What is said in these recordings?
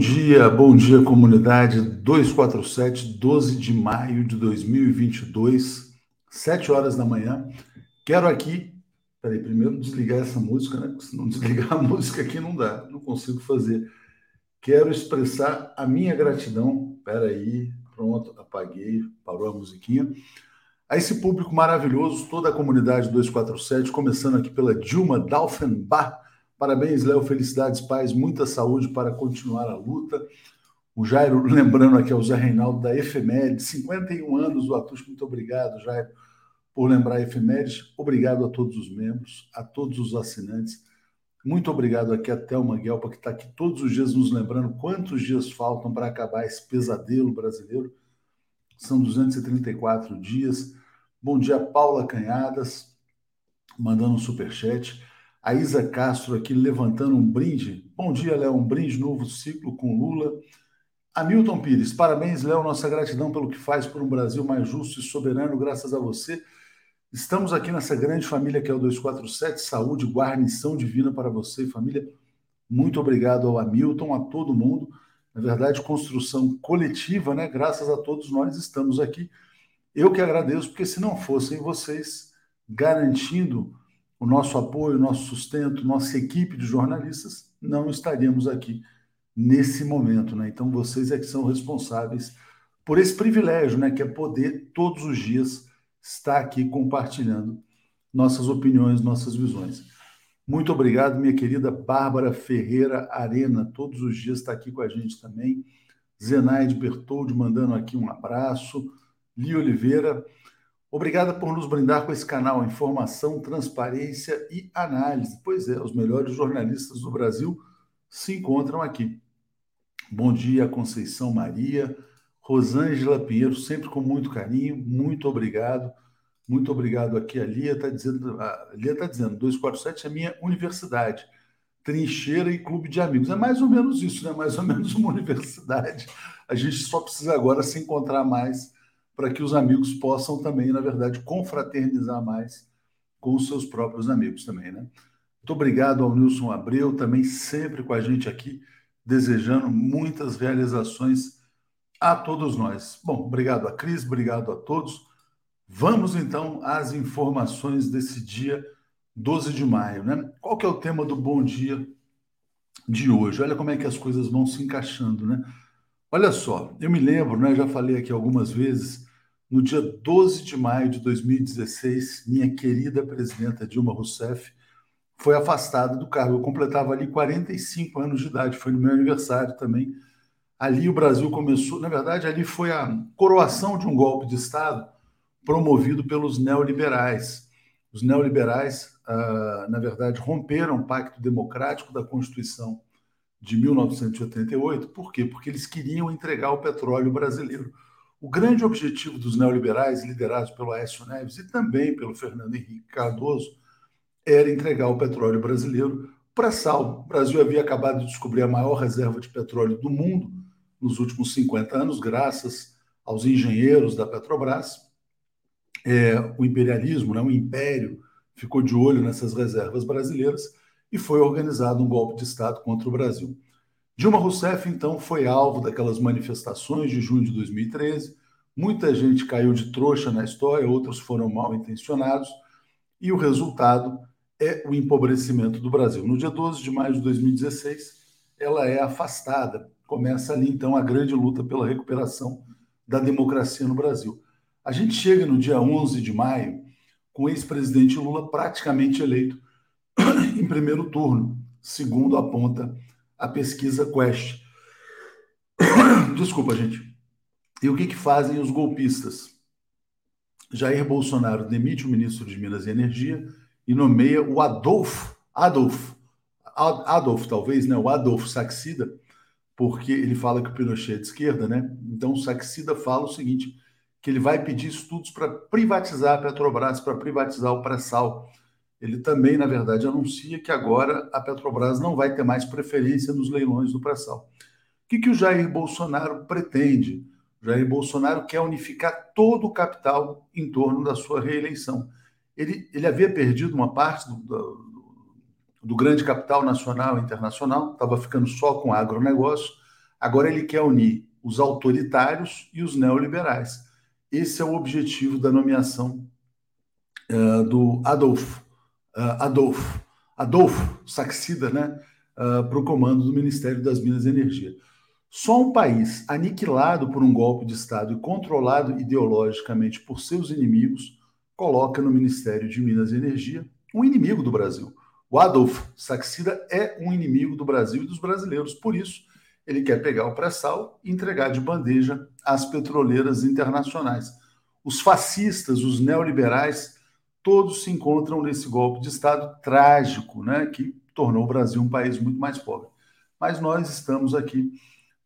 Dia, bom dia, comunidade 247, 12 de maio de 2022, 7 horas da manhã. Quero aqui, peraí, primeiro desligar essa música, né? Porque se não desligar a música aqui não dá, não consigo fazer. Quero expressar a minha gratidão, peraí, pronto, apaguei, parou a musiquinha. A esse público maravilhoso, toda a comunidade 247, começando aqui pela Dilma Dalfenbach, Parabéns, Léo. Felicidades, pais. Muita saúde para continuar a luta. O Jairo, lembrando aqui ao Zé Reinaldo da Efeméride, 51 anos do Atus. Muito obrigado, Jairo, por lembrar a Efeméride. Obrigado a todos os membros, a todos os assinantes. Muito obrigado aqui a Thelma Guelpa, que está aqui todos os dias nos lembrando quantos dias faltam para acabar esse pesadelo brasileiro. São 234 dias. Bom dia, Paula Canhadas, mandando um superchat. A Isa Castro aqui levantando um brinde. Bom dia, Léo. Um brinde novo ciclo com Lula. Hamilton Pires, parabéns, Léo. Nossa gratidão pelo que faz por um Brasil mais justo e soberano, graças a você. Estamos aqui nessa grande família que é o 247. Saúde, guarnição divina para você e família. Muito obrigado ao Hamilton, a todo mundo. Na verdade, construção coletiva, né? Graças a todos nós estamos aqui. Eu que agradeço, porque se não fossem vocês garantindo o nosso apoio, o nosso sustento, nossa equipe de jornalistas, não estaríamos aqui nesse momento. Né? Então, vocês é que são responsáveis por esse privilégio, né? que é poder todos os dias estar aqui compartilhando nossas opiniões, nossas visões. Muito obrigado, minha querida Bárbara Ferreira Arena, todos os dias está aqui com a gente também. Zenaide Bertoldi mandando aqui um abraço. Li Oliveira, Obrigada por nos brindar com esse canal, informação, transparência e análise. Pois é, os melhores jornalistas do Brasil se encontram aqui. Bom dia, Conceição Maria, Rosângela Pinheiro, sempre com muito carinho, muito obrigado. Muito obrigado aqui. A Lia está dizendo, está dizendo, 247 é minha universidade, trincheira e clube de amigos. É mais ou menos isso, né? Mais ou menos uma universidade. A gente só precisa agora se encontrar mais para que os amigos possam também, na verdade, confraternizar mais com os seus próprios amigos também, né? Muito obrigado ao Nilson Abreu, também sempre com a gente aqui, desejando muitas realizações a todos nós. Bom, obrigado a Cris, obrigado a todos. Vamos então às informações desse dia 12 de maio, né? Qual que é o tema do Bom Dia de hoje? Olha como é que as coisas vão se encaixando, né? Olha só, eu me lembro, né, já falei aqui algumas vezes, no dia 12 de maio de 2016, minha querida presidenta Dilma Rousseff foi afastada do cargo. Eu completava ali 45 anos de idade, foi no meu aniversário também. Ali o Brasil começou, na verdade, ali foi a coroação de um golpe de Estado promovido pelos neoliberais. Os neoliberais, ah, na verdade, romperam o Pacto Democrático da Constituição de 1988. Por quê? Porque eles queriam entregar o petróleo brasileiro o grande objetivo dos neoliberais, liderados pelo Aécio Neves e também pelo Fernando Henrique Cardoso, era entregar o petróleo brasileiro para sal. O Brasil havia acabado de descobrir a maior reserva de petróleo do mundo nos últimos 50 anos, graças aos engenheiros da Petrobras. É, o imperialismo, né, o império, ficou de olho nessas reservas brasileiras e foi organizado um golpe de Estado contra o Brasil. Dilma Rousseff, então, foi alvo daquelas manifestações de junho de 2013. Muita gente caiu de trouxa na história, outros foram mal intencionados, e o resultado é o empobrecimento do Brasil. No dia 12 de maio de 2016, ela é afastada. Começa ali, então, a grande luta pela recuperação da democracia no Brasil. A gente chega no dia 11 de maio com o ex-presidente Lula praticamente eleito em primeiro turno, segundo aponta a pesquisa Quest. Desculpa, gente. E o que, que fazem os golpistas? Jair Bolsonaro demite o ministro de Minas e Energia e nomeia o Adolf, Adolf, Adolf talvez, né? O Adolf Saxida, porque ele fala que o Pinochet é de esquerda, né? Então Saxida fala o seguinte, que ele vai pedir estudos para privatizar a Petrobras, para privatizar o pré-sal ele também, na verdade, anuncia que agora a Petrobras não vai ter mais preferência nos leilões do pré-sal. O que, que o Jair Bolsonaro pretende? O Jair Bolsonaro quer unificar todo o capital em torno da sua reeleição. Ele, ele havia perdido uma parte do, do, do grande capital nacional e internacional, estava ficando só com agronegócio, Agora ele quer unir os autoritários e os neoliberais. Esse é o objetivo da nomeação uh, do Adolfo, uh, Adolfo, Adolfo Saxida, né, uh, para o comando do Ministério das Minas e Energia. Só um país aniquilado por um golpe de Estado e controlado ideologicamente por seus inimigos coloca no Ministério de Minas e Energia um inimigo do Brasil. O Adolf Saxida é um inimigo do Brasil e dos brasileiros. Por isso, ele quer pegar o pré-sal e entregar de bandeja às petroleiras internacionais. Os fascistas, os neoliberais, todos se encontram nesse golpe de Estado trágico, né, que tornou o Brasil um país muito mais pobre. Mas nós estamos aqui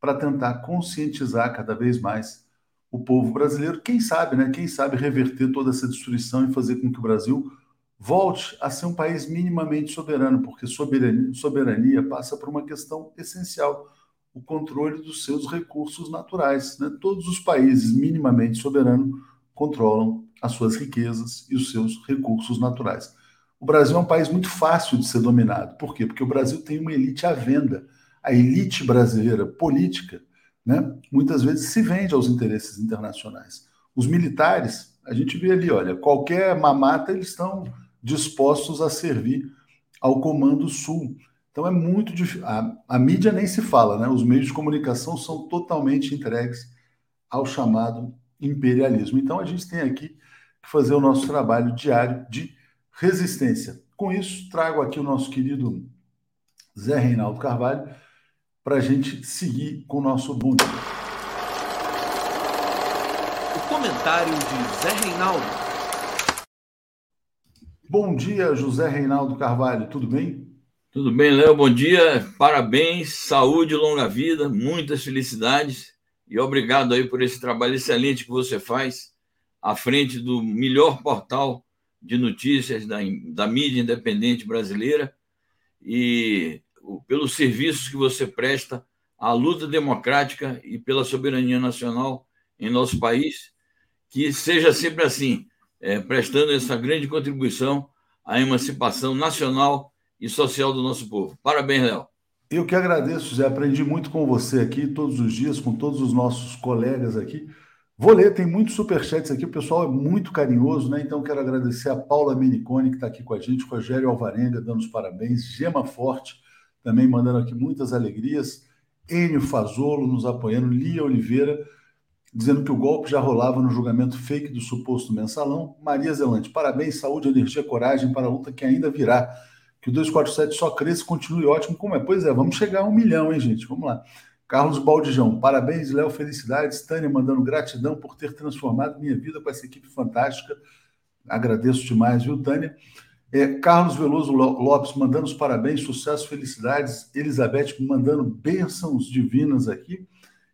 para tentar conscientizar cada vez mais o povo brasileiro, quem sabe, né? Quem sabe reverter toda essa destruição e fazer com que o Brasil volte a ser um país minimamente soberano, porque soberania, soberania passa por uma questão essencial, o controle dos seus recursos naturais. Né? Todos os países minimamente soberanos controlam as suas riquezas e os seus recursos naturais. O Brasil é um país muito fácil de ser dominado. Por quê? Porque o Brasil tem uma elite à venda. A elite brasileira política, né, muitas vezes se vende aos interesses internacionais. Os militares, a gente vê ali, olha, qualquer mamata eles estão dispostos a servir ao Comando Sul. Então é muito difícil. A, a, mídia nem se fala, né? Os meios de comunicação são totalmente entregues ao chamado imperialismo. Então a gente tem aqui fazer o nosso trabalho diário de resistência. Com isso, trago aqui o nosso querido Zé Reinaldo Carvalho para a gente seguir com o nosso bom dia. O comentário de Zé Reinaldo. Bom dia, José Reinaldo Carvalho, tudo bem? Tudo bem, Léo, bom dia, parabéns, saúde, longa vida, muitas felicidades e obrigado aí por esse trabalho excelente que você faz à frente do melhor portal de notícias da, da mídia independente brasileira e pelos serviços que você presta à luta democrática e pela soberania nacional em nosso país. Que seja sempre assim, é, prestando essa grande contribuição à emancipação nacional e social do nosso povo. Parabéns, Léo. Eu que agradeço, Zé. Aprendi muito com você aqui todos os dias, com todos os nossos colegas aqui. Vou ler, tem muitos superchats aqui, o pessoal é muito carinhoso, né? Então quero agradecer a Paula Menicone, que está aqui com a gente, Rogério Alvarenga, dando os parabéns, Gema Forte, também mandando aqui muitas alegrias, Enio Fazolo nos apoiando, Lia Oliveira, dizendo que o golpe já rolava no julgamento fake do suposto mensalão. Maria Zelante, parabéns, saúde, energia, coragem para a luta que ainda virá. Que o 247 só cresça e continue ótimo como é. Pois é, vamos chegar a um milhão, hein, gente? Vamos lá. Carlos Baldijão, parabéns, Léo, felicidades. Tânia mandando gratidão por ter transformado minha vida com essa equipe fantástica. Agradeço demais, viu, Tânia? É, Carlos Veloso Lopes mandando os parabéns, sucesso, felicidades. Elizabeth mandando bênçãos divinas aqui.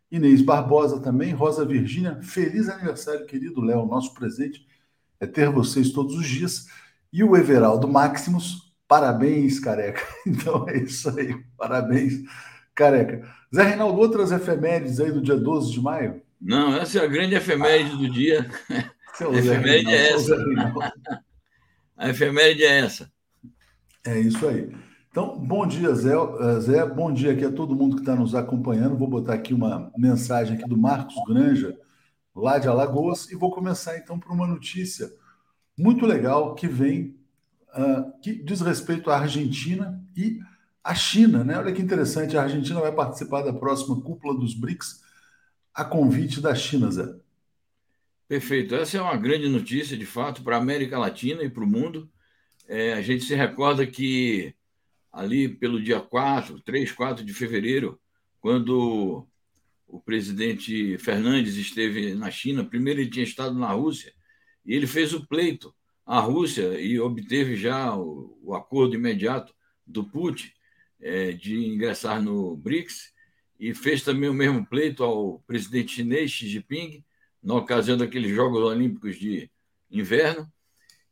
Inês Barbosa também, Rosa Virgínia, feliz aniversário, querido Léo. Nosso presente é ter vocês todos os dias. E o Everaldo Maximus, parabéns, careca. Então é isso aí, parabéns, careca. Zé Reinaldo, outras efemérides aí do dia 12 de maio? Não, essa é a grande efeméride ah. do dia. Seu a efeméride é essa. A efeméride é essa. É isso aí. Então, bom dia, Zé. Eh, Zé. Bom dia aqui a todo mundo que está nos acompanhando. Vou botar aqui uma mensagem aqui do Marcos Granja, lá de Alagoas, e vou começar então por uma notícia muito legal que vem, uh, que diz respeito à Argentina e à China. Né? Olha que interessante, a Argentina vai participar da próxima cúpula dos BRICS a convite da China, Zé. Perfeito. Essa é uma grande notícia, de fato, para a América Latina e para o mundo. É, a gente se recorda que ali pelo dia 4, 3, 4 de fevereiro, quando o presidente Fernandes esteve na China, primeiro ele tinha estado na Rússia, e ele fez o pleito à Rússia e obteve já o, o acordo imediato do Putin é, de ingressar no BRICS, e fez também o mesmo pleito ao presidente chinês Xi Jinping, na ocasião daqueles Jogos Olímpicos de Inverno.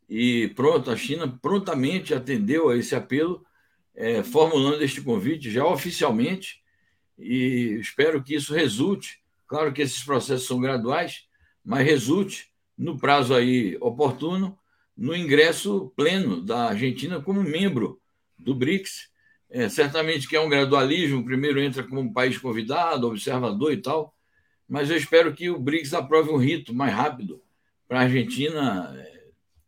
E pronto, a China prontamente atendeu a esse apelo é, formulando este convite já oficialmente e espero que isso resulte. Claro que esses processos são graduais, mas resulte no prazo aí oportuno no ingresso pleno da Argentina como membro do BRICS, É, certamente que é um gradualismo, primeiro entra como país convidado, observador e tal, mas eu espero que o BRICS aprove um rito mais rápido para a Argentina é,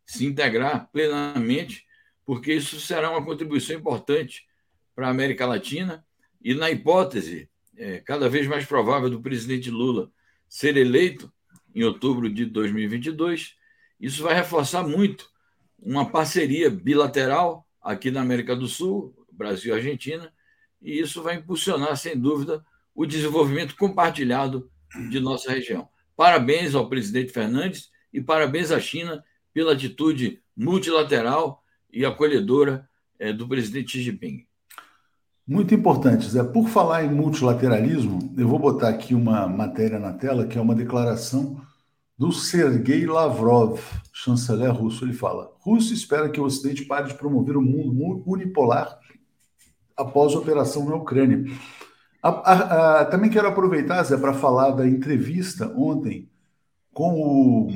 se integrar plenamente, porque isso será uma contribuição importante para a América Latina e, na hipótese é, cada vez mais provável do presidente Lula ser eleito em outubro de 2022, isso vai reforçar muito uma parceria bilateral aqui na América do Sul, Brasil e Argentina, e isso vai impulsionar, sem dúvida, o desenvolvimento compartilhado de nossa região. Parabéns ao presidente Fernandes e parabéns à China pela atitude multilateral e acolhedora é, do presidente Xi Jinping. Muito importante, Zé. Por falar em multilateralismo, eu vou botar aqui uma matéria na tela que é uma declaração do Sergei Lavrov, chanceler russo. Ele fala: Rússia espera que o Ocidente pare de promover o um mundo unipolar após a operação na Ucrânia. A, a, a, também quero aproveitar, Zé, para falar da entrevista ontem com o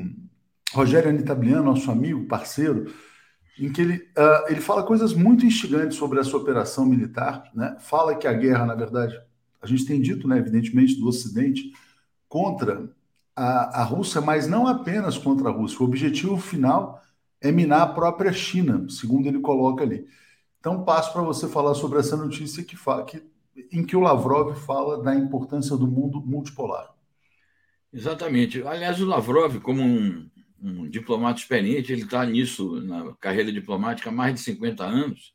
Rogério Anitabliano, nosso amigo, parceiro, em que ele, uh, ele fala coisas muito instigantes sobre essa operação militar, né? fala que a guerra, na verdade, a gente tem dito, né, evidentemente, do Ocidente, contra a, a Rússia, mas não apenas contra a Rússia. O objetivo final é minar a própria China, segundo ele coloca ali. Então, passo para você falar sobre essa notícia que, fala, que, em que o Lavrov fala da importância do mundo multipolar. Exatamente. Aliás, o Lavrov, como um, um diplomata experiente, ele está nisso, na carreira diplomática, há mais de 50 anos,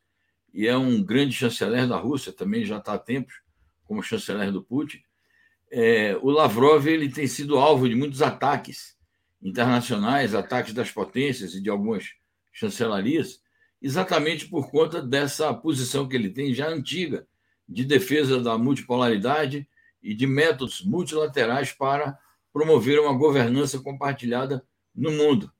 e é um grande chanceler da Rússia, também já está há tempos como chanceler do Putin. É, o Lavrov ele tem sido alvo de muitos ataques internacionais, ataques das potências e de algumas chancelarias, exatamente por conta dessa posição que ele tem já antiga de defesa da multipolaridade e de métodos multilaterais para promover uma governança compartilhada no mundo.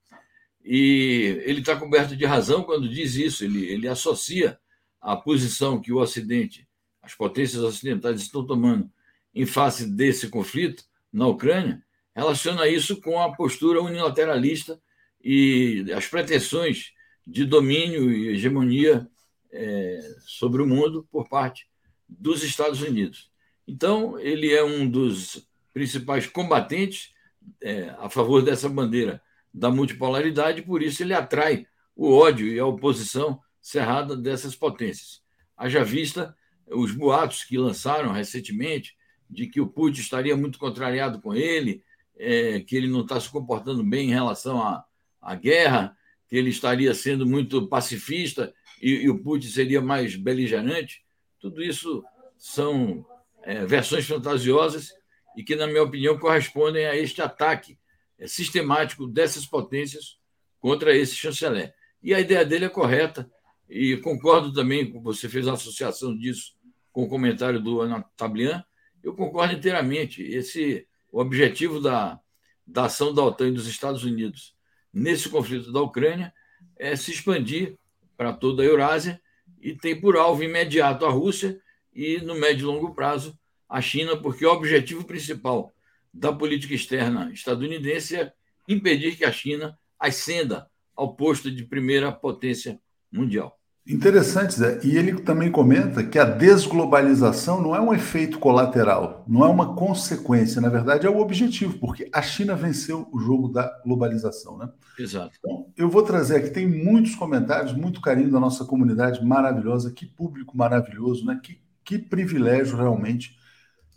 E ele está coberto de razão quando diz isso. Ele, ele associa a posição que o Ocidente, as potências ocidentais estão tomando em face desse conflito na Ucrânia, relaciona isso com a postura unilateralista e as pretensões de domínio e hegemonia é, sobre o mundo por parte dos Estados Unidos. Então, ele é um dos principais combatentes é, a favor dessa bandeira da multipolaridade, por isso ele atrai o ódio e a oposição cerrada dessas potências. Haja vista os boatos que lançaram recentemente de que o Putin estaria muito contrariado com ele, é, que ele não está se comportando bem em relação à, à guerra, que ele estaria sendo muito pacifista e, e o Putin seria mais beligerante. Tudo isso são é, versões fantasiosas e que, na minha opinião, correspondem a este ataque é, sistemático dessas potências contra esse chanceler. E a ideia dele é correta, e concordo também você fez a associação disso com o comentário do Ana Tablian, eu concordo inteiramente. Esse o objetivo da, da ação da OTAN e dos Estados Unidos nesse conflito da Ucrânia é se expandir para toda a Eurásia e tem por alvo imediato a Rússia e, no médio e longo prazo, a China, porque o objetivo principal da política externa estadunidense é impedir que a China ascenda ao posto de primeira potência mundial. Interessante, Zé. E ele também comenta que a desglobalização não é um efeito colateral, não é uma consequência, na verdade é o objetivo, porque a China venceu o jogo da globalização, né? Exato. Então, eu vou trazer aqui, tem muitos comentários, muito carinho da nossa comunidade maravilhosa, que público maravilhoso, né? Que, que privilégio realmente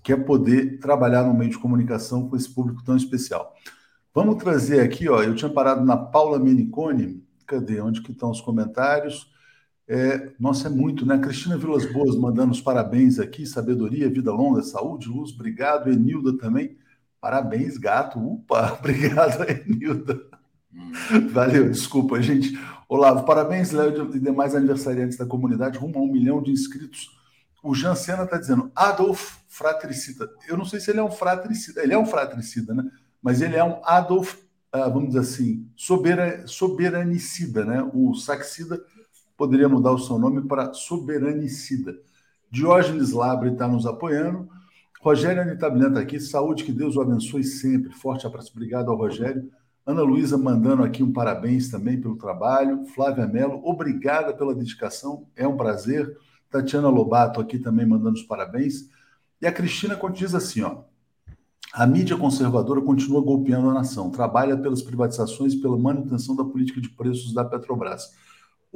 que é poder trabalhar no meio de comunicação com esse público tão especial. Vamos trazer aqui, ó, eu tinha parado na Paula Menicone, cadê? Onde que estão os comentários? É, nossa, é muito, né? Cristina Vilas Boas mandando os parabéns aqui, sabedoria, vida longa, saúde, luz, obrigado. Enilda também, parabéns, gato. Upa, obrigado, Enilda. Valeu, desculpa, gente. Olavo, parabéns, Léo e demais aniversariantes da comunidade, rumo a um milhão de inscritos. O Jean Sena está dizendo, Adolf fratricida. Eu não sei se ele é um fratricida, ele é um fratricida, né? Mas ele é um Adolf, ah, vamos dizer assim, soberanicida, né? O saxida poderia mudar o seu nome para Soberanicida. Diógenes Labre está nos apoiando. Rogério Anitablian está aqui. Saúde, que Deus o abençoe sempre. Forte abraço. Obrigado ao Rogério. Ana Luísa mandando aqui um parabéns também pelo trabalho. Flávia Mello, obrigada pela dedicação. É um prazer. Tatiana Lobato aqui também mandando os parabéns. E a Cristina diz assim, ó. A mídia conservadora continua golpeando a nação, trabalha pelas privatizações pela manutenção da política de preços da Petrobras.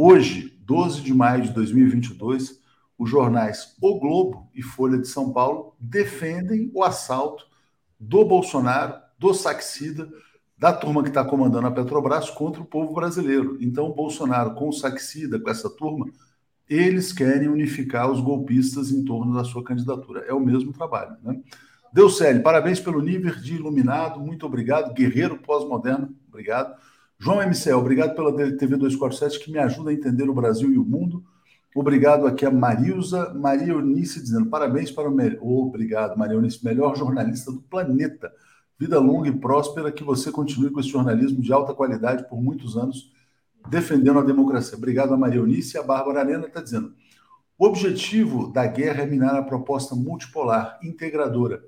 Hoje, 12 de maio de 2022, os jornais O Globo e Folha de São Paulo defendem o assalto do Bolsonaro, do Saxida, da turma que está comandando a Petrobras contra o povo brasileiro. Então, o Bolsonaro, com o Saxida, com essa turma, eles querem unificar os golpistas em torno da sua candidatura. É o mesmo trabalho. Né? Deucélio, parabéns pelo nível de iluminado, muito obrigado. Guerreiro pós-moderno, obrigado. João MCL, obrigado pela TV 247 que me ajuda a entender o Brasil e o mundo. Obrigado aqui a Marilza Maria Eunice dizendo parabéns para o melhor. Obrigado, Maria Eunice, melhor jornalista do planeta. Vida longa e próspera, que você continue com esse jornalismo de alta qualidade por muitos anos, defendendo a democracia. Obrigado a Maria Eunice e a Bárbara Arena está dizendo. O objetivo da guerra é minar a proposta multipolar, integradora,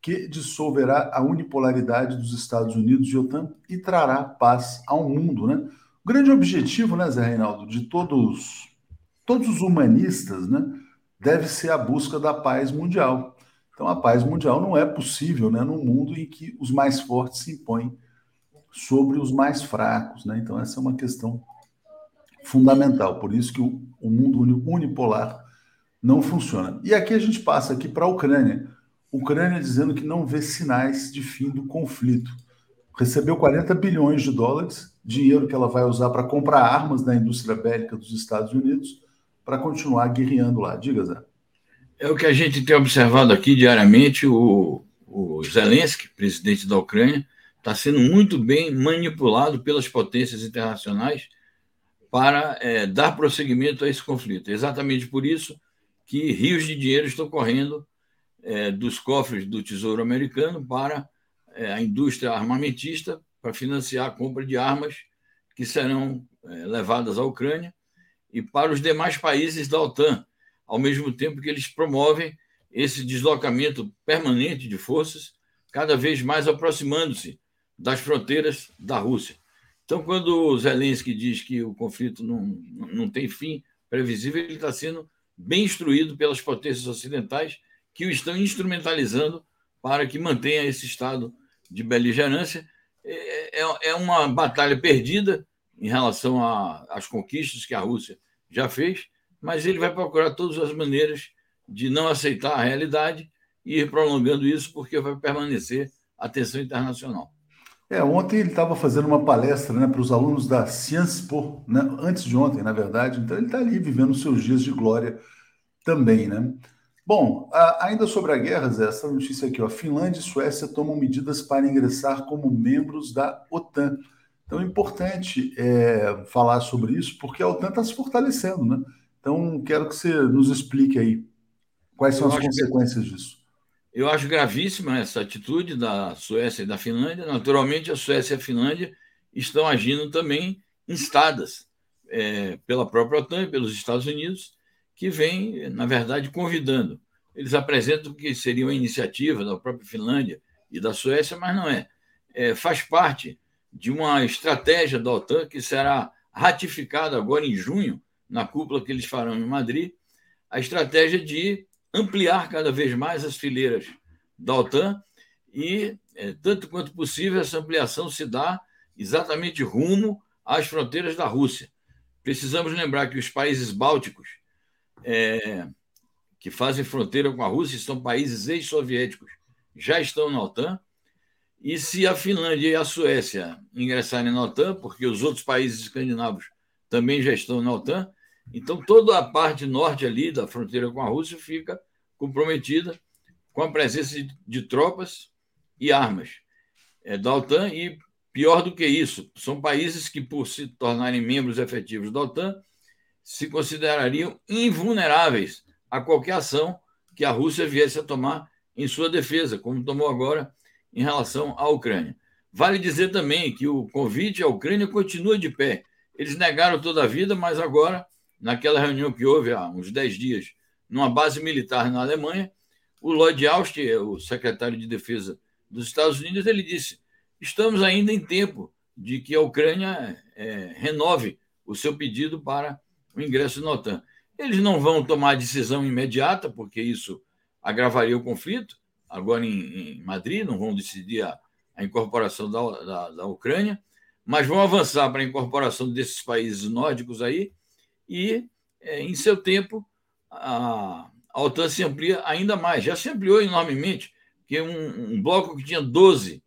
que dissolverá a unipolaridade dos Estados Unidos e OTAN e trará paz ao mundo, né? O grande objetivo, né, Zé Reinaldo, de todos todos os humanistas, né, deve ser a busca da paz mundial. Então, a paz mundial não é possível né, num mundo em que os mais fortes se impõem sobre os mais fracos. Né? Então, essa é uma questão fundamental. Por isso que o, o mundo unipolar não funciona. E aqui a gente passa aqui para a Ucrânia. Ucrânia dizendo que não vê sinais de fim do conflito. Recebeu 40 bilhões de dólares, dinheiro que ela vai usar para comprar armas da indústria bélica dos Estados Unidos para continuar guerreando lá. Diga, Zé. É o que a gente tem observado aqui diariamente. O, o Zelensky, presidente da Ucrânia, está sendo muito bem manipulado pelas potências internacionais para é, dar prosseguimento a esse conflito. exatamente por isso que rios de dinheiro estão correndo é, dos cofres do Tesouro Americano para é, a indústria armamentista para financiar a compra de armas que serão é, levadas à Ucrânia e para os demais países da OTAN, ao mesmo tempo que eles promovem esse deslocamento permanente de forças, cada vez mais aproximando-se das fronteiras da Rússia. Então, quando o Zelensky diz que o conflito não, não tem fim previsível, ele está sendo bem instruído pelas potências ocidentais que o estão instrumentalizando para que mantenha esse estado de beligerância. É, é, é uma batalha perdida, em relação às conquistas que a Rússia já fez, mas ele vai procurar todas as maneiras de não aceitar a realidade e ir prolongando isso, porque vai permanecer a tensão internacional. É, ontem ele estava fazendo uma palestra né, para os alunos da Sciences Po, né, antes de ontem, na verdade, então ele está ali vivendo os seus dias de glória também, né? Bom, a, ainda sobre a guerra, Zé, essa notícia aqui, ó, Finlândia e Suécia tomam medidas para ingressar como membros da OTAN. Então é importante é, falar sobre isso, porque a OTAN está se fortalecendo, né? Então quero que você nos explique aí quais são eu as consequências que, disso. Eu acho gravíssima essa atitude da Suécia e da Finlândia. Naturalmente, a Suécia e a Finlândia estão agindo também instadas é, pela própria OTAN e pelos Estados Unidos, que vem, na verdade, convidando. Eles apresentam que seria uma iniciativa da própria Finlândia e da Suécia, mas não é. é faz parte de uma estratégia da OTAN que será ratificada agora em junho, na cúpula que eles farão em Madrid, a estratégia de ampliar cada vez mais as fileiras da OTAN e, é, tanto quanto possível, essa ampliação se dá exatamente rumo às fronteiras da Rússia. Precisamos lembrar que os países bálticos, é, que fazem fronteira com a Rússia, são países ex-soviéticos, já estão na OTAN, e se a Finlândia e a Suécia ingressarem na OTAN, porque os outros países escandinavos também já estão na OTAN, então toda a parte norte ali da fronteira com a Rússia fica comprometida com a presença de, tropas e armas é, da OTAN. E pior do que isso, são países que por se tornarem membros efetivos da OTAN se considerariam invulneráveis a qualquer ação que a Rússia viesse a tomar em sua defesa, como tomou agora em relação à Ucrânia. Vale dizer também que o convite à Ucrânia continua de pé. Eles negaram toda a vida, mas agora, naquela reunião que houve há uns 10 dias, numa base militar na Alemanha, o Lloyd Austin, o secretário de Defesa dos Estados Unidos, ele disse: estamos ainda em tempo de que a Ucrânia é, renove o seu pedido para o ingresso na OTAN. Eles não vão tomar decisão imediata, porque isso agravaria o conflito, agora em, em Madrid, não vão decidir a, a incorporação da, da, da, Ucrânia, mas vão avançar para a incorporação desses países nórdicos aí, e é, em seu tempo a, a OTAN se amplia ainda mais. Já se ampliou enormemente, porque um, um bloco que tinha 12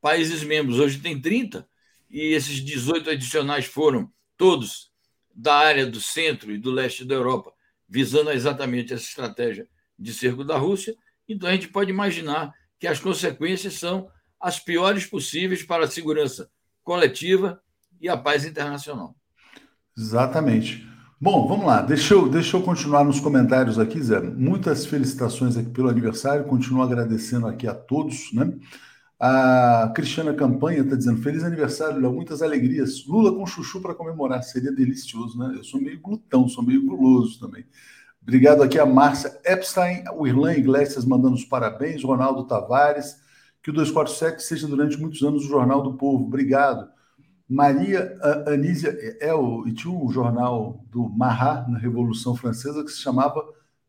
países membros, hoje tem 30, e esses 18 adicionais foram todos da área do centro e do leste da Europa, visando exatamente essa estratégia de cerco da Rússia. Então a gente pode imaginar que as consequências são as piores possíveis para a segurança coletiva e a paz internacional. Exatamente. Bom, vamos lá. Deixa eu, deixa eu continuar nos comentários aqui, Zé. Muitas felicitações aqui pelo aniversário. Continuo agradecendo aqui a todos, né? A Cristiana Campanha está dizendo: Feliz aniversário, Léo, muitas alegrias. Lula com chuchu para comemorar, seria delicioso, né? Eu sou meio glutão, sou meio guloso também. Obrigado aqui a Márcia Epstein, o Irlan Iglesias mandando os parabéns, Ronaldo Tavares, que o 247 seja durante muitos anos o Jornal do Povo. Obrigado. Maria Anísia é o, e tinha um jornal do Marat na Revolução Francesa que se chamava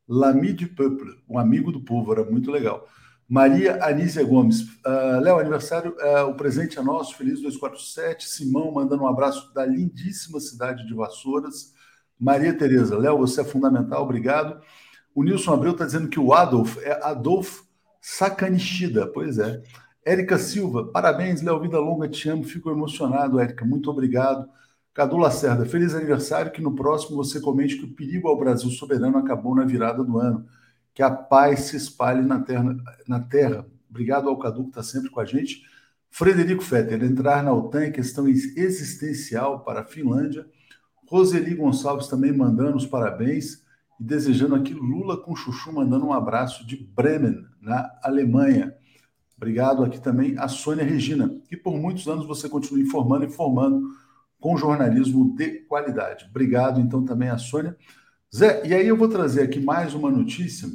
L'Ami du Peuple, um amigo do povo, era muito legal. Maria Anísia Gomes, uh, Léo, aniversário, uh, o presente é nosso, feliz 247. Simão mandando um abraço da lindíssima cidade de Vassouras. Maria Tereza, Léo, você é fundamental, obrigado. O Nilson Abreu está dizendo que o Adolf é Adolf Sacanichida, pois é. Érica Silva, parabéns, Léo, vida longa, te amo, fico emocionado, Érica, muito obrigado. Cadu Lacerda, feliz aniversário, que no próximo você comente que o perigo ao Brasil soberano acabou na virada do ano. Que a paz se espalhe na terra. Na terra. Obrigado ao Cadu, que está sempre com a gente. Frederico Fetter, entrar na OTAN é questão existencial para a Finlândia. Roseli Gonçalves também mandando os parabéns e desejando aqui Lula com Chuchu mandando um abraço de Bremen, na Alemanha. Obrigado aqui também a Sônia Regina, que por muitos anos você continua informando e formando com jornalismo de qualidade. Obrigado então também a Sônia. Zé, e aí eu vou trazer aqui mais uma notícia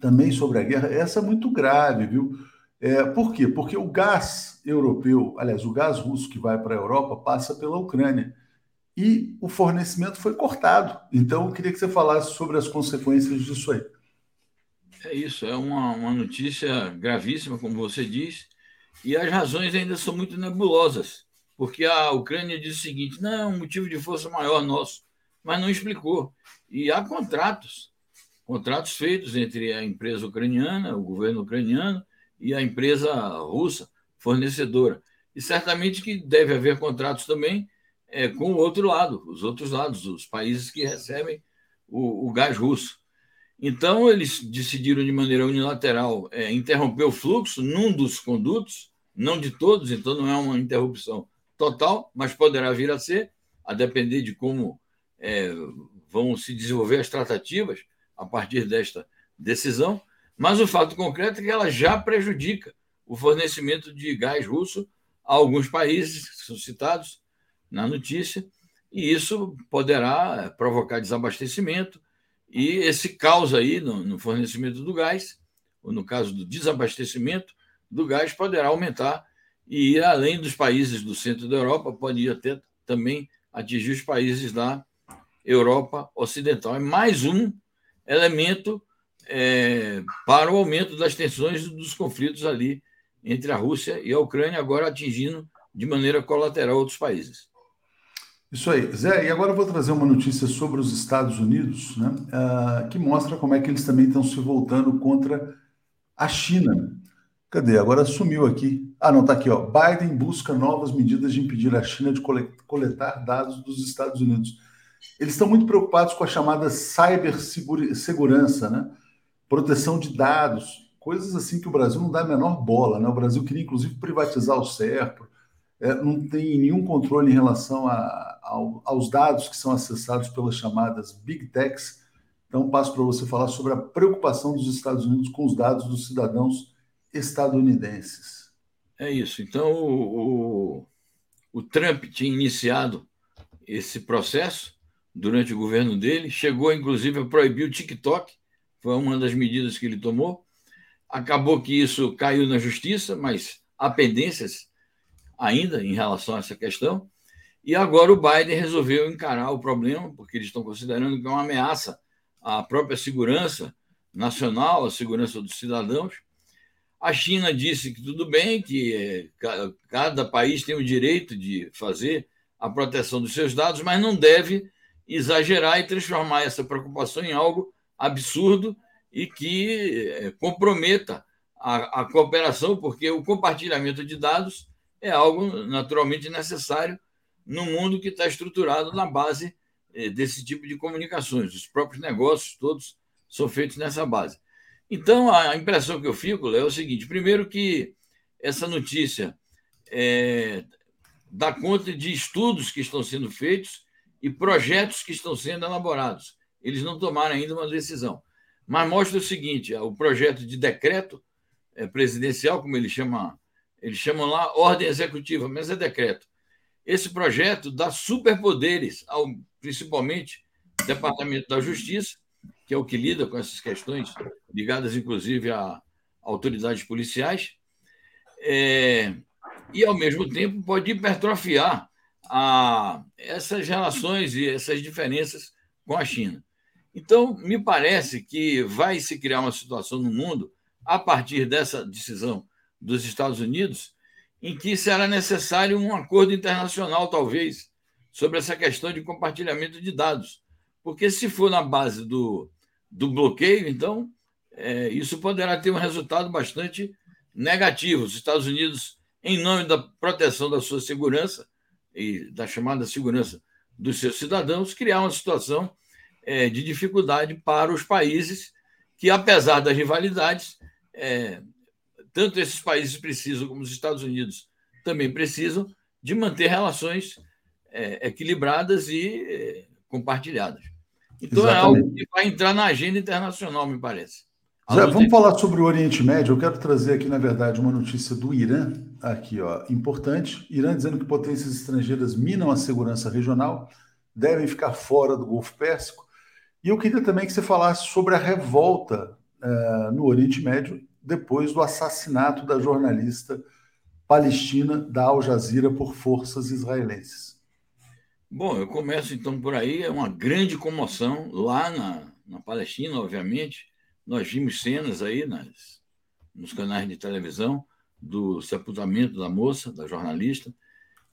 também sobre a guerra. Essa é muito grave, viu? É, por quê? Porque o gás europeu, aliás, o gás russo que vai para a Europa passa pela Ucrânia e o fornecimento foi cortado. Então, eu queria que você falasse sobre as consequências disso aí. É isso, é uma, uma notícia gravíssima, como você diz, e as razões ainda são muito nebulosas, porque a Ucrânia diz o seguinte: não, é um motivo de força maior nosso, mas não explicou. E há contratos, contratos feitos entre a empresa ucraniana, o governo ucraniano, e a empresa russa, fornecedora. E certamente que deve haver contratos também é, com o outro lado, os outros lados, os países que recebem o, o gás russo. Então, eles decidiram de maneira unilateral é, interromper o fluxo num dos condutos, não de todos, então não é uma interrupção total, mas poderá vir a ser, a depender de como é, vão se desenvolver as tratativas a partir desta decisão. Mas o fato concreto é que ela já prejudica o fornecimento de gás russo a alguns países que são citados na notícia, e isso poderá provocar desabastecimento, e esse caos aí no, no fornecimento do gás, ou no caso do desabastecimento do gás, poderá aumentar e ir além dos países do centro da Europa, pode ir até também atingir os países da Europa Ocidental. É mais um elemento é, para o aumento das tensões dos conflitos ali entre a Rússia e a Ucrânia, agora atingindo de maneira colateral outros países. Isso aí. Zé, e agora eu vou trazer uma notícia sobre os Estados Unidos, né, uh, que mostra como é que eles também estão se voltando contra a China. Cadê? Agora sumiu aqui. Ah, não, está aqui. Ó. Biden busca novas medidas de impedir a China de coletar dados dos Estados Unidos. Eles estão muito preocupados com a chamada cibersegurança, né? proteção de dados, coisas assim que o Brasil não dá a menor bola. Né? O Brasil queria, inclusive, privatizar o SERPRO, é, não tem nenhum controle em relação a, ao, aos dados que são acessados pelas chamadas Big Techs. Então, passo para você falar sobre a preocupação dos Estados Unidos com os dados dos cidadãos estadunidenses. É isso. Então, o, o, o Trump tinha iniciado esse processo durante o governo dele, chegou inclusive a proibir o TikTok, foi uma das medidas que ele tomou. Acabou que isso caiu na justiça, mas há pendências ainda em relação a essa questão. E agora o Biden resolveu encarar o problema, porque eles estão considerando que é uma ameaça à própria segurança nacional, à segurança dos cidadãos. A China disse que tudo bem, que eh, cada país tem o direito de fazer a proteção dos seus dados, mas não deve exagerar e transformar essa preocupação em algo absurdo e que eh, comprometa a, a cooperação, porque o compartilhamento de dados é algo naturalmente necessário no mundo que está estruturado na base eh, desse tipo de comunicações. Os próprios negócios todos são feitos nessa base. Então, a impressão que eu fico é o seguinte: primeiro, que essa notícia é, dá conta de estudos que estão sendo feitos e projetos que estão sendo elaborados. Eles não tomaram ainda uma decisão. Mas mostra o seguinte: o projeto de decreto é, presidencial, como ele chama, eles chamam lá ordem executiva, mas é decreto. Esse projeto dá superpoderes ao, principalmente, Departamento da Justiça, que é o que lida com essas questões ligadas, inclusive, a autoridades policiais, é, e, ao mesmo tempo, pode hipertrofiar a, essas relações e essas diferenças com a China. Então, me parece que vai se criar uma situação no mundo, a partir dessa decisão dos Estados Unidos, em que será necessário um acordo internacional, talvez, sobre essa questão de compartilhamento de dados. Porque se for na base do, do bloqueio, então, é, isso poderá ter um resultado bastante negativo. Os Estados Unidos, em nome da proteção da sua segurança e da chamada segurança dos seus cidadãos, criar uma situação é, de dificuldade para os países que, apesar das rivalidades, é, tanto esses países precisam, como os Estados Unidos também precisam, de manter relações é, equilibradas e é, compartilhadas. Então Exatamente. é algo que vai entrar na agenda internacional, me parece. Zé, vamos falar sobre o Oriente Médio. Eu quero trazer aqui, na verdade, uma notícia do Irã, aqui, ó, importante. Irã dizendo que potências estrangeiras minam a segurança regional, devem ficar fora do Golfo Pérsico. E eu queria também que você falasse sobre a revolta uh, no Oriente Médio depois do assassinato da jornalista palestina da Al Jazeera por forças israelenses. Bom, eu começo então por aí. É uma grande comoção lá na, na Palestina, obviamente. Nós vimos cenas aí nas, nos canais de televisão do sepultamento da moça, da jornalista.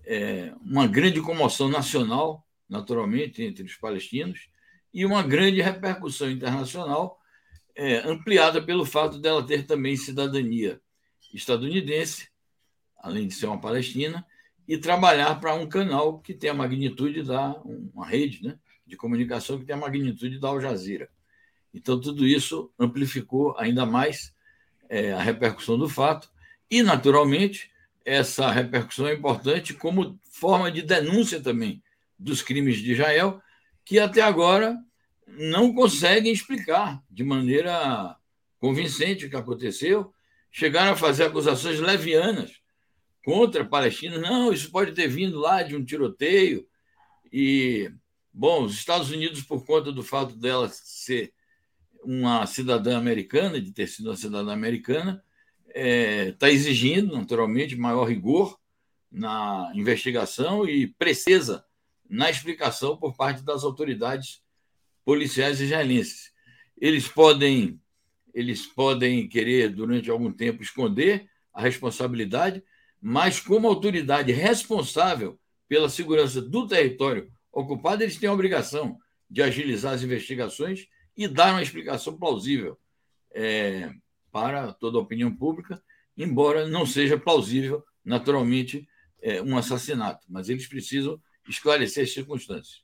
É uma grande comoção nacional, naturalmente, entre os palestinos e uma grande repercussão internacional, é, ampliada pelo fato dela ter também cidadania estadunidense, além de ser uma palestina, e trabalhar para um canal que tem a magnitude da uma rede, né, de comunicação que tem a magnitude da Al Jazeera. Então tudo isso amplificou ainda mais é, a repercussão do fato e, naturalmente, essa repercussão é importante como forma de denúncia também dos crimes de Israel, que até agora não conseguem explicar de maneira convincente o que aconteceu. Chegaram a fazer acusações levianas contra palestinos. Não, isso pode ter vindo lá de um tiroteio. E, bom, os Estados Unidos, por conta do fato dela ser uma cidadã americana, de ter sido uma cidadã americana, está é, tá exigindo, naturalmente, maior rigor na investigação e precisa na explicação por parte das autoridades policiais israelenses. Eles podem, eles podem querer, durante algum tempo, esconder a responsabilidade, mas, como autoridade responsável pela segurança do território ocupado, eles têm a obrigação de agilizar as investigações e dar uma explicação plausível é, para toda a opinião pública, embora não seja plausível, naturalmente, é, um assassinato. Mas eles precisam esclarecer as circunstâncias.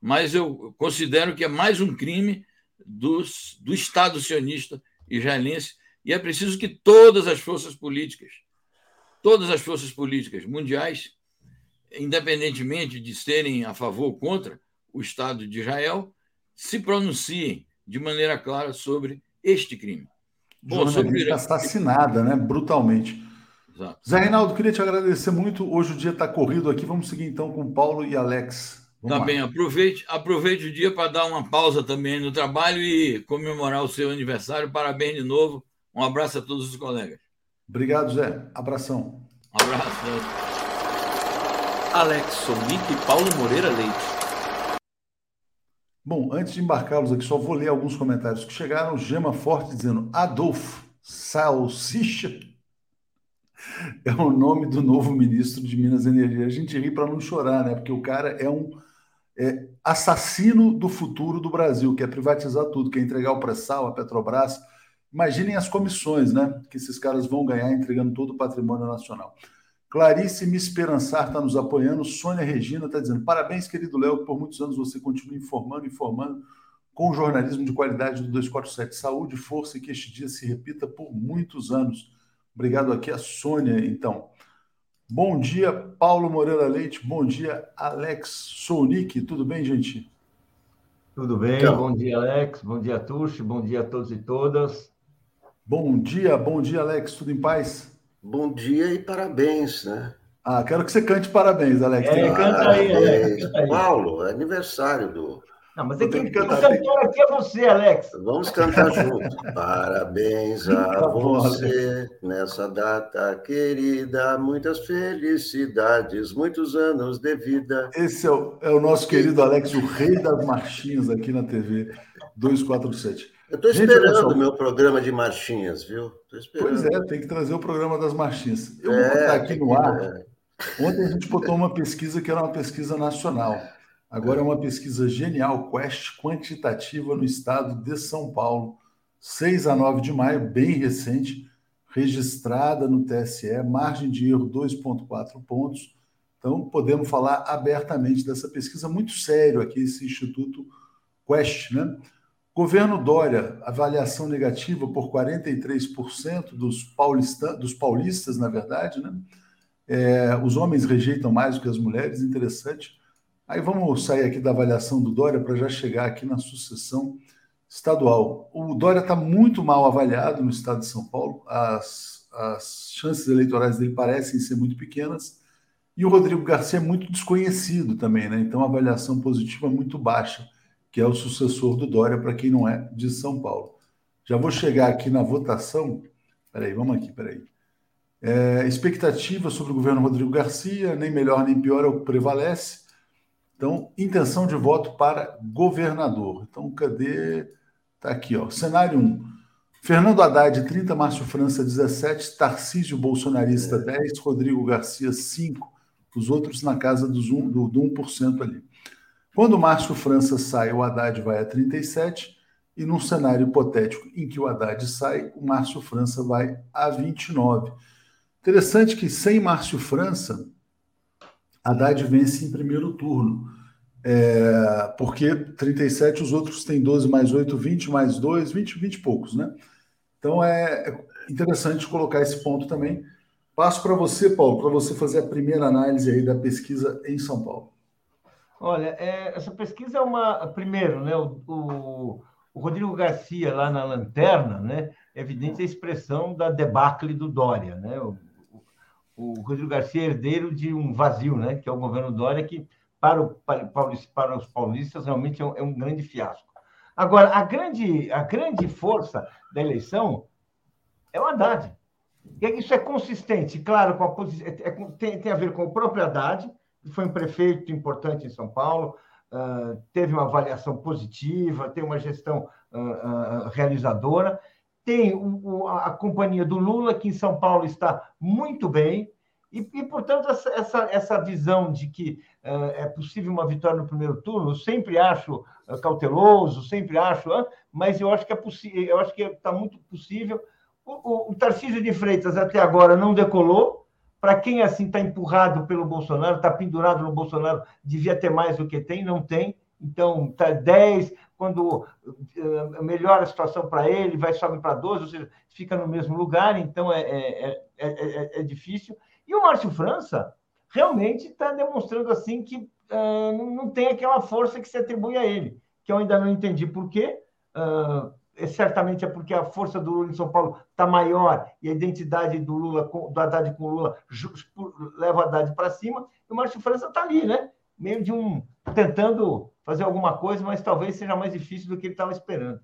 Mas eu considero que é mais um crime dos, do Estado sionista israelense e é preciso que todas as forças políticas, todas as forças políticas mundiais, independentemente de serem a favor ou contra o Estado de Israel, se pronunciem de maneira clara sobre este crime. Bom, sobre... assassinada, né? Brutalmente. Exato. Zé Reinaldo, queria te agradecer muito. Hoje o dia está corrido aqui. Vamos seguir então com Paulo e Alex. Vamos tá lá. bem, aproveite, aproveite o dia para dar uma pausa também no trabalho e comemorar o seu aniversário. Parabéns de novo. Um abraço a todos os colegas. Obrigado, Zé. Abração. Um abraço. Alex Sonic e Paulo Moreira Leite. Bom, antes de embarcá-los aqui, só vou ler alguns comentários que chegaram. Gema Forte dizendo: Adolfo, salsicha é o nome do novo ministro de Minas e Energia. A gente ri para não chorar, né? Porque o cara é um é, assassino do futuro do Brasil, quer privatizar tudo, quer entregar o pré-sal, a Petrobras. Imaginem as comissões, né? Que esses caras vão ganhar entregando todo o patrimônio nacional. Clarice Me Esperançar está nos apoiando. Sônia Regina está dizendo: parabéns, querido Léo, por muitos anos você continua informando, informando com jornalismo de qualidade do 247. Saúde, força e que este dia se repita por muitos anos. Obrigado aqui a Sônia, então. Bom dia, Paulo Moreira Leite. Bom dia, Alex Sounik. Tudo bem, gente? Tudo bem. Então, bom dia, Alex. Bom dia, Tuxi. Bom dia a todos e todas. Bom dia, bom dia, Alex. Tudo em paz? Bom dia e parabéns, né? Ah, quero que você cante parabéns, Alex. É, canta aí, Alex. Canta aí. Paulo, é aniversário do não, mas é que o cantor aqui é você, Alex. Vamos cantar junto. Parabéns a você nessa data querida, muitas felicidades, muitos anos de vida. Esse é o, é o nosso querido Alex, o rei das marchinhas aqui na TV 247. Eu estou esperando o meu programa de marchinhas, viu? Pois é, tem que trazer o programa das marchinhas. Eu vou é, botar aqui no ar. É. Ontem a gente botou uma pesquisa que era uma pesquisa nacional. Agora é uma pesquisa genial, Quest quantitativa no estado de São Paulo, 6 a 9 de maio, bem recente, registrada no TSE, margem de erro 2,4 pontos. Então, podemos falar abertamente dessa pesquisa, muito sério aqui, esse Instituto Quest, né? Governo Dória, avaliação negativa por 43% dos, dos paulistas, na verdade, né? É, os homens rejeitam mais do que as mulheres, interessante. Aí vamos sair aqui da avaliação do Dória para já chegar aqui na sucessão estadual. O Dória está muito mal avaliado no estado de São Paulo, as, as chances eleitorais dele parecem ser muito pequenas, e o Rodrigo Garcia é muito desconhecido também, né? Então a avaliação positiva é muito baixa, que é o sucessor do Dória, para quem não é de São Paulo. Já vou chegar aqui na votação. Peraí, vamos aqui, peraí. É, expectativa sobre o governo Rodrigo Garcia, nem melhor nem pior é o que prevalece. Então, intenção de voto para governador. Então, cadê? Está aqui, ó. Cenário 1. Fernando Haddad, 30, Márcio França, 17, Tarcísio Bolsonarista, 10, Rodrigo Garcia, 5, os outros na casa dos um, do, do 1% ali. Quando o Márcio França sai, o Haddad vai a 37, e num cenário hipotético em que o Haddad sai, o Márcio França vai a 29. Interessante que sem Márcio França, Haddad vence em primeiro turno. É, porque 37, os outros têm 12 mais 8, 20 mais 2, 20, 20 e poucos, né? Então é interessante colocar esse ponto também. Passo para você, Paulo, para você fazer a primeira análise aí da pesquisa em São Paulo. Olha, é, essa pesquisa é uma. Primeiro, né, o, o, o, Rodrigo Garcia, lá na lanterna, né, é evidente a expressão da debacle do Dória. Né? O, o Rodrigo Garcia é herdeiro de um vazio, né? Que é o governo Dória, que para, o, para, para os paulistas realmente é um, é um, grande fiasco. Agora, a grande, a grande força da eleição é o Haddad. E isso é consistente, claro, com a, é, é, tem, tem a ver com o próprio Haddad, foi um prefeito importante em São Paulo, uh, teve uma avaliação positiva, tem uma gestão uh, uh, realizadora, tem o, a, a, companhia do Lula, que em São Paulo está muito bem, e, e portanto, essa, essa, essa, visão de que é possível uma vitória no primeiro turno, sempre acho cauteloso, sempre acho, mas eu acho que é possível, eu acho que está muito possível. O, o, o Tarcísio de Freitas até agora não decolou. Para quem assim está empurrado pelo Bolsonaro, está pendurado no Bolsonaro, devia ter mais do que tem, não tem. Então, está 10, quando uh, melhora a situação para ele, vai sobe para 12, ou seja, fica no mesmo lugar, então é, é, é, é, difícil. E o Márcio França realmente está demonstrando assim que uh, não tem aquela força que se atribui a ele, que eu ainda não entendi por quê. Uh, certamente é porque a força do Lula em São Paulo está maior e a identidade do Lula, do Haddad com o Lula, leva o Haddad para cima, e o Márcio França está ali, né? Meio de um. tentando fazer alguma coisa, mas talvez seja mais difícil do que ele estava esperando.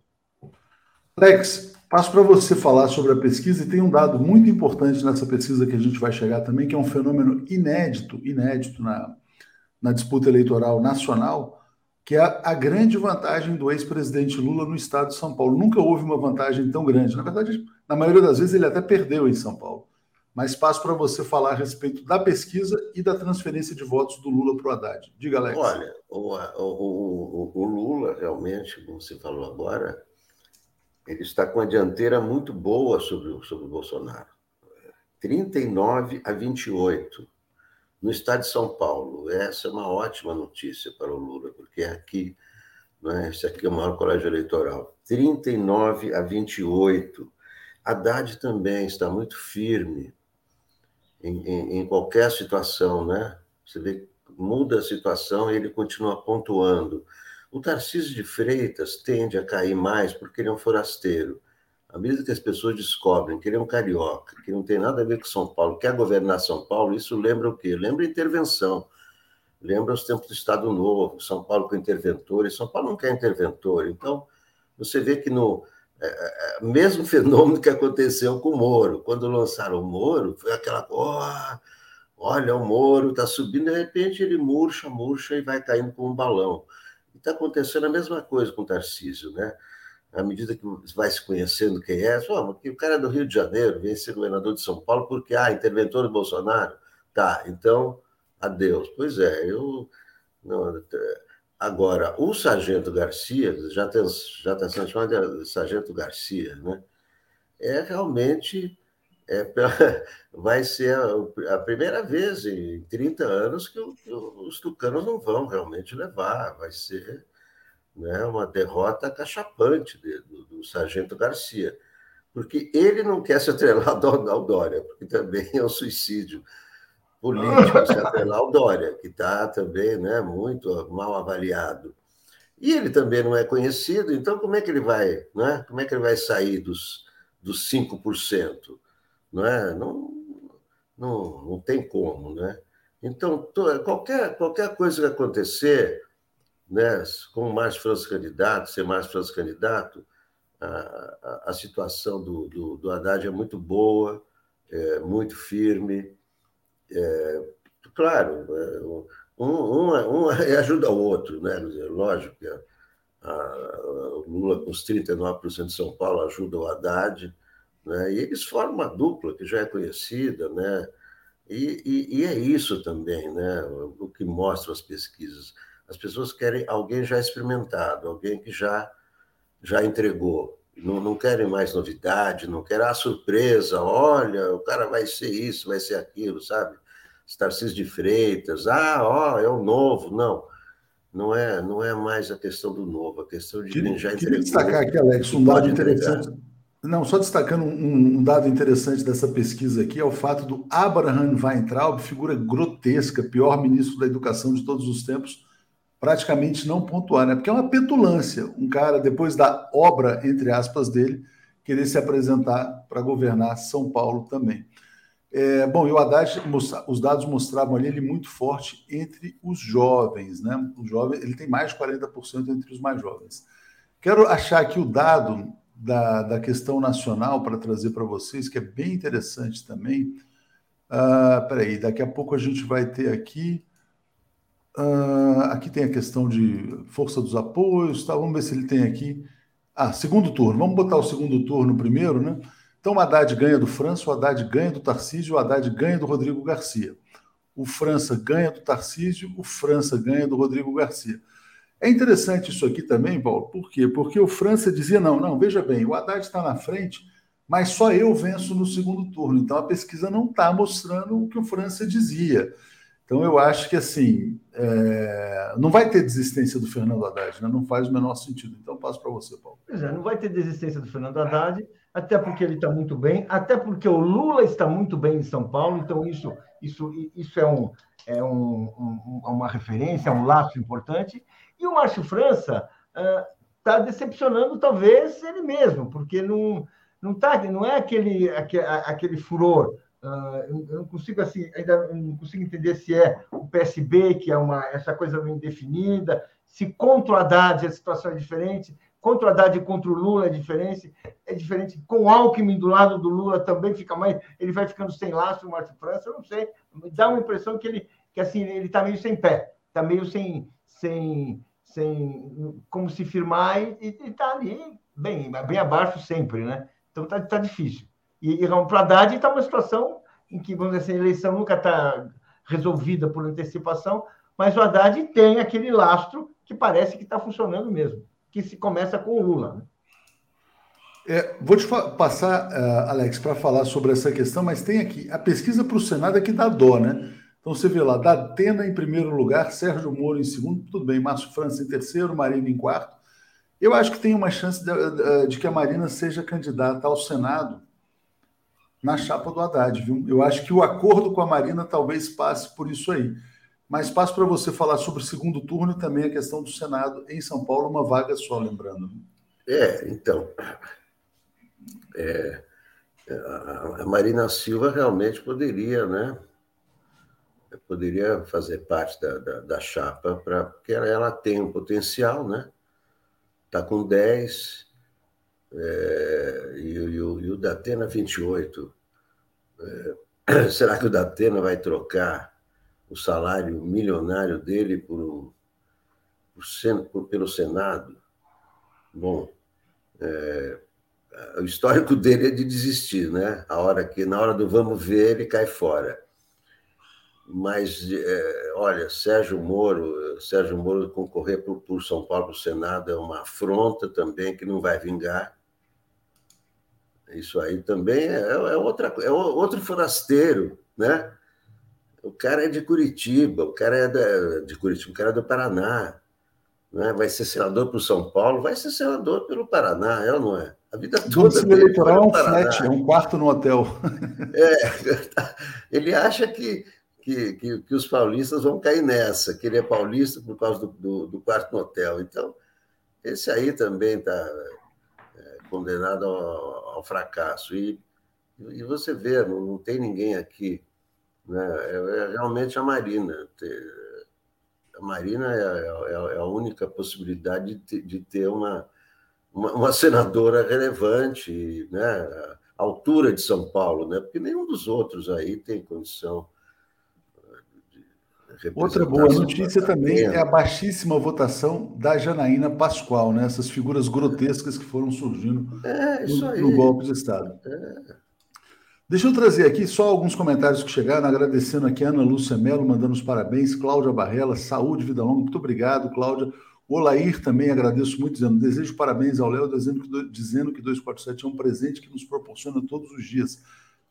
Alex, passo para você falar sobre a pesquisa e tem um dado muito importante nessa pesquisa que a gente vai chegar também, que é um fenômeno inédito, inédito na, na disputa eleitoral nacional, que é a grande vantagem do ex-presidente Lula no estado de São Paulo. Nunca houve uma vantagem tão grande. Na verdade, na maioria das vezes, ele até perdeu em São Paulo. Mas passo para você falar a respeito da pesquisa e da transferência de votos do Lula para o Haddad. Diga, Alex. Olha, o, o, o, Lula, realmente, como você falou agora, ele está com a dianteira muito boa sobre, sobre o Bolsonaro. 39 a 28 no estado de São Paulo. Essa é uma ótima notícia para o Lula, porque aqui, né, esse aqui é o maior colégio eleitoral. 39 a 28. Haddad também está muito firme em, em, em qualquer situação, né? Você vê, muda a situação e ele continua pontuando. O Tarcísio de Freitas tende a cair mais porque ele é um forasteiro. À medida que as pessoas descobrem que ele é um carioca, que não tem nada a ver com São Paulo, quer governar São Paulo, isso lembra o quê? Lembra intervenção. Lembra os tempos do Estado Novo, São Paulo com interventores. São Paulo não quer interventor. Então, você vê que no é, é, é mesmo fenômeno que aconteceu com o Moro. Quando lançaram o Moro, foi aquela oh, olha, o Moro está subindo, de repente ele murcha, murcha e vai caindo como um balão. Está acontecendo a mesma coisa com o Tarcísio, né? À medida que vai se conhecendo quem é, só, o cara é do Rio de Janeiro, vem ser governador de São Paulo, porque, ah, interventor do Bolsonaro? Tá, então, adeus. Pois é, eu. Não, agora, o Sargento Garcia, já está já tá sendo chamado de Sargento Garcia, né? É realmente. É, vai ser a, a, primeira vez em 30 anos que, o, que os tucanos não vão realmente levar. Vai ser né, uma derrota cachapante de, do, do, Sargento Garcia, porque ele não quer se atrelar ao Dória, porque também é um suicídio político se atrelar ao Dória, que está também né, muito mal avaliado. E ele também não é conhecido, então como é que ele vai, né? como é que ele vai sair dos, dos 5%? Não, é? não, não, não tem como, né? Então, qualquer, qualquer coisa que acontecer, né, com Márcio França candidato, ser Márcio França candidato, a, a, a situação do, do, do, Haddad é muito boa, é, muito firme. É, claro, é, um, um, um, ajuda o outro, né? lógico que Lula, com os 39% de São Paulo, ajuda o Haddad, né? e eles formam uma dupla que já é conhecida, né? E, e, e é isso também, né? o que mostram as pesquisas as pessoas querem alguém já experimentado, alguém que já, já entregou. Não, não querem mais novidade, não querem a ah, surpresa. Olha, o cara vai ser isso, vai ser aquilo, sabe? Tarcísio de Freitas, ah, ó, é o novo. Não, não é, não é mais a questão do novo, a questão de queria, quem já entregou. Queria destacar aqui, Alex, um dado interessante. Não, só destacando um, um, dado interessante dessa pesquisa aqui é o fato do Abraham Weintraub, figura grotesca, pior ministro da educação de todos os tempos, praticamente não pontuar, né? Porque é uma petulância um cara, depois da obra, entre aspas, dele, querer se apresentar para governar São Paulo também. É, bom, e o Haddad, os dados mostravam ali ele muito forte entre os jovens, né? O jovem, ele tem mais de 40% entre os mais jovens. Quero achar aqui o dado da, da questão nacional para trazer para vocês, que é bem interessante também. Uh, peraí, daqui a pouco a gente vai ter aqui. Uh, aqui tem a questão de força dos apoios, tá? vamos ver se ele tem aqui. Ah, segundo turno. Vamos botar o segundo turno primeiro, né? Então o Haddad ganha do França, o Haddad ganha do Tarcísio, o Haddad ganha do Rodrigo Garcia. O França ganha do Tarcísio, o França ganha do Rodrigo Garcia. É interessante isso aqui também, Paulo, por quê? Porque o França dizia: não, não, veja bem, o Haddad está na frente, mas só eu venço no segundo turno. Então a pesquisa não está mostrando o que o França dizia. Então, eu acho que assim é... não vai ter desistência do Fernando Haddad, né? não faz o menor sentido. Então, passo para você, Paulo. Pois é, não vai ter desistência do Fernando Haddad, até porque ele está muito bem, até porque o Lula está muito bem em São Paulo, então isso, isso, isso é, um, é um, um, uma referência, é um laço importante. E o Márcio França está uh, decepcionando, talvez, ele mesmo, porque não, não, tá, não é aquele, aquele, aquele furor Uh, eu não consigo assim, ainda não consigo entender se é o PSB, que é uma essa coisa indefinida, se contra o Haddad a situação é diferente, contra o Haddad e contra o Lula é diferente, é diferente. Com o Alckmin do lado do Lula também fica mais, ele vai ficando sem laço, o Márcio França, eu não sei, dá uma impressão que ele que assim ele está meio sem pé, tá meio sem, sem, sem como se firmar e está ali bem, bem abaixo sempre, né? Então está tá difícil. E, para o Haddad está uma situação em que, vamos dizer assim, a eleição nunca está resolvida por antecipação, mas o Haddad tem aquele lastro que parece que está funcionando mesmo, que se começa com o Lula. Né? É, vou te passar, uh, Alex, para falar sobre essa questão, mas tem aqui a pesquisa para o Senado aqui dá dó, né? Então você vê lá, Datena em primeiro lugar, Sérgio Moro em segundo, tudo bem, Márcio França em terceiro, Marina em quarto. Eu acho que tem uma chance de, de que a Marina seja candidata ao Senado na chapa do Haddad, viu? Eu acho que o acordo com a Marina talvez passe por isso aí. Mas passo para você falar sobre o segundo turno e também a questão do Senado em São Paulo, uma vaga só, lembrando. É, então. É, a Marina Silva realmente poderia, né? Poderia fazer parte da, da, da chapa, pra, porque ela, ela tem um potencial, né? Está com 10, é, e, e, o, e o Datena 28. É, será que o Datena vai trocar o salário milionário dele por, por, por pelo Senado? Bom, é, o histórico dele é de desistir, né? A hora que na hora do vamos ver ele cai fora. Mas é, olha, Sérgio Moro, Sérgio Moro concorrer por, por São Paulo para o Senado é uma afronta também que não vai vingar. Isso aí também é, é, outra, é outro forasteiro, né? O cara é de Curitiba, o cara é da, de Curitiba, o cara é do Paraná, né? Vai ser senador para o São Paulo, vai ser senador pelo Paraná, é ou não é? A vida toda. O eleitoral é um flat, é um quarto no hotel. É, ele acha que, que, que, que, os paulistas vão cair nessa, que ele é paulista por causa do, do, do quarto no hotel. Então, esse aí também está condenado ao, ao fracasso. E, e você vê, não, não tem ninguém aqui. Né? É, é realmente a Marina. A Marina é, é, é a única possibilidade de ter, de ter uma, uma, uma, senadora relevante, né? à altura de São Paulo, né? porque nenhum dos outros aí tem condição Outra boa notícia também é a baixíssima votação da Janaína Pascoal, né? essas figuras grotescas que foram surgindo é, no, no, golpe de Estado. É. Deixa eu trazer aqui só alguns comentários que chegaram, agradecendo aqui a Ana Lúcia Mello, mandando os parabéns, Cláudia Barrela, saúde, vida longa, muito obrigado, Cláudia. O Lair também agradeço muito, dizendo, desejo parabéns ao Léo, dizendo que, dizendo que 247 é um presente que nos proporciona todos os dias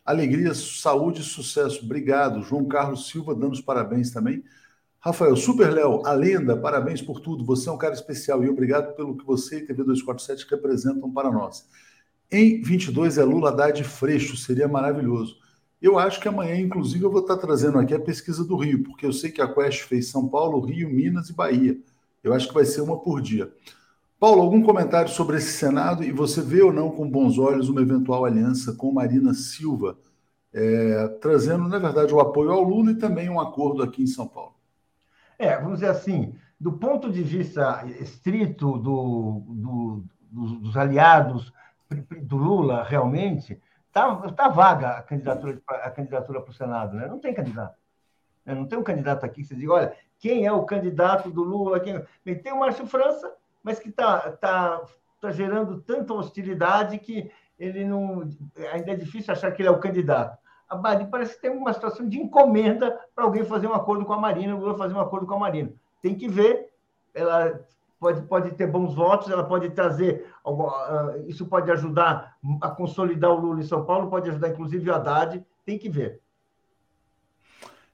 Alegria, saúde e sucesso. Obrigado. João Carlos Silva dando os parabéns também. Rafael, Super Léo, a lenda, parabéns por tudo. Você é um cara especial e obrigado pelo que você e TV 247 representam para nós. Em 22 é Lula Haddad Freixo, seria maravilhoso. Eu acho que amanhã, inclusive, eu vou estar trazendo aqui a pesquisa do Rio, porque eu sei que a Quest fez São Paulo, Rio, Minas e Bahia. Eu acho que vai ser uma por dia. Paulo, algum comentário sobre esse Senado e você vê ou não com bons olhos uma eventual aliança com Marina Silva, é, trazendo, na verdade, o apoio ao Lula e também um acordo aqui em São Paulo? É, vamos dizer assim, do ponto de vista estrito do, do, dos aliados do Lula, realmente, está tá vaga a candidatura, a candidatura para o Senado, né? Não tem candidato. Né? Não tem um candidato aqui que você diga, olha, quem é o candidato do Lula? Quem... É? Tem o Márcio França, mas que está tá, tá gerando tanta hostilidade que ele não. Ainda é difícil achar que ele é o candidato. A Bahia parece que tem uma situação de encomenda para alguém fazer um acordo com a Marina, o Lula fazer um acordo com a Marina. Tem que ver, ela pode, pode ter bons votos, ela pode trazer. Ah, isso pode ajudar a consolidar o Lula em São Paulo, pode ajudar inclusive o Haddad, tem que ver.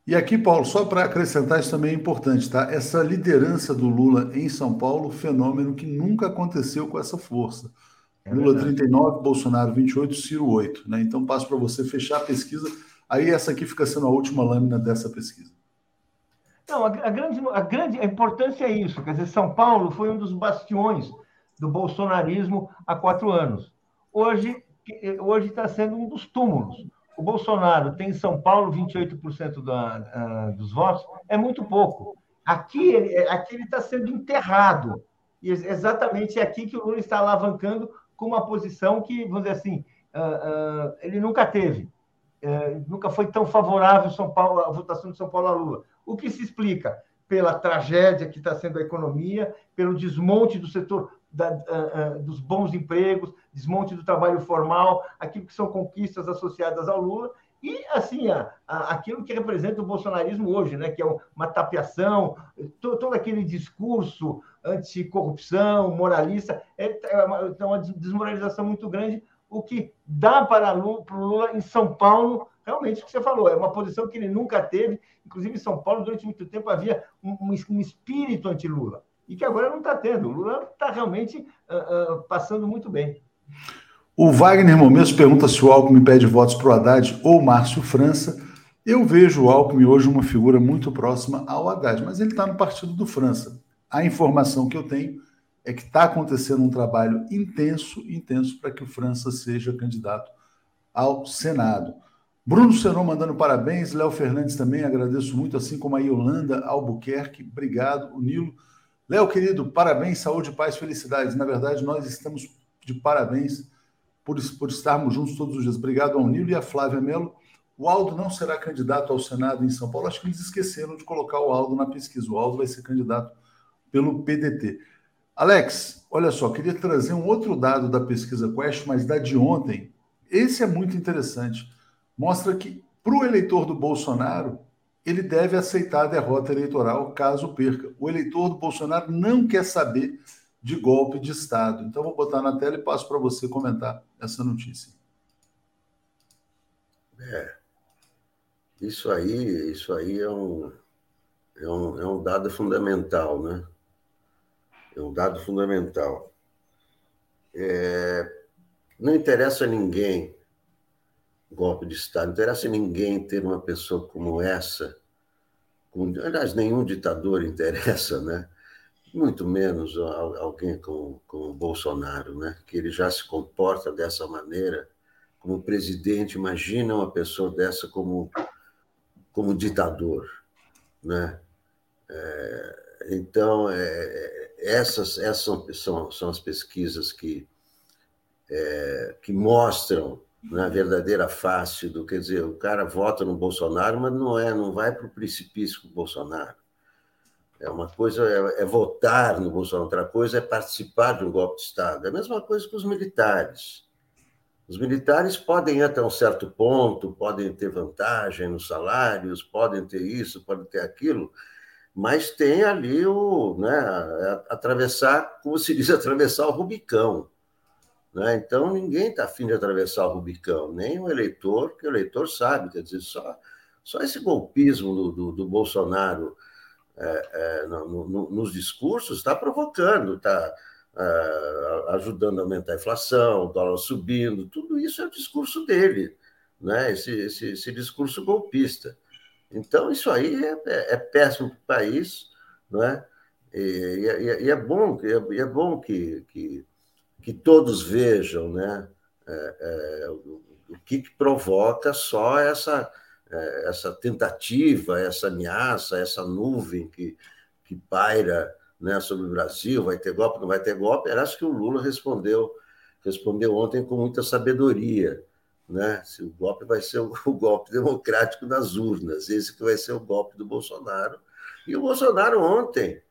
E aqui, Paulo, só para acrescentar, isso também é importante, tá? Essa liderança do Lula em São Paulo, fenômeno que nunca aconteceu com essa força. É Lula 39, Bolsonaro 28, Ciro 8. Né? Então, passo para você fechar a pesquisa. Aí, essa aqui fica sendo a última lâmina dessa pesquisa. Não, a, a, grande, a grande a importância é isso. Quer dizer, São Paulo foi um dos bastiões do bolsonarismo há quatro anos. Hoje hoje está sendo um dos túmulos o Bolsonaro tem em São Paulo 28% da, uh, dos votos, é muito pouco. Aqui ele aqui ele está sendo enterrado. E exatamente é aqui que o Lula está alavancando com uma posição que, vamos dizer assim, uh, uh, ele nunca teve. nunca foi tão favorável São Paulo, a votação de São Paulo a Lula. O que se explica? pela tragédia que está sendo a economia, pelo desmonte do setor da, dos bons empregos, desmonte do trabalho formal, aquilo que são conquistas associadas ao Lula, e assim a, a, aquilo que representa o bolsonarismo hoje, né, que é uma tapeação, todo, todo aquele discurso anticorrupção, moralista, é, é uma, é uma desmoralização muito grande, o que dá para o Lula em São Paulo realmente o que você falou, é uma posição que ele nunca teve. Inclusive, em São Paulo, durante muito tempo, havia um, um espírito anti-Lula, e que agora não está tendo. O Lula está realmente uh, uh, passando muito bem. O Wagner Momentos pergunta se o Alckmin pede votos para o Haddad ou Márcio França. Eu vejo o Alckmin hoje uma figura muito próxima ao Haddad, mas ele está no partido do França. A informação que eu tenho é que está acontecendo um trabalho intenso, intenso, para que o França seja candidato ao Senado. Bruno Senon mandando parabéns, Léo Fernandes também, agradeço muito, assim como a Yolanda Albuquerque, obrigado, o Nilo. Léo, querido, parabéns, saúde, paz, felicidades. Na verdade, nós estamos de parabéns por, por estarmos juntos todos os dias. Obrigado ao Nilo e a Flávia Melo. O Aldo não será candidato ao Senado em São Paulo. Acho que eles esqueceram de colocar o Aldo na pesquisa. O Aldo vai ser candidato pelo PDT. Alex, olha só, queria trazer um outro dado da pesquisa Quest, mas da de ontem. Esse é muito interessante mostra que para o eleitor do Bolsonaro, ele deve aceitar a derrota eleitoral caso perca. O eleitor do Bolsonaro não quer saber de golpe de Estado. Então, vou botar na tela e passo para você comentar essa notícia. É. Isso aí, isso aí é um, é um, é um dado fundamental, né? É um dado fundamental. É, não interessa a ninguém golpe de Estado. Não interessa ninguém ter uma pessoa como essa. Com, aliás, nenhum ditador interessa, né? Muito menos alguém como, como Bolsonaro, né? Que ele já se comporta dessa maneira como presidente. Imagina uma pessoa dessa como, como ditador, né? É, então, é, essas, essas são, são as pesquisas que, é, que mostram na verdadeira face do, quer dizer, o cara vota no Bolsonaro, mas não é, não vai para o precipício com o Bolsonaro. É uma coisa é, é, votar no Bolsonaro, outra coisa é participar de um golpe de Estado. É a mesma coisa que os militares. Os militares podem ir até um certo ponto, podem ter vantagem nos salários, podem ter isso, podem ter aquilo, mas tem ali o, né, atravessar, como se diz, atravessar o Rubicão. Né? Então, ninguém está afim de atravessar o Rubicão, nem o eleitor, que o eleitor sabe, quer dizer, só, só esse golpismo do, do, do Bolsonaro é, é, no, no, nos discursos está provocando, está é, ajudando a aumentar a inflação, o dólar subindo, tudo isso é o discurso dele, né? esse, esse, esse discurso golpista. Então, isso aí é, é, é péssimo para o país, é? E, e, e, é bom, é, é bom que, que que todos vejam né, o, o que, que, provoca só essa, essa tentativa, essa ameaça, essa nuvem que, que paira né, sobre o Brasil, vai ter golpe, não vai ter golpe. Eu acho que o Lula respondeu, respondeu ontem com muita sabedoria. Né? Se o golpe vai ser o, golpe democrático das urnas, esse que vai ser o golpe do Bolsonaro. E o Bolsonaro ontem,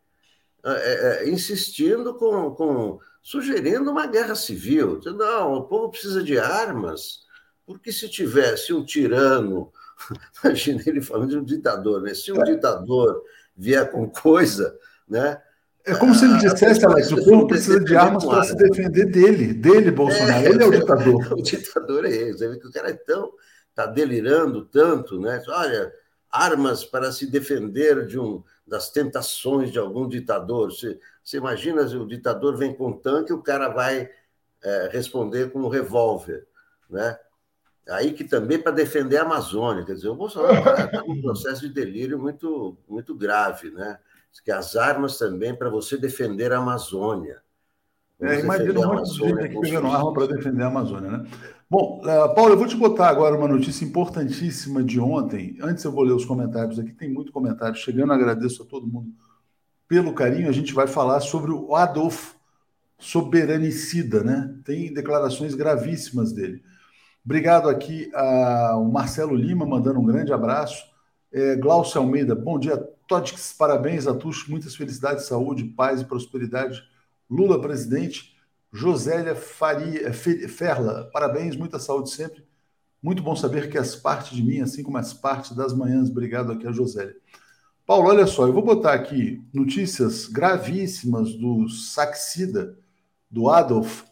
é, é, insistindo com, com sugerindo uma guerra civil. Não, o povo precisa de armas, porque se tivesse um tirano, imagina ele falando de um ditador, né? Se um é. ditador vier com coisa, né? É como se ele ah, dissesse, Alex, o povo precisa de armas para se defender dele, dele, Bolsonaro. É, ele é o ditador. O ditador é ele. Você vê que o cara é tão. está delirando tanto, né? Olha, armas para se defender de um, das tentações de algum ditador. Você, você imagina, o ditador vem com um tanque, o cara vai é, responder com um revólver, né? Aí que também para defender a Amazônia, quer dizer, o Bolsonaro está num processo de delírio muito, muito grave, né? Que as armas também para você defender a Amazônia. É, imagina um monte de gente aqui pegando arma para defender a Amazônia, né? Bom, uh, Paulo, eu vou te botar agora uma notícia importantíssima de ontem. Antes eu vou ler os comentários aqui, tem muito comentário chegando. Agradeço a todo mundo pelo carinho. A gente vai falar sobre o Adolfo soberanicida, né? Tem declarações gravíssimas dele. Obrigado aqui ao Marcelo Lima, mandando um grande abraço. É, Glaucio Almeida, bom dia. Todix, parabéns a todos, muitas felicidades, saúde, paz e prosperidade. Lula, presidente. Josélia Faria, Ferla, parabéns, muita saúde sempre. Muito bom saber que as partes de mim, assim como as partes das manhãs, obrigado aqui a Josélia. Paulo, olha só, eu vou botar aqui notícias gravíssimas do Saxida, do Adolf.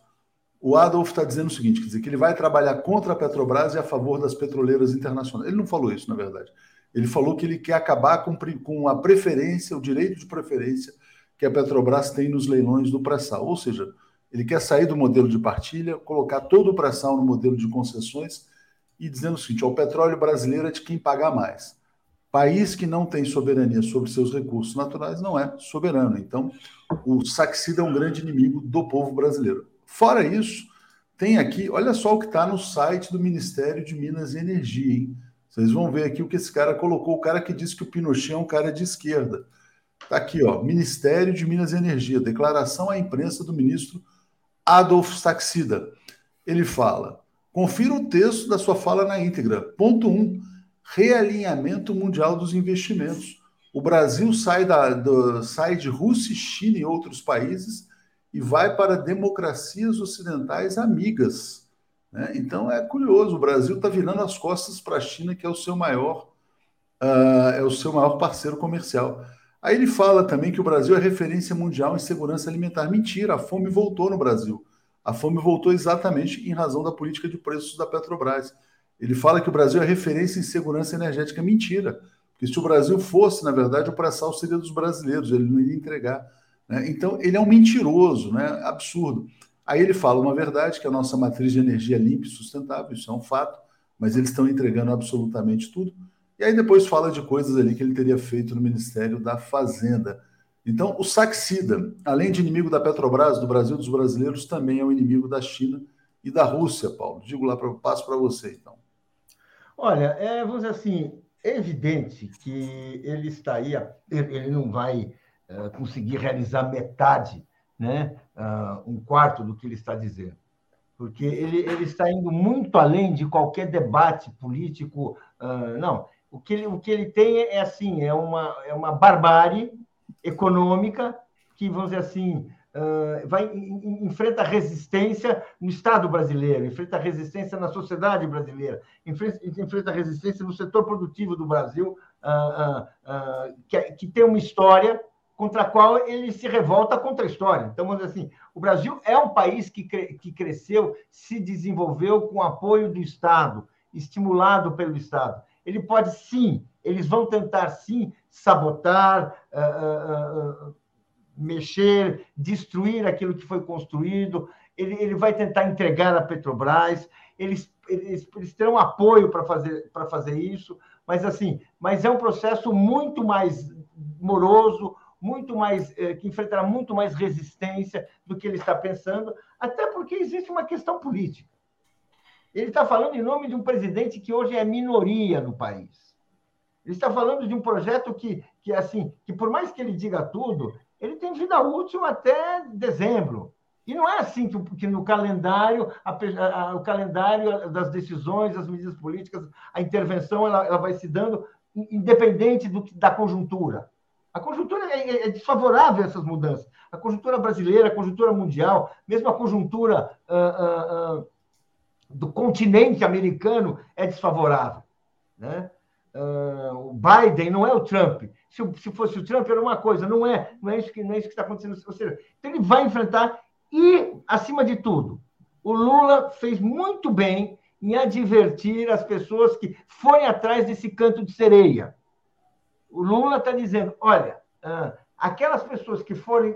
O Adolf está dizendo o seguinte: quer dizer, que ele vai trabalhar contra a Petrobras e a favor das petroleiras internacionais. Ele não falou isso, na verdade. Ele falou que ele quer acabar com, com a preferência, o direito de preferência que a Petrobras tem nos leilões do pré-sal. Ou seja, ele quer sair do modelo de partilha, colocar todo o pré-sal no modelo de concessões e dizendo o seguinte: o petróleo brasileiro é de quem pagar mais. País que não tem soberania sobre seus recursos naturais não é soberano. Então, o Saxida é um grande inimigo do povo brasileiro. Fora isso, tem aqui, olha só o que está no site do Ministério de Minas e Energia, hein? Vocês vão ver aqui o que esse cara colocou, o cara que disse que o Pinochet é um cara de esquerda. Está aqui, ó, Ministério de Minas e Energia, declaração à imprensa do ministro Adolf Saxida. Ele fala: confira o texto da sua fala na íntegra. Ponto 1. Um, realinhamento mundial dos investimentos. O Brasil sai, da, do, sai de Rússia, China e outros países e vai para democracias ocidentais amigas. Né? Então é curioso, o Brasil está virando as costas para a China, que é o seu maior uh, é o seu maior parceiro comercial. Aí ele fala também que o Brasil é referência mundial em segurança alimentar. Mentira, a fome voltou no Brasil. A fome voltou exatamente em razão da política de preços da Petrobras. Ele fala que o Brasil é referência em segurança energética. Mentira. Porque se o Brasil fosse, na verdade, o pré-sal seria dos brasileiros, ele não iria entregar. Né? Então, ele é um mentiroso, né? absurdo. Aí ele fala uma verdade, que a nossa matriz de energia é limpa e sustentável, isso é um fato, mas eles estão entregando absolutamente tudo. E aí depois fala de coisas ali que ele teria feito no Ministério da Fazenda. Então, o Saxida, além de inimigo da Petrobras, do Brasil, dos brasileiros, também é um inimigo da China e da Rússia, Paulo. Digo lá, passo para você, então. Olha, é, vamos dizer assim, é evidente que ele está aí, ele não vai conseguir realizar metade, né, uh, um quarto do que ele está dizendo. Porque ele, ele está indo muito além de qualquer debate político. Uh, não, o que, ele, o que ele tem é assim, é uma, é uma barbárie econômica que, vamos dizer assim, uh, vai, enfrenta resistência no Estado brasileiro, enfrenta resistência na sociedade brasileira, enfrenta, enfrenta resistência no setor produtivo do Brasil, uh, uh, que, que tem uma história contra a qual ele se revolta contra a história. Então, vamos assim, o Brasil é um país que, cre que cresceu, se desenvolveu com apoio do Estado, estimulado pelo Estado. Ele pode sim, eles vão tentar sim sabotar, uh, uh, mexer, destruir aquilo que foi construído, ele, ele vai tentar entregar a Petrobras, eles, eles, eles terão apoio para fazer, fazer isso, mas assim, mas é um processo muito mais moroso, muito mais eh, que enfrentará muito mais resistência do que ele está pensando, até porque existe uma questão política. Ele está falando em nome de um presidente que hoje é minoria no país. Ele está falando de um projeto que, que assim, que por mais que ele diga tudo, ele tem vida útil até dezembro. E não é assim que, que no calendário, a, a, o calendário das decisões, das medidas políticas, a intervenção ela, ela vai se dando independente do, da conjuntura. A conjuntura é, é, é, desfavorável a essas mudanças. A conjuntura brasileira, a conjuntura mundial, mesmo a conjuntura uh, uh, uh, do continente americano é desfavorável. Né? o Biden não é o Trump se, se fosse o Trump, era uma coisa, não é, não é isso que, não é isso que está acontecendo. Ou seja, então ele vai enfrentar e, acima de tudo, o Lula fez muito bem em advertir as pessoas que forem atrás desse canto de sereia. O Lula está dizendo: olha, aquelas pessoas que forem,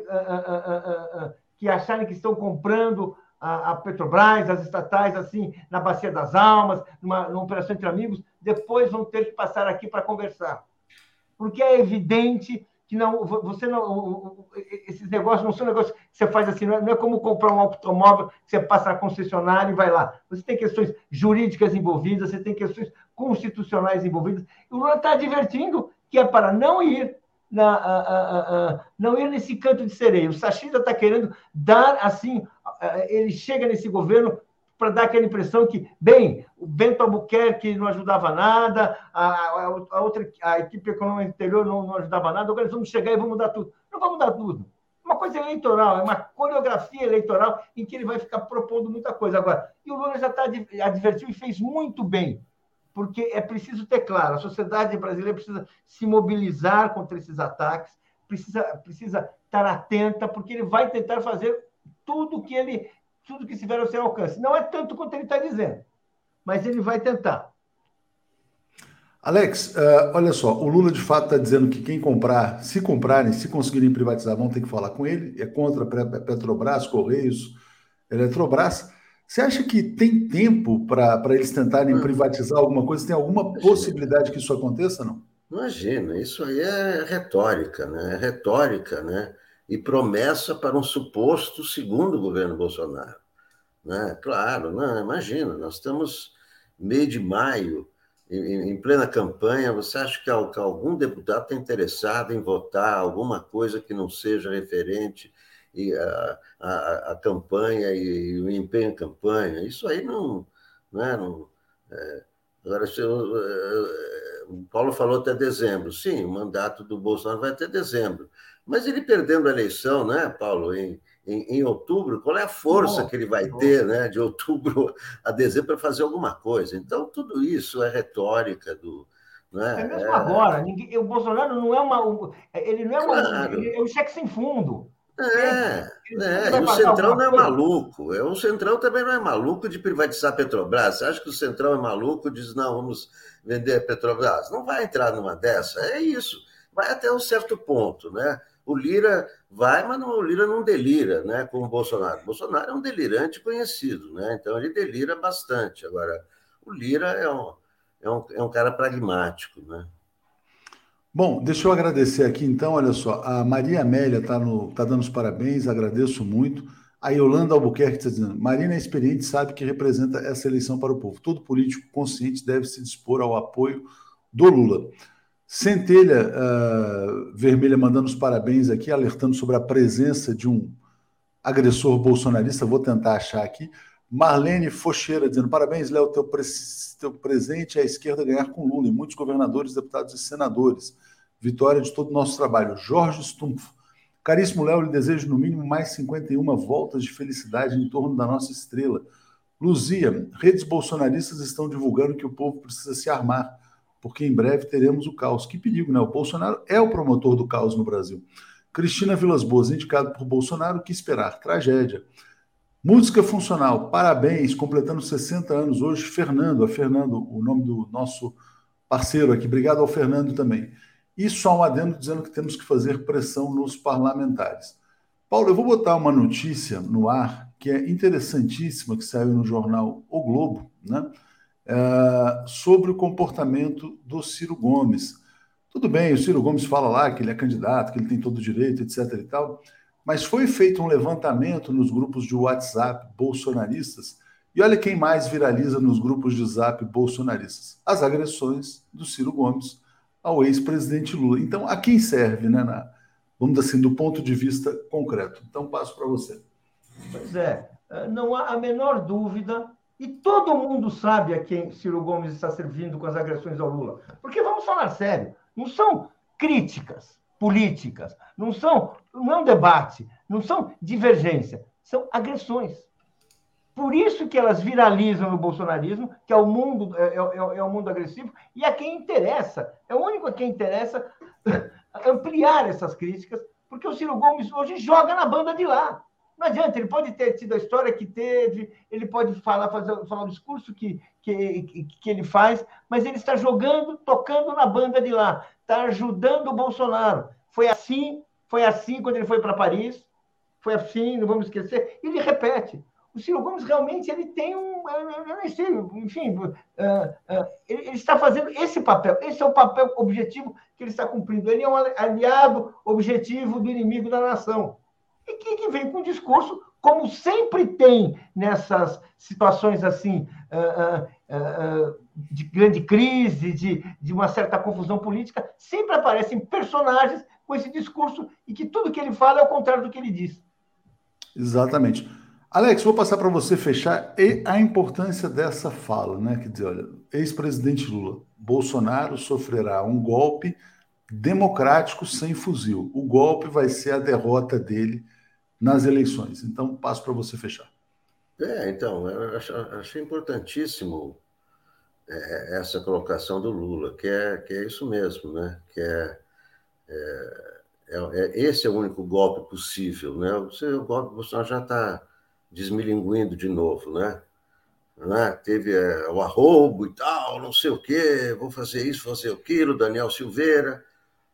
que acharem que estão comprando a, Petrobras, as estatais, assim, na Bacia das Almas, numa, numa operação entre amigos, depois vão ter que passar aqui para conversar porque é evidente que não, você não, esses negócios não são negócios que você faz assim, não é, não é como comprar um automóvel você passa na concessionária e vai lá. Você tem questões jurídicas envolvidas, você tem questões constitucionais envolvidas. E o Lula está advertindo que é para não ir na, a, a, a, não ir nesse canto de sereia. O Sachida está querendo dar assim, ele chega nesse governo para dar aquela impressão que, bem, o Bento Albuquerque não ajudava nada, a, a, outra, a equipe econômica anterior não, não, ajudava nada, agora eles vão chegar e vão mudar tudo. Não vai mudar tudo. Uma coisa eleitoral, é uma coreografia eleitoral em que ele vai ficar propondo muita coisa. Agora, e o Lula já está advertiu e fez muito bem, porque é preciso ter claro, a sociedade brasileira precisa se mobilizar contra esses ataques, precisa, precisa estar atenta, porque ele vai tentar fazer tudo que ele tudo que estiver ao seu alcance. Não é tanto quanto ele está dizendo, mas ele vai tentar. Alex, uh, olha só, o Lula de fato está dizendo que quem comprar, se comprarem, se conseguirem privatizar, vão ter que falar com ele, é contra Petrobras, Correios, Eletrobras. Você acha que tem tempo para eles tentarem hum. privatizar alguma coisa? Tem alguma possibilidade que isso aconteça, não? Imagina, isso aí é retórica, né? É retórica, né? e promessa para um suposto segundo governo Bolsonaro. Né? Claro, não, imagina, nós estamos meio de maio, em, em plena campanha, você acha que algum deputado está interessado em votar alguma coisa que não seja referente a, a, a campanha e, e, o empenho em campanha? Isso aí não. Né, não é, agora, se eu, é, o Paulo falou até dezembro. Sim, o mandato do Bolsonaro vai até dezembro. Mas ele perdendo a eleição, né, Paulo, em, em, em outubro, qual é a força que ele vai ter, né, de outubro a dezembro para fazer alguma coisa? Então, tudo isso é retórica do. Né? É mesmo é... agora. Ninguém, o Bolsonaro não é uma. Ele não é uma. Claro. Ele é um cheque sem fundo. É, é, e o Centrão não é maluco. É, o Centrão também não é maluco de privatizar a Petrobras. Você acha que o Centrão é maluco diz, não, vamos vender a Petrobras? Não vai entrar numa dessa. É isso. Vai até um certo ponto, né? O Lira vai, mas não, o Lira não delira, né? Como o Bolsonaro. O Bolsonaro é um delirante conhecido, né? Então ele delira bastante. Agora, o Lira é um, é um, é um cara pragmático, né? Bom, deixa eu agradecer aqui então, olha só, a Maria Amélia está tá dando os parabéns, agradeço muito. A Yolanda Albuquerque está dizendo: Marina é experiente, sabe que representa essa eleição para o povo. Todo político consciente deve se dispor ao apoio do Lula. Centelha uh, Vermelha mandando os parabéns aqui, alertando sobre a presença de um agressor bolsonarista. Vou tentar achar aqui. Marlene Focheira dizendo: parabéns, Léo, teu, pre teu presente é a esquerda ganhar com Lula e muitos governadores, deputados e senadores. Vitória de todo o nosso trabalho. Jorge Stumpf. Caríssimo Léo, lhe desejo no mínimo mais 51 voltas de felicidade em torno da nossa estrela. Luzia, redes bolsonaristas estão divulgando que o povo precisa se armar porque em breve teremos o caos. Que perigo, né? O Bolsonaro é o promotor do caos no Brasil. Cristina Vilas Boas, indicado por Bolsonaro, que esperar? Tragédia. Música funcional, parabéns, completando 60 anos hoje, Fernando, a Fernando, o nome do nosso parceiro aqui. Obrigado ao Fernando também. E só um adendo dizendo que temos que fazer pressão nos parlamentares. Paulo, eu vou botar uma notícia no ar que é interessantíssima, que saiu no jornal O Globo, né? É, sobre o comportamento do Ciro Gomes. Tudo bem, o Ciro Gomes fala lá que ele é candidato, que ele tem todo o direito, etc. e tal, mas foi feito um levantamento nos grupos de WhatsApp bolsonaristas, e olha quem mais viraliza nos grupos de Zap bolsonaristas: as agressões do Ciro Gomes ao ex-presidente Lula. Então, a quem serve, né? Na, vamos assim, do ponto de vista concreto. Então, passo para você. Pois é, não há a menor dúvida e todo mundo sabe a quem Ciro Gomes está servindo com as agressões ao Lula. Porque vamos falar sério, não são críticas políticas, não são, não é um debate, não são divergência, são agressões. Por isso que elas viralizam no bolsonarismo, que é o mundo é, é, é, é o mundo agressivo, e a quem interessa, é o único a quem interessa ampliar essas críticas, porque o Ciro Gomes hoje joga na banda de lá. Não adianta, ele pode ter tido a história que teve, ele pode falar, fazer, falar o discurso que, que, que ele faz, mas ele está jogando, tocando na banda de lá, está ajudando o Bolsonaro. Foi assim, foi assim quando ele foi para Paris, foi assim, não vamos esquecer, ele repete. O Ciro Gomes realmente ele tem um, eu nem sei, enfim, uh, uh, ele, ele, está fazendo esse papel, esse é o papel objetivo que ele está cumprindo. Ele é um aliado objetivo do inimigo da nação e que, que vem com um discurso, como sempre tem nessas situações assim, de grande crise, de, de uma certa confusão política, sempre aparecem personagens com esse discurso e que tudo que ele fala é o contrário do que ele diz. Exatamente. Alex, vou passar para você fechar e a importância dessa fala, né? Quer dizer, olha, ex-presidente Lula, Bolsonaro sofrerá um golpe democrático sem fuzil. O golpe vai ser a derrota dele nas eleições. Então, passo para você fechar. É, então, eu achei importantíssimo é, essa colocação do Lula, que é, que é isso mesmo, né? Que é, é, é, é esse é o único golpe possível, né? O, golpe Bolsonaro já está desmilinguindo de novo, né? né? Teve é, o arrobo e tal, não sei o quê, vou fazer isso, fazer aquilo, Daniel Silveira,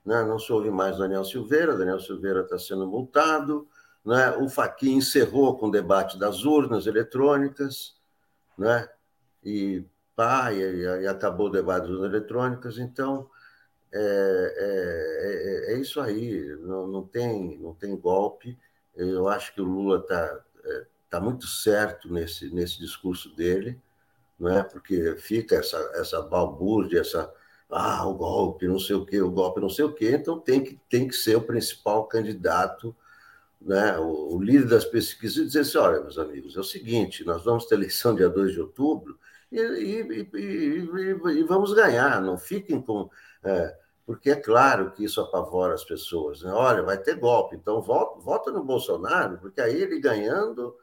né? não se ouve mais Daniel Silveira, Daniel Silveira está sendo multado, né? o Faquin encerrou com o debate das urnas eletrônicas, né? e, pá, e, e acabou o debate das urnas eletrônicas, então é, é, é, é isso aí, não, não, tem, não tem golpe, eu acho que o Lula está está muito certo nesse, nesse discurso dele, não é? porque fica essa, essa balbúrdia, essa ah, o golpe, não sei o quê, o golpe, não sei o quê, então tem que, tem que ser o principal candidato, né? o, o líder das pesquisas, e dizer assim: olha, meus amigos, é o seguinte, nós vamos ter eleição dia 2 de outubro e, e, e, e vamos ganhar, não fiquem com. É, porque é claro que isso apavora as pessoas. Né? Olha, vai ter golpe, então vota, vota no Bolsonaro, porque aí ele ganhando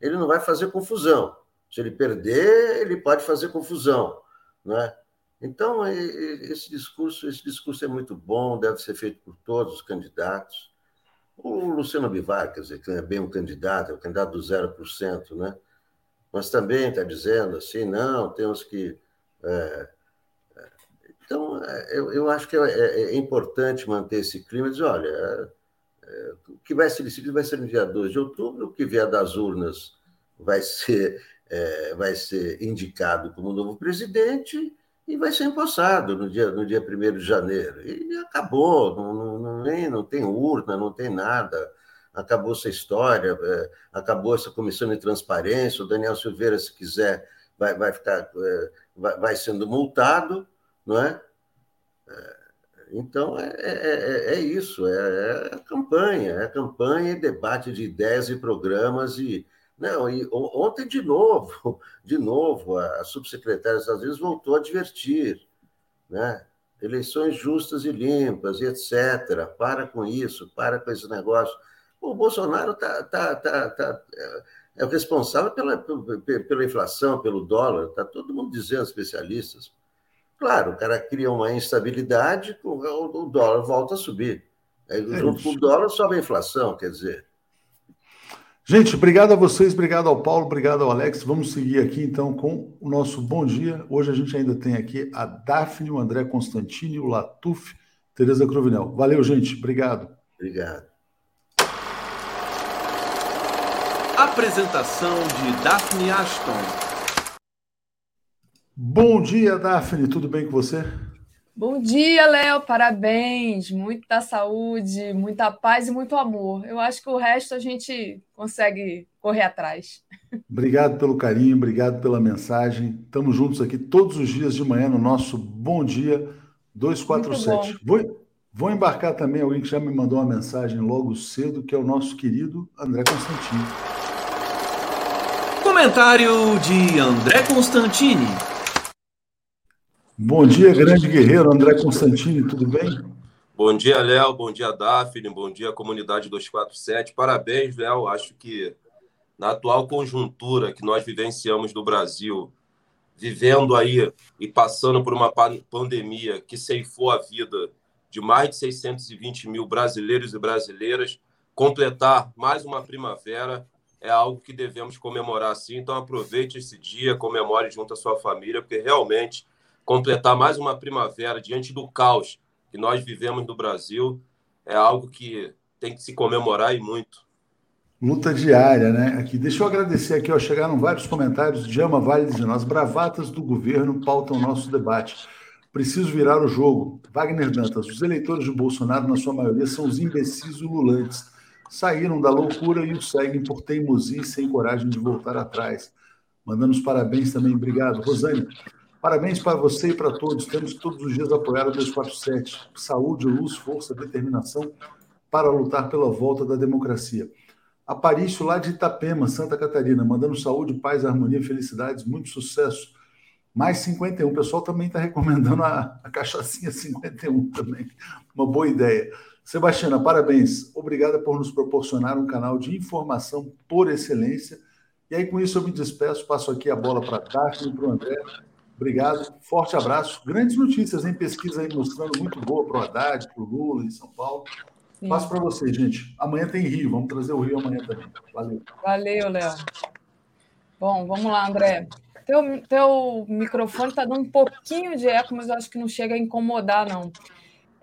ele não vai fazer confusão. Se ele perder, ele pode fazer confusão, né? Então esse discurso, esse discurso é muito bom, deve ser feito por todos os candidatos. O Luciano Bivar, quer dizer, que é bem um candidato, é o candidato do 0%, né? Mas também está dizendo assim, não, temos que. É... Então, é, eu, eu acho que é, é, é, importante manter esse clima, dizer, olha, o que vai ser decidido vai ser no dia 2 de outubro, o que vier das urnas vai ser, é, vai ser indicado como novo presidente e vai ser empossado no dia, no dia 1 de janeiro. E acabou, não, não, não, tem, não tem urna, não tem nada. Acabou essa história, é, acabou essa comissão de transparência. O Daniel Silveira, se quiser, vai, vai ficar é, vai, vai sendo multado, não é? é então, é, é, é, é isso, é, é, campanha, é campanha e debate de ideias e programas. E, não, e ontem, de novo, de novo, a subsecretária às vezes voltou a advertir, né? eleições justas e limpas, e etc. Para com isso, para com esse negócio. O Bolsonaro tá, tá, tá, tá, é o responsável pela, pela inflação, pelo dólar, está todo mundo dizendo, especialistas. Claro, o cara cria uma instabilidade, o dólar volta a subir. Aí, é junto com o dólar sobe a inflação, quer dizer. Gente, obrigado a vocês, obrigado ao Paulo, obrigado ao Alex. Vamos seguir aqui então com o nosso bom dia. Hoje a gente ainda tem aqui a Daphne, o André Constantini, o Latuf, Tereza Cruvinel. Valeu, gente. Obrigado. Obrigado. Apresentação de Daphne Ashton. Bom dia, Daphne, tudo bem com você? Bom dia, Léo, parabéns, muita saúde, muita paz e muito amor. Eu acho que o resto a gente consegue correr atrás. Obrigado pelo carinho, obrigado pela mensagem. Estamos juntos aqui todos os dias de manhã no nosso Bom Dia 247. Vou, vou embarcar também alguém que já me mandou uma mensagem logo cedo, que é o nosso querido André Constantini. Comentário de André Constantini. Bom dia, grande guerreiro André Constantini, tudo bem? Bom dia, Léo. Bom dia, Daphne. Bom dia, comunidade 247. Parabéns, Léo. Acho que na atual conjuntura que nós vivenciamos no Brasil, vivendo aí e passando por uma pandemia que ceifou a vida de mais de 620 mil brasileiros e brasileiras, completar mais uma primavera é algo que devemos comemorar sim. Então aproveite esse dia, comemore junto à sua família, porque realmente completar mais uma primavera diante do caos que nós vivemos no Brasil é algo que tem que se comemorar e muito. Luta diária, né? Aqui, deixa eu agradecer aqui, ó, chegaram vários comentários. Diama Vale dizendo: as bravatas do governo pautam nosso debate. Preciso virar o jogo. Wagner Dantas, os eleitores de Bolsonaro, na sua maioria, são os imbecis ululantes. Saíram da loucura e o seguem por teimosia e sem coragem de voltar atrás. Mandando os parabéns também, obrigado. Rosane, Parabéns para você e para todos. Temos todos os dias apoiado o 247. Saúde, luz, força, determinação para lutar pela volta da democracia. Aparício lá de Itapema, Santa Catarina, mandando saúde, paz, harmonia, felicidades, muito sucesso. Mais 51. O pessoal também está recomendando a, a cachaçinha 51 também. Uma boa ideia. Sebastiana, parabéns. Obrigada por nos proporcionar um canal de informação por excelência. E aí, com isso, eu me despeço, passo aqui a bola para a Daphne e para o André. Obrigado, forte abraço. Grandes notícias em pesquisa aí mostrando muito boa para o Haddad, para o Lula em São Paulo. Sim. Passo para vocês, gente. Amanhã tem Rio, vamos trazer o Rio amanhã também. Valeu. Valeu, Léo. Bom, vamos lá, André. Teu, teu microfone está dando um pouquinho de eco, mas eu acho que não chega a incomodar, não.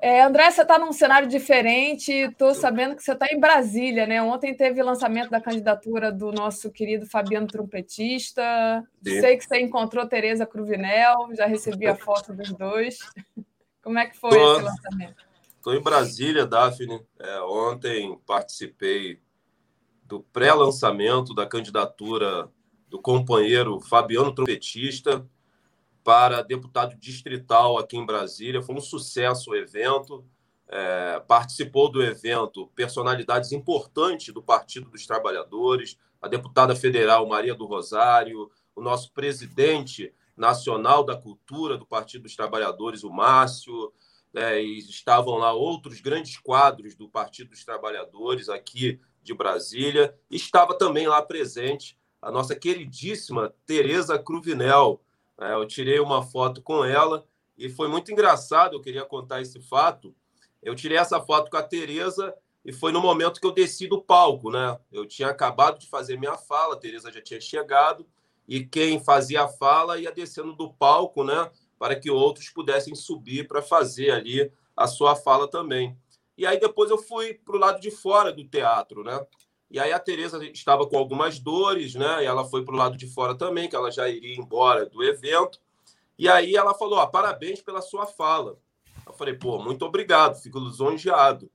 É, André, você está num cenário diferente. Estou sabendo que você está em Brasília, né? Ontem teve lançamento da candidatura do nosso querido Fabiano Trompetista. Sim. Sei que você encontrou Tereza Cruvinel, já recebi a foto dos dois. Como é que foi tô, esse lançamento? Estou em Brasília, Daphne. É, ontem participei do pré-lançamento da candidatura do companheiro Fabiano Trompetista para deputado distrital aqui em Brasília. Foi um sucesso o evento. É, participou do evento personalidades importantes do Partido dos Trabalhadores, a deputada federal Maria do Rosário, o nosso presidente nacional da cultura do Partido dos Trabalhadores, o Márcio, é, e estavam lá outros grandes quadros do Partido dos Trabalhadores aqui de Brasília. E estava também lá presente a nossa queridíssima Tereza Cruvinel, é, eu tirei uma foto com ela e foi muito engraçado. Eu queria contar esse fato. Eu tirei essa foto com a Tereza e foi no momento que eu desci do palco, né? Eu tinha acabado de fazer minha fala, a Tereza já tinha chegado e quem fazia a fala ia descendo do palco, né? Para que outros pudessem subir para fazer ali a sua fala também. E aí depois eu fui para o lado de fora do teatro, né? E aí a Tereza estava com algumas dores, né? E ela foi para o lado de fora também, que ela já iria embora do evento. E aí ela falou: ah, parabéns pela sua fala. Eu falei, pô, muito obrigado, fico lisonjeado.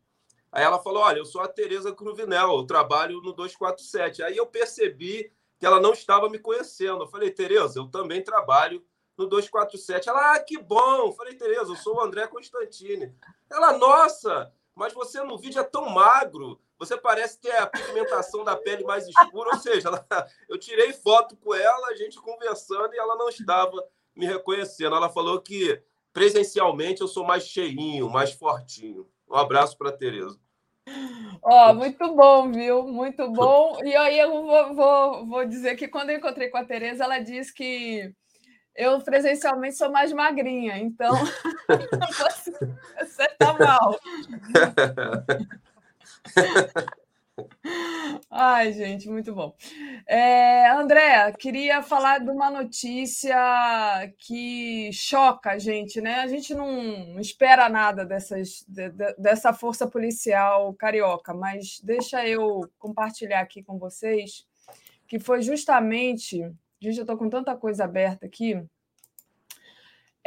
Aí ela falou: olha, eu sou a Tereza Cruvinel, eu trabalho no 247. Aí eu percebi que ela não estava me conhecendo. Eu falei, Tereza, eu também trabalho no 247. Ela, ah, que bom. Eu falei, Tereza, eu sou o André Constantini. Ela, nossa, mas você no vídeo é tão magro. Você parece ter a pigmentação da pele mais escura, ou seja, ela, eu tirei foto com ela, a gente conversando e ela não estava me reconhecendo. Ela falou que presencialmente eu sou mais cheinho, mais fortinho. Um abraço para a Tereza. Ó, oh, muito bom, viu? Muito bom. E aí eu vou, vou, vou dizer que quando eu encontrei com a Tereza, ela disse que eu presencialmente sou mais magrinha, então você, você tá mal. Ai, gente, muito bom. É, André, queria falar de uma notícia que choca a gente, né? A gente não espera nada dessas, de, de, dessa força policial carioca, mas deixa eu compartilhar aqui com vocês que foi justamente. Gente, eu estou com tanta coisa aberta aqui.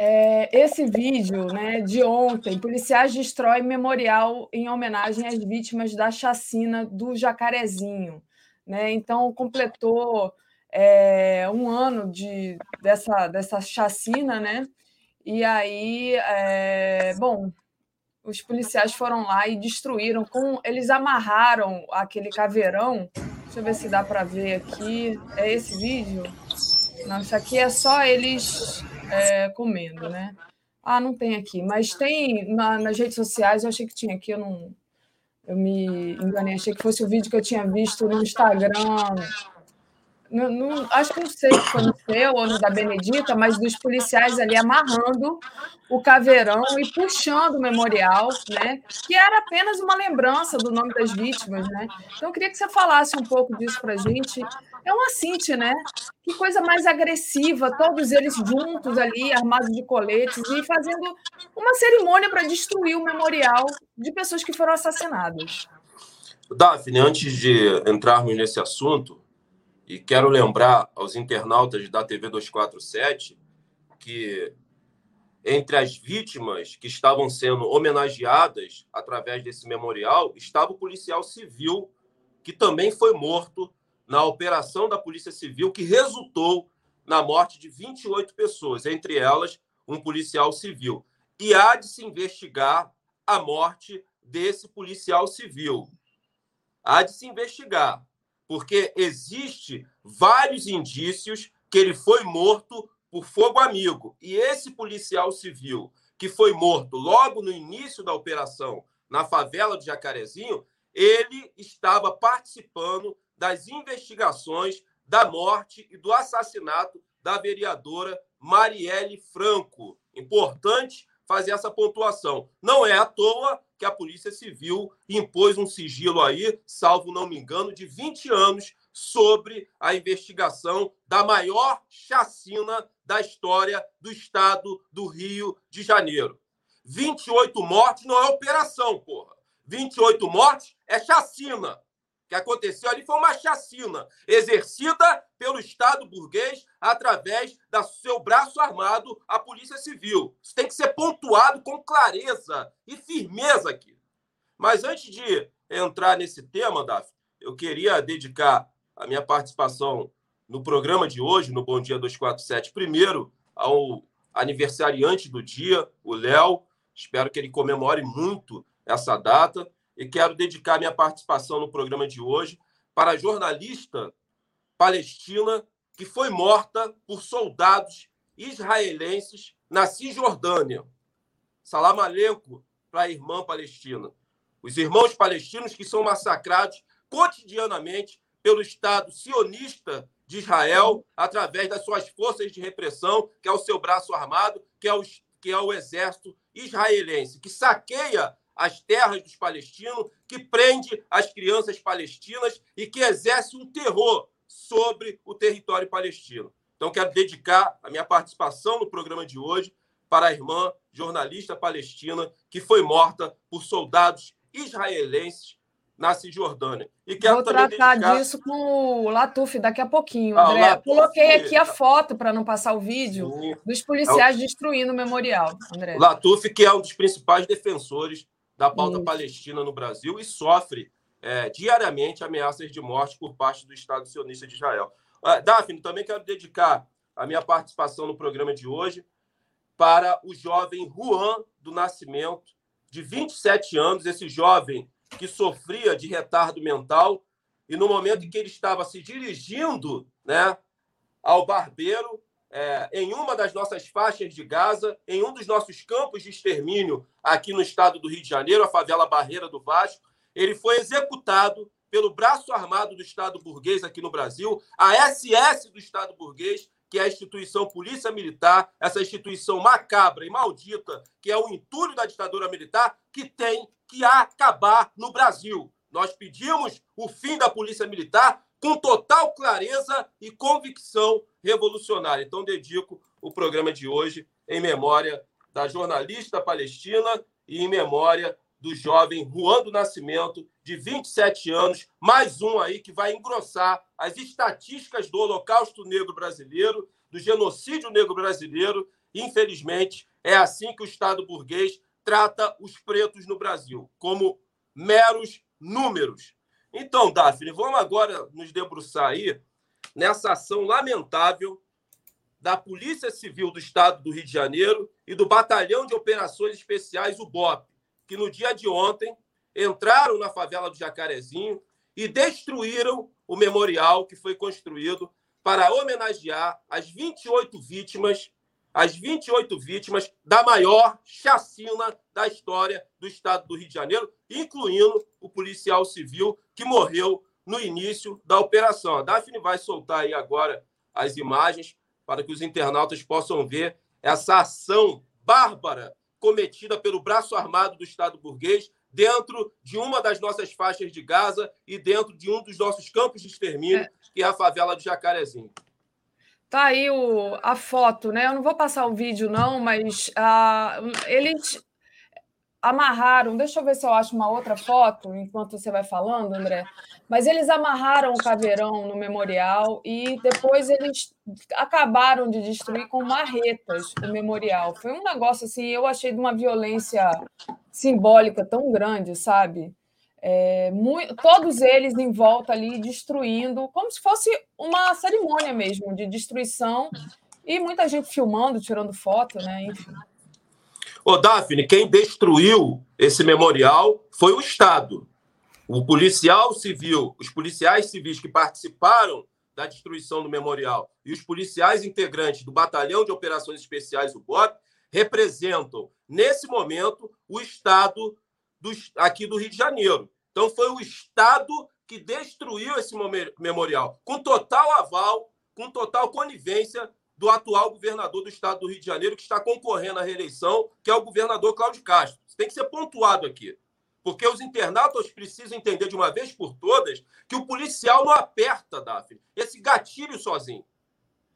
É, esse vídeo né, de ontem, policiais destroem memorial em homenagem às vítimas da chacina do Jacarezinho. Né? Então, completou é, um ano de, dessa, dessa chacina, né? E aí, é, bom, os policiais foram lá e destruíram, com, eles amarraram aquele caveirão. Deixa eu ver se dá para ver aqui. É esse vídeo? Não, isso aqui é só eles é, comendo, né? Ah, não tem aqui, mas tem na, nas redes sociais, eu achei que tinha aqui, eu não. Eu me enganei, achei que fosse o vídeo que eu tinha visto no Instagram. No, no, acho que não sei se foi no seu ou no da Benedita, mas dos policiais ali amarrando o caveirão e puxando o memorial, né? Que era apenas uma lembrança do nome das vítimas, né? Então eu queria que você falasse um pouco disso para a gente. É um assinte, né? Que coisa mais agressiva, todos eles juntos ali, armados de coletes, e fazendo uma cerimônia para destruir o memorial de pessoas que foram assassinadas. Daphne, antes de entrarmos nesse assunto, e quero lembrar aos internautas da TV 247 que entre as vítimas que estavam sendo homenageadas através desse memorial estava o policial civil que também foi morto na operação da Polícia Civil que resultou na morte de 28 pessoas, entre elas um policial civil. E há de se investigar a morte desse policial civil. Há de se investigar. porque existe vários indícios que ele foi morto por fogo amigo. E esse policial civil que foi morto logo no início da operação na favela do Jacarezinho, ele estava participando das investigações da morte e do assassinato da vereadora Marielle Franco. Importante fazer essa pontuação. Não é à toa que a Polícia Civil impôs um sigilo aí, salvo não me engano, de 20 anos sobre a investigação da maior chacina da história do estado do Rio de Janeiro. 28 mortes não é operação, porra. 28 mortes é chacina que aconteceu ali foi uma chacina exercida pelo Estado burguês através do seu braço armado, a Polícia Civil. Isso tem que ser pontuado com clareza e firmeza aqui. Mas antes de entrar nesse tema, Daf, eu queria dedicar a minha participação no programa de hoje, no Bom Dia 247, primeiro ao aniversariante do dia, o Léo. Espero que ele comemore muito essa data e quero dedicar minha participação no programa de hoje para a jornalista palestina que foi morta por soldados israelenses na Cisjordânia. Salam aleikum para a irmã palestina. Os irmãos palestinos que são massacrados cotidianamente pelo Estado sionista de Israel através das suas forças de repressão, que é o seu braço armado, que é o, que é o exército israelense, que saqueia as terras dos palestinos, que prende as crianças palestinas e que exerce um terror sobre o território palestino. Então, quero dedicar a minha participação no programa de hoje para a irmã jornalista palestina que foi morta por soldados israelenses na Cisjordânia. E quero Vou tratar dedicar... disso com o Latuf daqui a pouquinho, ah, André. Latuf, Coloquei aqui a foto para não passar o vídeo sim. dos policiais é o... destruindo o memorial, André. Latuf, que é um dos principais defensores da pauta Isso. palestina no Brasil e sofre é, diariamente ameaças de morte por parte do Estado sionista de Israel. Uh, Daphne, também quero dedicar a minha participação no programa de hoje para o jovem Juan do Nascimento, de 27 anos, esse jovem que sofria de retardo mental e no momento em que ele estava se dirigindo né, ao barbeiro, é, em uma das nossas faixas de Gaza, em um dos nossos campos de extermínio aqui no estado do Rio de Janeiro, a favela Barreira do Vasco. Ele foi executado pelo braço armado do Estado burguês aqui no Brasil, a SS do Estado burguês, que é a instituição Polícia Militar, essa instituição macabra e maldita, que é o entulho da ditadura militar, que tem que acabar no Brasil. Nós pedimos o fim da Polícia Militar com total clareza e convicção revolucionária. Então, dedico o programa de hoje em memória da jornalista palestina e em memória do jovem Juan do Nascimento, de 27 anos, mais um aí que vai engrossar as estatísticas do Holocausto Negro Brasileiro, do genocídio negro brasileiro. Infelizmente, é assim que o Estado burguês trata os pretos no Brasil, como meros números. Então, Daphne, vamos agora nos debruçar aí nessa ação lamentável da Polícia Civil do Estado do Rio de Janeiro e do Batalhão de Operações Especiais, o BOP, que no dia de ontem entraram na favela do Jacarezinho e destruíram o memorial que foi construído para homenagear as 28 vítimas as 28 vítimas da maior chacina da história do estado do Rio de Janeiro, incluindo o policial civil que morreu no início da operação. A Daphne vai soltar aí agora as imagens para que os internautas possam ver essa ação bárbara cometida pelo braço armado do Estado burguês dentro de uma das nossas faixas de Gaza e dentro de um dos nossos campos de extermínio, é. que é a favela do Jacarezinho. Tá aí o, a foto, né? Eu não vou passar o vídeo, não, mas uh, eles amarraram. Deixa eu ver se eu acho uma outra foto enquanto você vai falando, André. Mas eles amarraram o caveirão no memorial e depois eles acabaram de destruir com marretas o memorial. Foi um negócio assim, eu achei de uma violência simbólica tão grande, sabe? É, muito, todos eles em volta ali destruindo, como se fosse uma cerimônia mesmo de destruição, e muita gente filmando, tirando foto, né? Enfim. Ô, Daphne, quem destruiu esse memorial foi o Estado. O policial civil, os policiais civis que participaram da destruição do memorial e os policiais integrantes do Batalhão de Operações Especiais, o BOP, representam, nesse momento, o Estado aqui do Rio de Janeiro. Então, foi o Estado que destruiu esse memorial, com total aval, com total conivência do atual governador do Estado do Rio de Janeiro, que está concorrendo à reeleição, que é o governador Cláudio Castro. Isso tem que ser pontuado aqui. Porque os internautas precisam entender de uma vez por todas que o policial não aperta, Daphne, esse gatilho sozinho.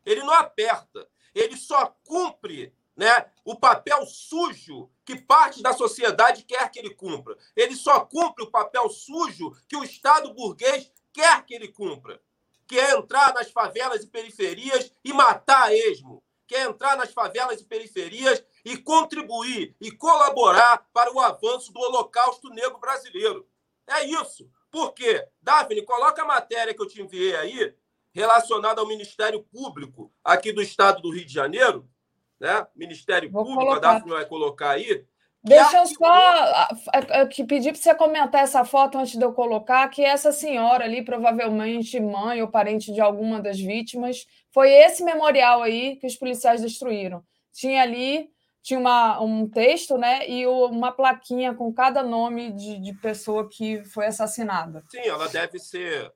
Ele não aperta. Ele só cumpre né, o papel sujo que parte da sociedade quer que ele cumpra. Ele só cumpre o papel sujo que o Estado burguês quer que ele cumpra, que é entrar nas favelas e periferias e matar a esmo, que é entrar nas favelas e periferias e contribuir e colaborar para o avanço do Holocausto Negro Brasileiro. É isso. Por quê? Daphne, coloca a matéria que eu te enviei aí, relacionada ao Ministério Público aqui do Estado do Rio de Janeiro, né? Ministério Vou Público, colocar. a Daphne vai colocar aí. Deixa eu só pedir para você comentar essa foto antes de eu colocar, que essa senhora ali, provavelmente mãe ou parente de alguma das vítimas, foi esse memorial aí que os policiais destruíram. Tinha ali tinha uma, um texto né, e uma plaquinha com cada nome de, de pessoa que foi assassinada. Sim, ela deve ser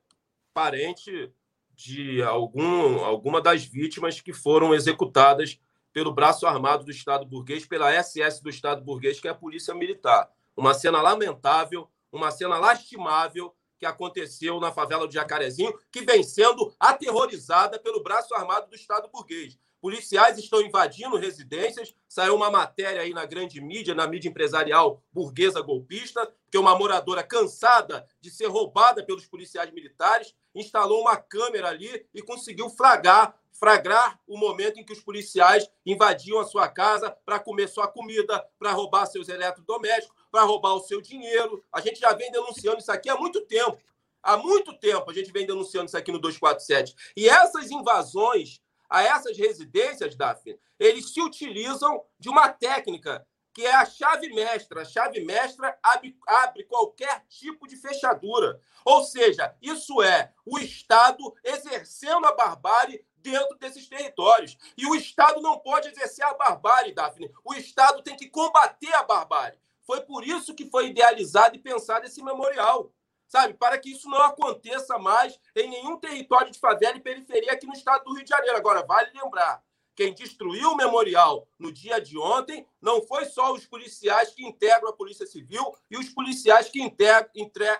parente de algum, alguma das vítimas que foram executadas pelo braço armado do Estado burguês, pela SS do Estado burguês, que é a Polícia Militar. Uma cena lamentável, uma cena lastimável que aconteceu na favela do Jacarezinho, que vem sendo aterrorizada pelo braço armado do Estado burguês. Policiais estão invadindo residências. Saiu uma matéria aí na grande mídia, na mídia empresarial burguesa golpista, que uma moradora cansada de ser roubada pelos policiais militares instalou uma câmera ali e conseguiu flagrar, flagrar o momento em que os policiais invadiam a sua casa para comer sua comida, para roubar seus eletrodomésticos, para roubar o seu dinheiro. A gente já vem denunciando isso aqui há muito tempo. Há muito tempo a gente vem denunciando isso aqui no 247. E essas invasões a essas residências, Daphne, eles se utilizam de uma técnica que é a chave mestra. A chave mestra abre, abre, qualquer tipo de fechadura. Ou seja, isso é o Estado exercendo a barbárie dentro desses territórios. E o Estado não pode exercer a barbárie, Daphne. O Estado tem que combater a barbárie. Foi por isso que foi idealizado e pensado esse memorial sabe? Para que isso não aconteça mais em nenhum território de favela e periferia aqui no estado do Rio de Janeiro. Agora, vale lembrar, quem destruiu o memorial no dia de ontem não foi só os policiais que integram a Polícia Civil e os policiais que integram,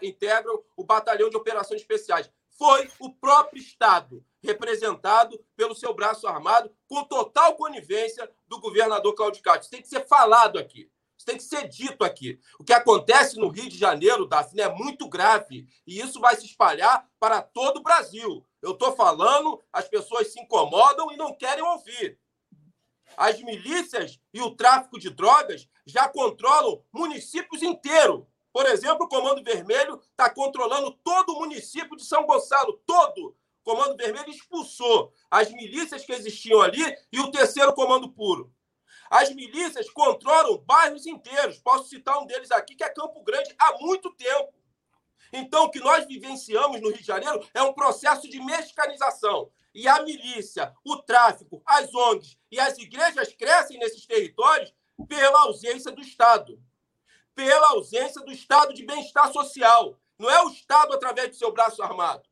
integram o Batalhão de Operações Especiais. Foi o próprio Estado, representado pelo seu braço armado, com total conivência do governador Claudio Castro. Isso tem que ser falado aqui. Isso tem que ser dito aqui. O que acontece no Rio de Janeiro, Daphne, é muito grave. E isso vai se espalhar para todo o Brasil. Eu estou falando, as pessoas se incomodam e não querem ouvir. As milícias e o tráfico de drogas já controlam municípios inteiros. Por exemplo, o Comando Vermelho está controlando todo o município de São Gonçalo, todo. Comando Vermelho expulsou as milícias que existiam ali e o terceiro Comando Puro. As milícias controlam bairros inteiros. Posso citar um deles aqui, que é Campo Grande, há muito tempo. Então, o que nós vivenciamos no Rio de Janeiro é um processo de mexicanização. E a milícia, o tráfico, as ONGs e as igrejas crescem nesses territórios pela ausência do Estado. Pela ausência do Estado de bem-estar social. Não é o Estado através do seu braço armado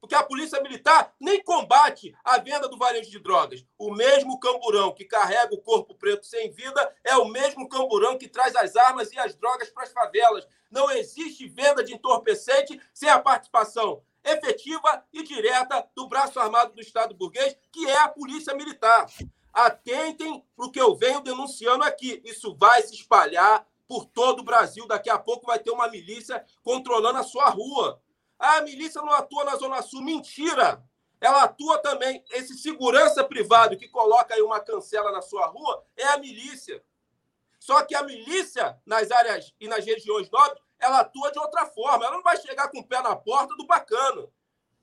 porque a polícia militar nem combate a venda do varejo de drogas. O mesmo camburão que carrega o corpo preto sem vida é o mesmo camburão que traz as armas e as drogas para as favelas. Não existe venda de entorpecente sem a participação efetiva e direta do braço armado do Estado burguês, que é a polícia militar. Atentem para o que eu venho denunciando aqui. Isso vai se espalhar por todo o Brasil. Daqui a pouco vai ter uma milícia controlando a sua rua. Ah, a milícia não atua na Zona Sul. Mentira! Ela atua também. Esse segurança privado que coloca aí uma cancela na sua rua é a milícia. Só que a milícia, nas áreas e nas regiões nobres, ela atua de outra forma. Ela não vai chegar com o pé na porta do bacana.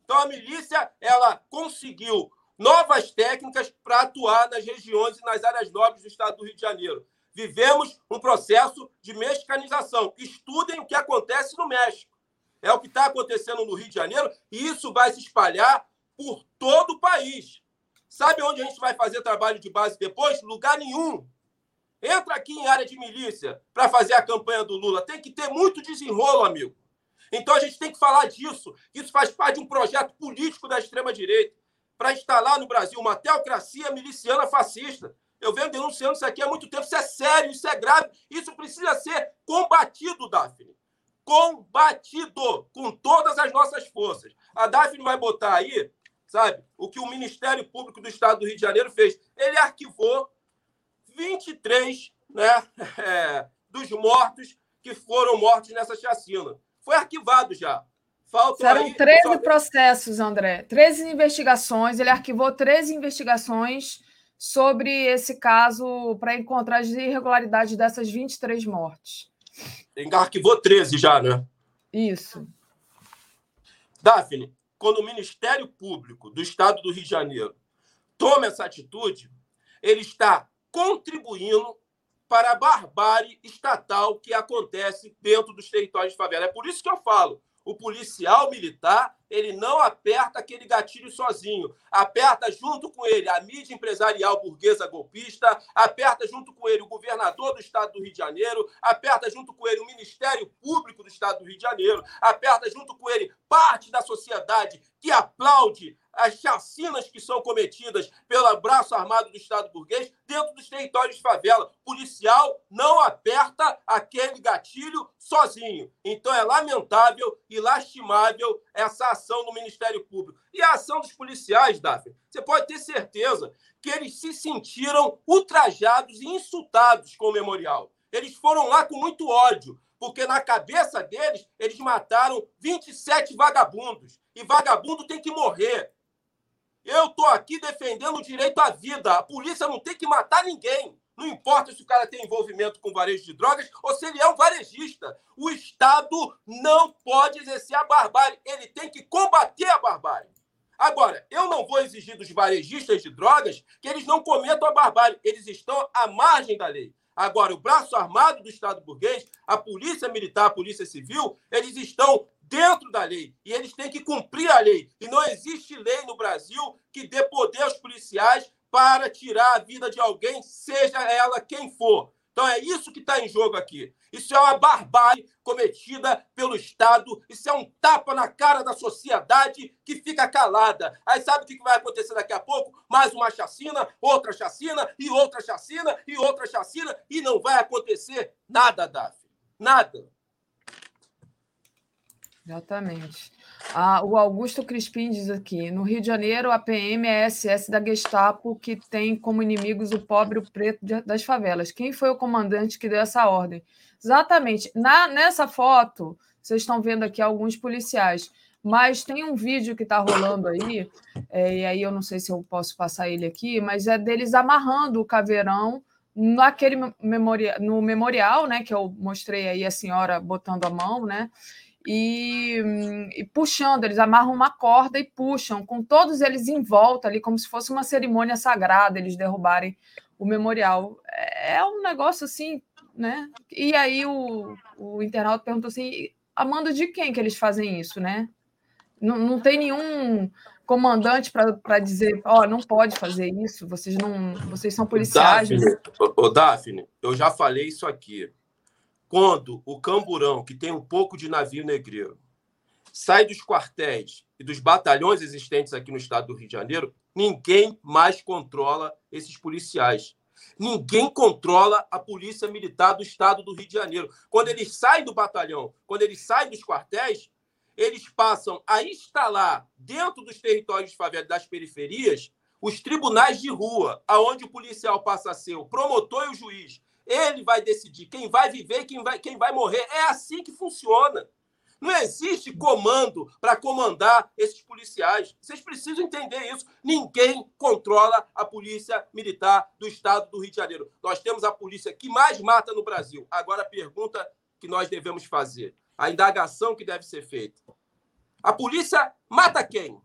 Então, a milícia, ela conseguiu novas técnicas para atuar nas regiões e nas áreas nobres do estado do Rio de Janeiro. Vivemos um processo de mexicanização. Estudem o que acontece no México. É o que está acontecendo no Rio de Janeiro e isso vai se espalhar por todo o país. Sabe onde a gente vai fazer trabalho de base depois? Lugar nenhum. Entra aqui em área de milícia para fazer a campanha do Lula. Tem que ter muito desenrolo, amigo. Então a gente tem que falar disso. Isso faz parte de um projeto político da extrema-direita para instalar no Brasil uma teocracia miliciana fascista. Eu venho denunciando isso aqui há muito tempo. Isso é sério, isso é grave. Isso precisa ser combatido, Daphne. Combatido com todas as nossas forças. A Daphne vai botar aí, sabe, o que o Ministério Público do Estado do Rio de Janeiro fez. Ele arquivou 23 né, é, dos mortos que foram mortos nessa chacina. Foi arquivado já. Faltam Serão aí, 13 só... processos, André. 13 investigações. Ele arquivou 13 investigações sobre esse caso para encontrar as irregularidades dessas 23 mortes. Ele arquivou 13 já, né? Isso. Daphne, quando o Ministério Público do Estado do Rio de Janeiro toma essa atitude, ele está contribuindo para a barbárie estatal que acontece dentro dos territórios de favela. É por isso que eu falo, o policial militar, ele não aperta aquele gatilho sozinho. Aperta junto com ele a mídia empresarial burguesa golpista, aperta junto com ele o governador do estado do Rio de Janeiro, aperta junto com ele o Ministério Público do estado do Rio de Janeiro, aperta junto com ele parte da sociedade que aplaude as chacinas que são cometidas pelo braço armado do Estado burguês dentro dos territórios de favela. O policial não aperta aquele gatilho sozinho. Então é lamentável e lastimável essa ação do Ministério Público. E a ação dos policiais, Daphne, você pode ter certeza que eles se sentiram ultrajados e insultados com o memorial. Eles foram lá com muito ódio, porque na cabeça deles, eles mataram 27 vagabundos. E vagabundo tem que morrer. Eu estou aqui defendendo o direito à vida. A polícia não tem que matar ninguém. Não importa se o cara tem envolvimento com varejo de drogas ou se ele é um varejista. O Estado não pode exercer a barbárie. Ele tem que combater a barbárie. Agora, eu não vou exigir dos varejistas de drogas que eles não cometam a barbárie. Eles estão à margem da lei. Agora, o braço armado do Estado burguês, a polícia militar, a polícia civil, eles estão dentro da lei e eles têm que cumprir a lei. E não existe lei no Brasil que dê poder aos policiais para tirar a vida de alguém, seja ela quem for. Então é isso que está em jogo aqui. Isso é uma barbárie cometida pelo Estado. Isso é um tapa na cara da sociedade que fica calada. Aí sabe o que vai acontecer daqui a pouco? Mais uma chacina, outra chacina, e outra chacina, e outra chacina, e não vai acontecer nada, Daf. Nada. Exatamente. Ah, o Augusto Crispim diz aqui: no Rio de Janeiro, a PM é a SS da Gestapo, que tem como inimigos o pobre o preto das favelas. Quem foi o comandante que deu essa ordem? Exatamente. Na, nessa foto, vocês estão vendo aqui alguns policiais, mas tem um vídeo que está rolando aí, é, e aí eu não sei se eu posso passar ele aqui, mas é deles amarrando o caveirão naquele memorial, no memorial, né? Que eu mostrei aí a senhora botando a mão, né? E, e, puxando, eles amarram uma corda e puxam, com todos eles em volta ali, como se fosse uma cerimônia sagrada, eles derrubarem o memorial. É um negócio assim, né? E aí o, o internauta perguntou assim: Amanda, de quem que eles fazem isso, né? Não, não tem nenhum comandante para dizer, ó, oh, não pode fazer isso, vocês não, vocês são policiais. Daphne, ô, Daphne, eu já falei isso aqui quando o camburão, que tem um pouco de navio negreiro, sai dos quartéis e dos batalhões existentes aqui no estado do Rio de Janeiro, ninguém mais controla esses policiais. Ninguém controla a polícia militar do estado do Rio de Janeiro. Quando eles saem do batalhão, quando eles saem dos quartéis, eles passam a instalar dentro dos territórios de favela das periferias os tribunais de rua, aonde o policial passa a ser o promotor e o juiz, ele vai decidir quem vai viver e quem vai, quem vai morrer. É assim que funciona. Não existe comando para comandar esses policiais. Vocês precisam entender isso. Ninguém controla a polícia militar do estado do Rio de Janeiro. Nós temos a polícia que mais mata no Brasil. Agora a pergunta que nós devemos fazer, a indagação que deve ser feita. A polícia mata quem?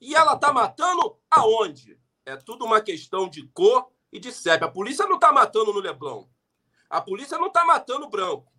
E ela está matando aonde? É tudo uma questão de cor e de. A polícia não está matando no Leblon. A polícia não está matando o branco.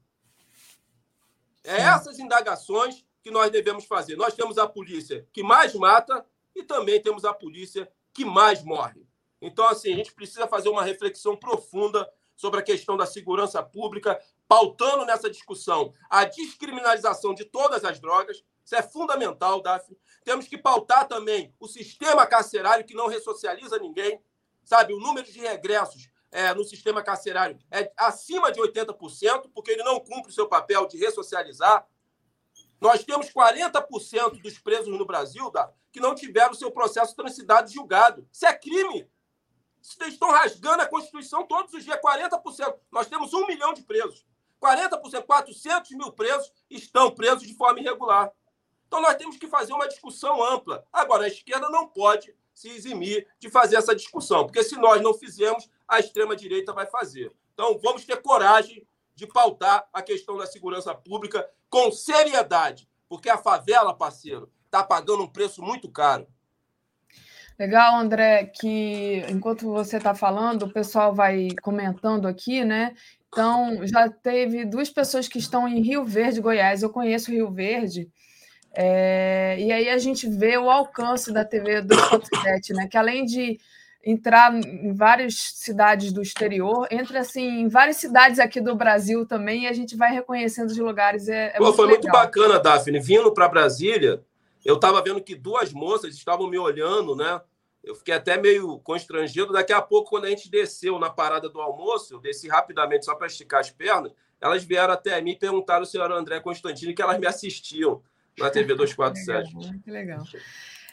É essas indagações que nós devemos fazer. Nós temos a polícia que mais mata e também temos a polícia que mais morre. Então, assim, a gente precisa fazer uma reflexão profunda sobre a questão da segurança pública, pautando nessa discussão a descriminalização de todas as drogas. Isso é fundamental, Daphne. Temos que pautar também o sistema carcerário que não ressocializa ninguém. Sabe, o número de regressos é, no sistema carcerário é acima de 80%, porque ele não cumpre o seu papel de ressocializar. Nós temos 40% dos presos no Brasil que não tiveram seu processo transitado julgado. Isso é crime. Vocês estão rasgando a Constituição todos os dias, 40%. Nós temos um milhão de presos. 40%, 400 mil presos estão presos de forma irregular. Então nós temos que fazer uma discussão ampla. Agora, a esquerda não pode se eximir de fazer essa discussão, porque se nós não fizermos, a extrema-direita vai fazer. Então vamos ter coragem de pautar a questão da segurança pública com seriedade, porque a favela, parceiro, está pagando um preço muito caro. Legal, André, que enquanto você está falando, o pessoal vai comentando aqui, né? Então, já teve duas pessoas que estão em Rio Verde, Goiás. Eu conheço Rio Verde. É, e aí a gente vê o alcance da TV 247, né? Que além de entrar em várias cidades do exterior, entra assim em várias cidades aqui do Brasil também e a gente vai reconhecendo os lugares. É, é Pô, muito foi legal. muito bacana, Daphne. Vindo para Brasília, eu estava vendo que duas moças estavam me olhando, né? Eu fiquei até meio constrangido. Daqui a pouco, quando a gente desceu na parada do almoço, eu desci rapidamente só para esticar as pernas, elas vieram até mim e perguntaram ao senhor André Constantino que elas me assistiam na TV 247. Legal, muito legal.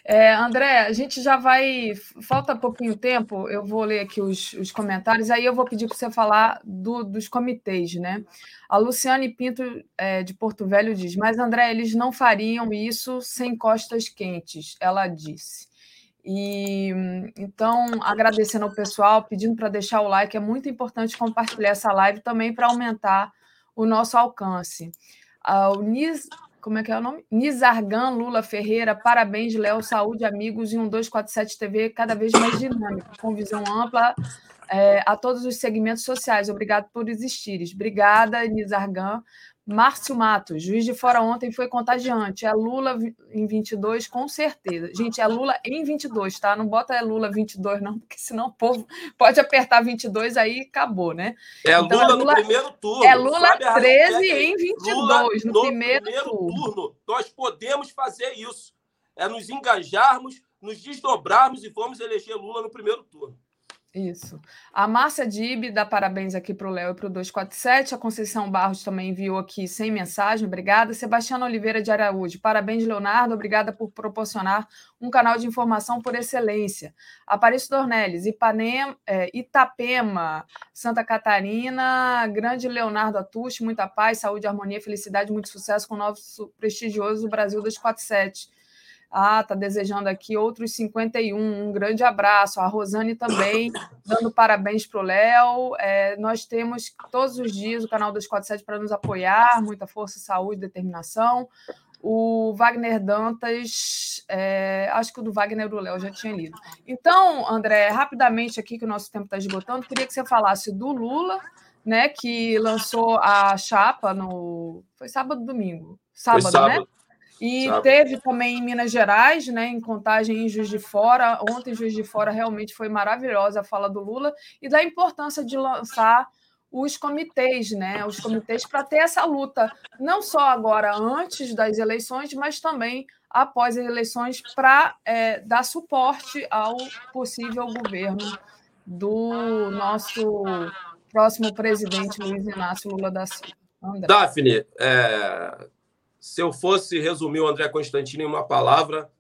É, André, a gente já vai. Falta pouquinho tempo, eu vou ler aqui os, os comentários, aí eu vou pedir para você falar do, dos comitês, né? A Luciane Pinto, é, de Porto Velho, diz: Mas, André, eles não fariam isso sem costas quentes, ela disse. E então, agradecendo ao pessoal, pedindo para deixar o like, é muito importante compartilhar essa live também para aumentar o nosso alcance. Ah, o Nis, como é que é o nome? Nizargan Lula Ferreira, parabéns, Léo, saúde, amigos, e um 247 TV cada vez mais dinâmico, com visão ampla é, a todos os segmentos sociais. Obrigado por existires. Obrigada, Nizargan. Márcio Matos, juiz de fora ontem foi contagiante. É Lula em 22, com certeza. Gente, é Lula em 22, tá? Não bota é Lula 22, não, porque senão o povo pode apertar 22 aí acabou, né? É então, Lula, é Lula no primeiro turno. É Lula 13 em 22, Lula no, no primeiro, primeiro turno. turno. Nós podemos fazer isso. É nos engajarmos, nos desdobrarmos e vamos eleger Lula no primeiro turno. Isso. A Márcia Dib dá parabéns aqui para o Léo e para o 247. A Conceição Barros também enviou aqui sem mensagem. Obrigada. Sebastião Oliveira de Araújo. Parabéns, Leonardo. Obrigada por proporcionar um canal de informação por excelência. Aparício Dornelles, Ipanema, é, Itapema, Santa Catarina. Grande Leonardo Atushi. Muita paz, saúde, harmonia, felicidade, muito sucesso com o nosso prestigioso Brasil 247. Ah, tá desejando aqui outros 51. Um grande abraço. A Rosane também dando parabéns para o Léo. É, nós temos todos os dias o canal 247 para nos apoiar. Muita força, saúde, determinação. O Wagner Dantas, é, acho que o do Wagner o Léo já tinha lido. Então, André, rapidamente aqui, que o nosso tempo está esgotando, queria que você falasse do Lula, né, que lançou a chapa no. Foi sábado domingo? Sábado, sábado. né? E Sábado. teve também em Minas Gerais, né, em contagem em Juiz de Fora. Ontem, Juiz de Fora realmente foi maravilhosa a fala do Lula e da importância de lançar os comitês, né, os comitês para ter essa luta, não só agora antes das eleições, mas também após as eleições, para é, dar suporte ao possível governo do nosso próximo presidente Luiz Inácio Lula da Silva. André. Daphne, é, se eu fosse resumir o André Constantino em uma palavra,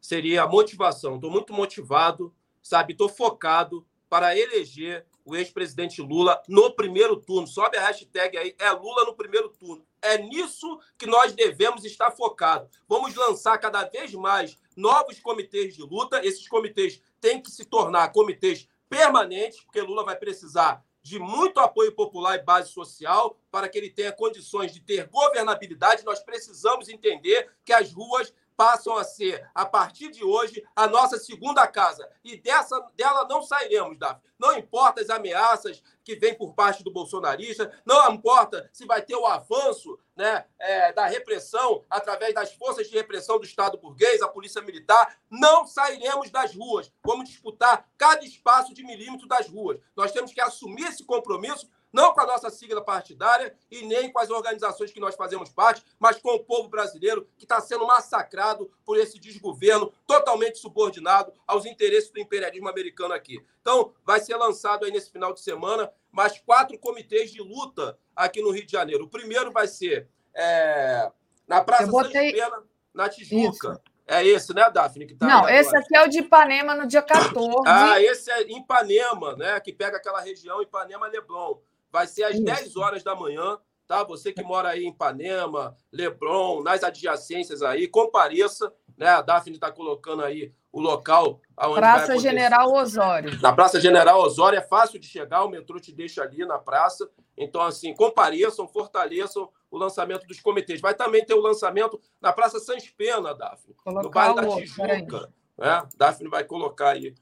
seria a motivação. Estou muito motivado, sabe? Estou focado para eleger o ex-presidente Lula no primeiro turno. Sobe a hashtag aí, é Lula no primeiro turno. É nisso que nós devemos estar focados. Vamos lançar cada vez mais novos comitês de luta. Esses comitês têm que se tornar comitês permanentes, porque Lula vai precisar de muito apoio popular e base social para que ele tenha condições de ter governabilidade. Nós precisamos entender que as ruas passam a ser, a partir de hoje, a nossa segunda casa. E dessa, dela não sairemos, Davi. Não importa as ameaças que vêm por parte do bolsonarista, não importa se vai ter o avanço né, é, da repressão através das forças de repressão do Estado burguês, a Polícia Militar, não sairemos das ruas. Vamos disputar cada espaço de milímetro das ruas. Nós temos que assumir esse compromisso não com a nossa sigla partidária e nem com as organizações que nós fazemos parte, mas com o povo brasileiro que está sendo massacrado por esse desgoverno totalmente subordinado aos interesses do imperialismo americano aqui. Então, vai ser lançado aí nesse final de semana mais quatro comitês de luta aqui no Rio de Janeiro. O primeiro vai ser é, na Praça botei... Pena, na Tijuca. Isso. É esse, né, Daphne? Que tá Não, esse aqui é o de Ipanema no dia 14. ah, esse é Ipanema, né? Que pega aquela região Ipanema-Leblon. Vai ser às Isso. 10 horas da manhã, tá? Você que mora aí em Ipanema, Leblon, nas adjacências aí, compareça, né? A Daphne está colocando aí o local aonde Praça General Osório. Na Praça General Osório é fácil de chegar, o metrô te deixa ali na praça. Então, assim, compareçam, fortaleçam o lançamento dos comitês. Vai também ter o lançamento na Praça Sans Pena, Daphne, Colocar no bairro da Tijuca. Né? Daphne vai colocar aí.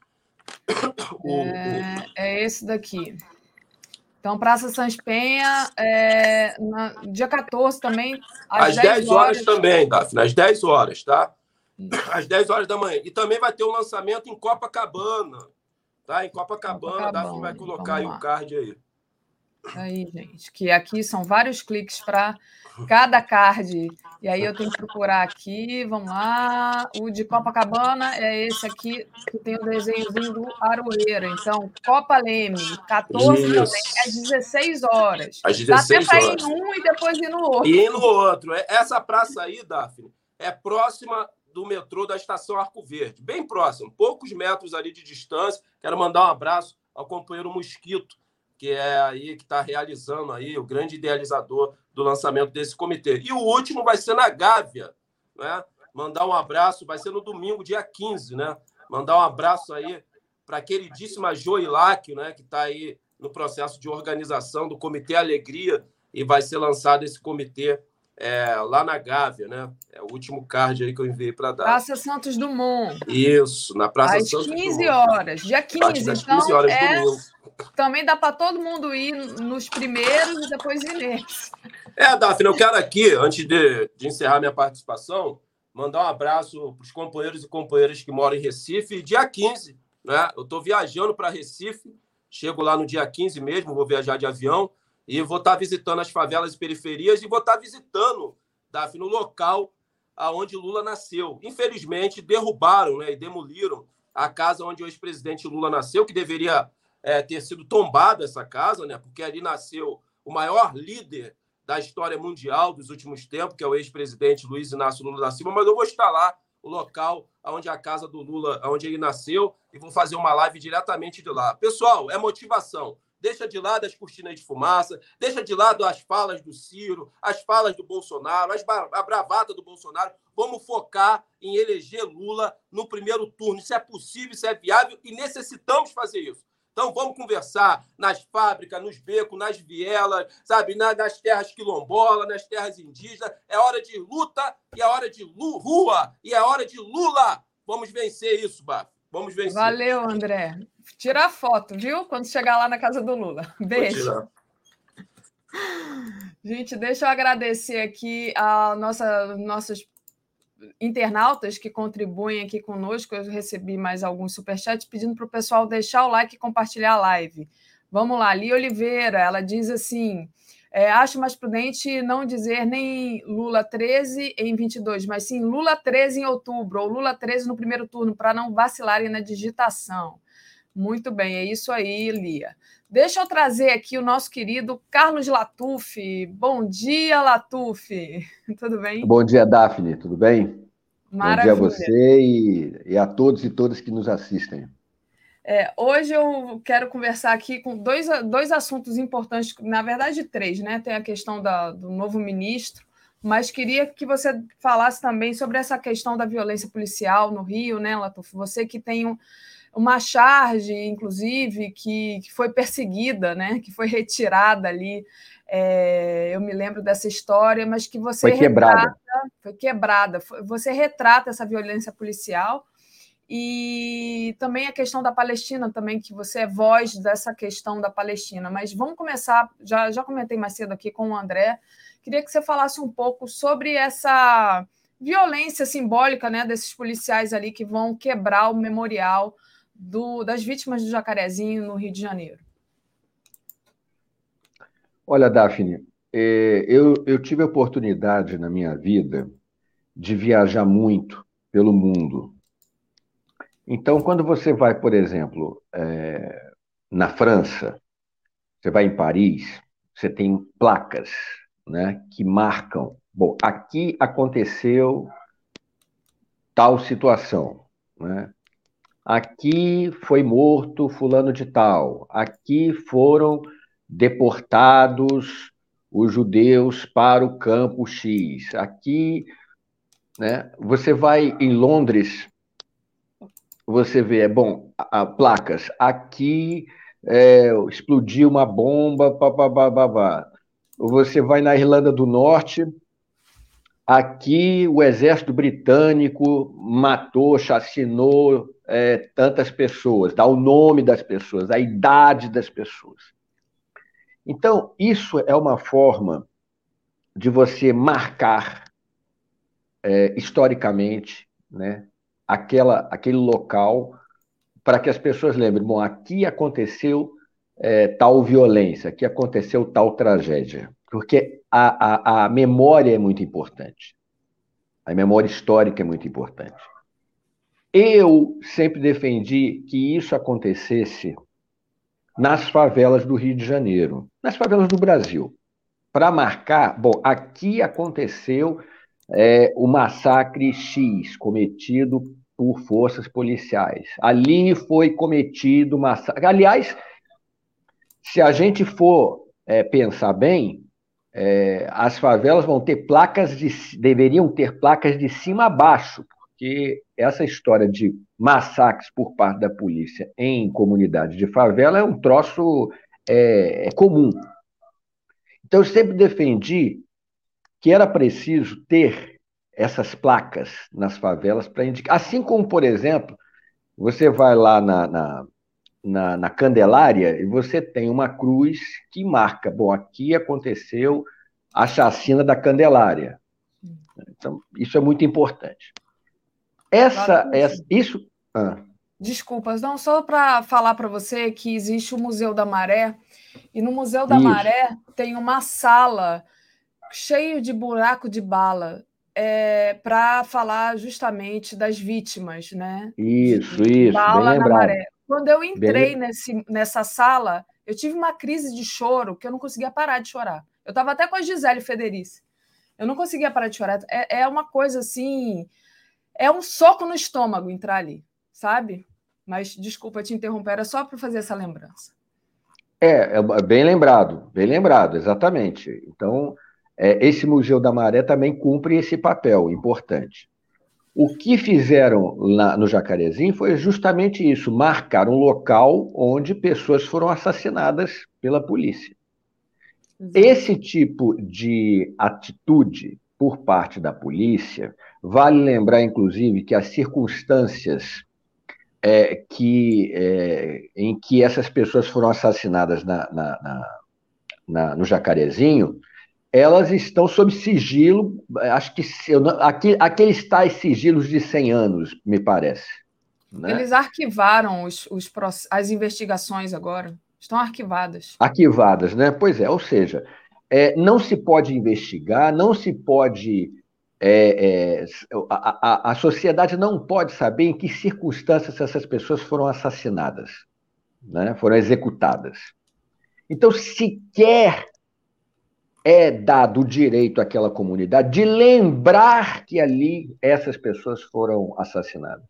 O, é, o... é esse daqui. Então, Praça Sans Penha, é, na, dia 14 também, às, às 10, 10 horas. horas também, Daphne, às 10 horas, tá? Às 10 horas da manhã. E também vai ter um lançamento em Copacabana, tá? Em Copacabana, Copacabana Daphne vai colocar aí o card aí. Aí, gente, que aqui são vários cliques para cada card. E aí eu tenho que procurar aqui, vamos lá. O de Copacabana é esse aqui, que tem o desenhozinho do Aroeira. Então, Copa Leme, 14 Isso. também, é 16 horas. Às 16 Dá até para ir em um e depois ir no outro. E no outro. É, essa praça aí, Daphne, é próxima do metrô da estação Arco Verde, bem próximo, poucos metros ali de distância. Quero mandar um abraço ao companheiro Mosquito, que é aí que está realizando aí o grande idealizador do lançamento desse comitê. E o último vai ser na Gávea, né? Mandar um abraço, vai ser no domingo, dia 15, né? Mandar um abraço aí para a queridíssima Joilac, né, que está aí no processo de organização do Comitê Alegria e vai ser lançado esse comitê é, lá na Gávea, né? É o último card aí que eu enviei para dar. Praça Santos Dumont. Isso, na Praça Às Santos 15 Dumont. horas, dia 15. Às 15 horas então, é... Também dá para todo mundo ir nos primeiros e depois ir nesses. É, Daphne, eu quero aqui, antes de, de encerrar minha participação, mandar um abraço para os companheiros e companheiras que moram em Recife. Dia 15, né? Eu estou viajando para Recife, chego lá no dia 15 mesmo, vou viajar de avião. E vou estar visitando as favelas e periferias e vou estar visitando, Daphne, no local aonde Lula nasceu. Infelizmente, derrubaram né, e demoliram a casa onde o ex-presidente Lula nasceu, que deveria é, ter sido tombada essa casa, né, porque ali nasceu o maior líder da história mundial dos últimos tempos, que é o ex-presidente Luiz Inácio Lula da Silva, mas eu vou estar lá, o local onde a casa do Lula, onde ele nasceu, e vou fazer uma live diretamente de lá. Pessoal, é motivação deixa de lado as cortinas de fumaça, deixa de lado as falas do Ciro, as falas do Bolsonaro, a bravata do Bolsonaro. Vamos focar em eleger Lula no primeiro turno. Isso é possível, isso é viável e necessitamos fazer isso. Então vamos conversar nas fábricas, nos becos, nas vielas, sabe, nas terras quilombolas, nas terras indígenas. É hora de luta e é hora de rua e é hora de Lula. Vamos vencer isso, Bafo. Vamos vencer. Valeu, André. Tira a foto, viu? Quando chegar lá na casa do Lula. Beijo. Gente, deixa eu agradecer aqui a nossa, nossos internautas que contribuem aqui conosco. Eu recebi mais alguns superchats pedindo para o pessoal deixar o like e compartilhar a live. Vamos lá, Lia Oliveira, ela diz assim: é, acho mais prudente não dizer nem Lula 13 em 22, mas sim Lula 13 em outubro, ou Lula 13 no primeiro turno, para não vacilarem na digitação. Muito bem, é isso aí, Lia. Deixa eu trazer aqui o nosso querido Carlos Latuf. Bom dia, Latuf. Tudo bem? Bom dia, Daphne. Tudo bem? Maravilha. Bom dia a você e, e a todos e todas que nos assistem. É, hoje eu quero conversar aqui com dois, dois assuntos importantes, na verdade, três, né? Tem a questão da, do novo ministro, mas queria que você falasse também sobre essa questão da violência policial no Rio, né, Latuf? Você que tem um, uma charge, inclusive, que, que foi perseguida, né? Que foi retirada ali É, eu me lembro dessa história, mas que você foi quebrada. Retrata, foi quebrada. Você retrata essa violência policial e também a questão da Palestina também que você é voz dessa questão da Palestina. Mas vamos começar. Já já comentei mais cedo aqui com o André. Queria que você falasse um pouco sobre essa violência simbólica, né, desses policiais ali que vão quebrar o memorial do, das vítimas do Jacarezinho no Rio de Janeiro. Olha, Daphne, é, eu, eu tive a oportunidade na minha vida de viajar muito pelo mundo. Então, quando você vai, por exemplo, é, na França, você vai em Paris, você tem placas né, que marcam. Bom, aqui aconteceu tal situação. Né? Aqui foi morto fulano de tal. Aqui foram deportados os judeus para o campo X. Aqui, né, você vai em Londres, você vê, bom, a, a placas, aqui é, explodiu uma bomba, babá. Você vai na Irlanda do Norte, aqui o exército britânico matou, chacinou é, tantas pessoas, dá o nome das pessoas, a idade das pessoas. Então, isso é uma forma de você marcar é, historicamente né, aquela, aquele local para que as pessoas lembrem: bom, aqui aconteceu é, tal violência, aqui aconteceu tal tragédia. Porque a, a, a memória é muito importante. A memória histórica é muito importante. Eu sempre defendi que isso acontecesse nas favelas do Rio de Janeiro, nas favelas do Brasil, para marcar, bom, aqui aconteceu é, o massacre X cometido por forças policiais. Ali foi cometido massacre. Aliás, se a gente for é, pensar bem, é, as favelas vão ter placas de, deveriam ter placas de cima a baixo, porque essa história de massacres por parte da polícia em comunidades de favela é um troço é, é comum. Então, eu sempre defendi que era preciso ter essas placas nas favelas para indicar. Assim como, por exemplo, você vai lá na, na, na, na, Candelária e você tem uma cruz que marca: bom, aqui aconteceu a chacina da Candelária. Então, isso é muito importante. Essa, essa isso. Ah. Desculpas, não, só para falar para você que existe o Museu da Maré, e no Museu da isso. Maré tem uma sala cheio de buraco de bala é, para falar justamente das vítimas, né? Isso, isso, bala bem na maré. Quando eu entrei nesse, nessa sala, eu tive uma crise de choro que eu não conseguia parar de chorar. Eu estava até com a Gisele Federici. Eu não conseguia parar de chorar. É, é uma coisa assim é um soco no estômago entrar ali, sabe? Mas desculpa te interromper, era só para fazer essa lembrança. É, é, bem lembrado, bem lembrado, exatamente. Então, é, esse Museu da Maré também cumpre esse papel importante. O que fizeram lá no Jacarezinho foi justamente isso: marcar um local onde pessoas foram assassinadas pela polícia. Esse tipo de atitude por parte da polícia. Vale lembrar, inclusive, que as circunstâncias é, que, é, em que essas pessoas foram assassinadas na, na, na, no Jacarezinho, elas estão sob sigilo, acho que aqui, aqueles tais sigilos de 100 anos, me parece. Né? Eles arquivaram os, os, as investigações agora, estão arquivadas. Arquivadas, né? Pois é, ou seja, é, não se pode investigar, não se pode. É, é, a, a, a sociedade não pode saber em que circunstâncias essas pessoas foram assassinadas, né, foram executadas. Então, sequer é dado o direito àquela comunidade de lembrar que ali essas pessoas foram assassinadas.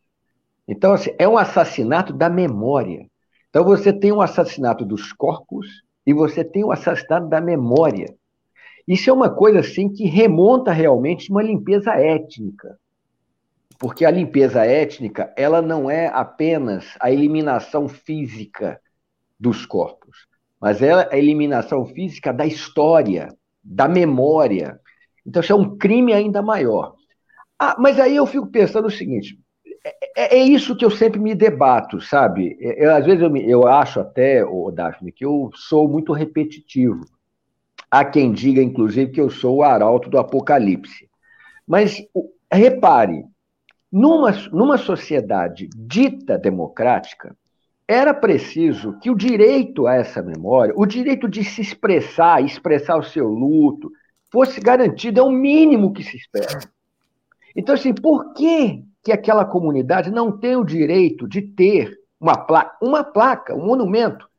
Então, assim, é um assassinato da memória. Então, você tem um assassinato dos corpos e você tem o assassinato da memória. Isso é uma coisa assim que remonta realmente uma limpeza étnica. Porque a limpeza étnica, ela não é apenas a eliminação física dos corpos. mas é a eliminação física da história, da memória. Então, isso é um crime ainda maior. Ah, mas aí eu fico pensando o seguinte: é, é, é isso que eu sempre me debato, sabe? É, eu, às vezes eu, me, eu acho até, o Daphne, que eu sou muito repetitivo. Há quem diga, inclusive, que eu sou o arauto do apocalipse. Mas repare, numa, numa sociedade dita democrática, era preciso que o direito a essa memória, o direito de se expressar, expressar o seu luto, fosse garantido, é o mínimo que se espera. Então, assim, por que, que aquela comunidade não tem o direito de ter uma placa, uma placa, um monumento,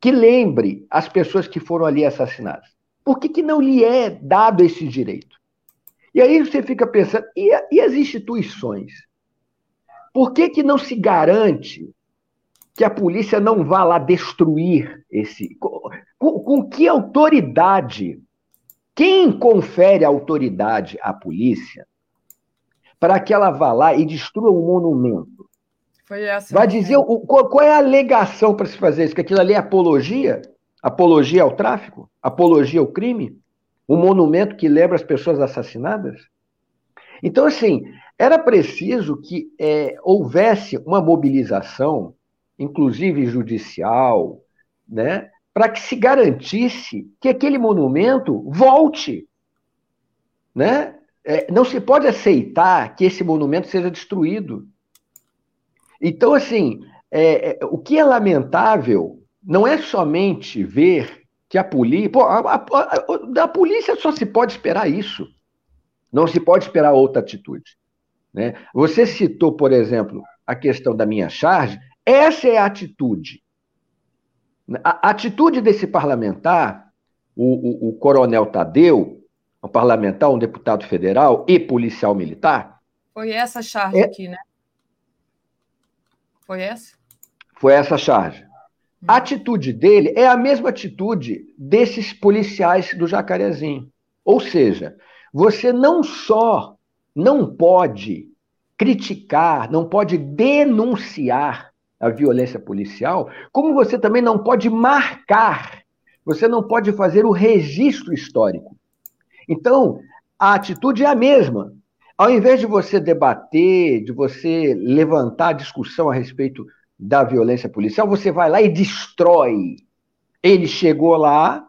que lembre as pessoas que foram ali assassinadas? Por que, que não lhe é dado esse direito? E aí você fica pensando, e, e as instituições? Por que, que não se garante que a polícia não vá lá destruir esse. Com, com, que autoridade? Quem confere autoridade à polícia para que ela vá lá e destrua um monumento? Foi essa. Vai dizer o, qual, qual, é a alegação para se fazer isso? Que aquilo ali é apologia? Apologia ao tráfico? Apologia ao crime? Um monumento que lembra as pessoas assassinadas? Então, assim, era preciso que é, houvesse uma mobilização inclusive judicial, né, para que se garantisse que aquele monumento volte. Né? É, não se pode aceitar que esse monumento seja destruído. Então, assim, é, é, o que é lamentável não é somente ver que a polícia. A, a, a, da polícia só se pode esperar isso. Não se pode esperar outra atitude. Né? Você citou, por exemplo, a questão da minha charge. Essa é a atitude. A atitude desse parlamentar, o, o, o coronel Tadeu, um parlamentar, um deputado federal e policial militar. Foi essa charge é... aqui, né? Foi essa? Foi essa charge. Hum. A atitude dele é a mesma atitude desses policiais do Jacarezinho. Ou seja, você não só não pode criticar, não pode denunciar a violência policial, como você também não pode marcar, você não pode fazer o registro histórico. Então, a atitude é a mesma. Ao invés de você debater, de você levantar a discussão a respeito da violência policial, você vai lá e destrói. Ele chegou lá,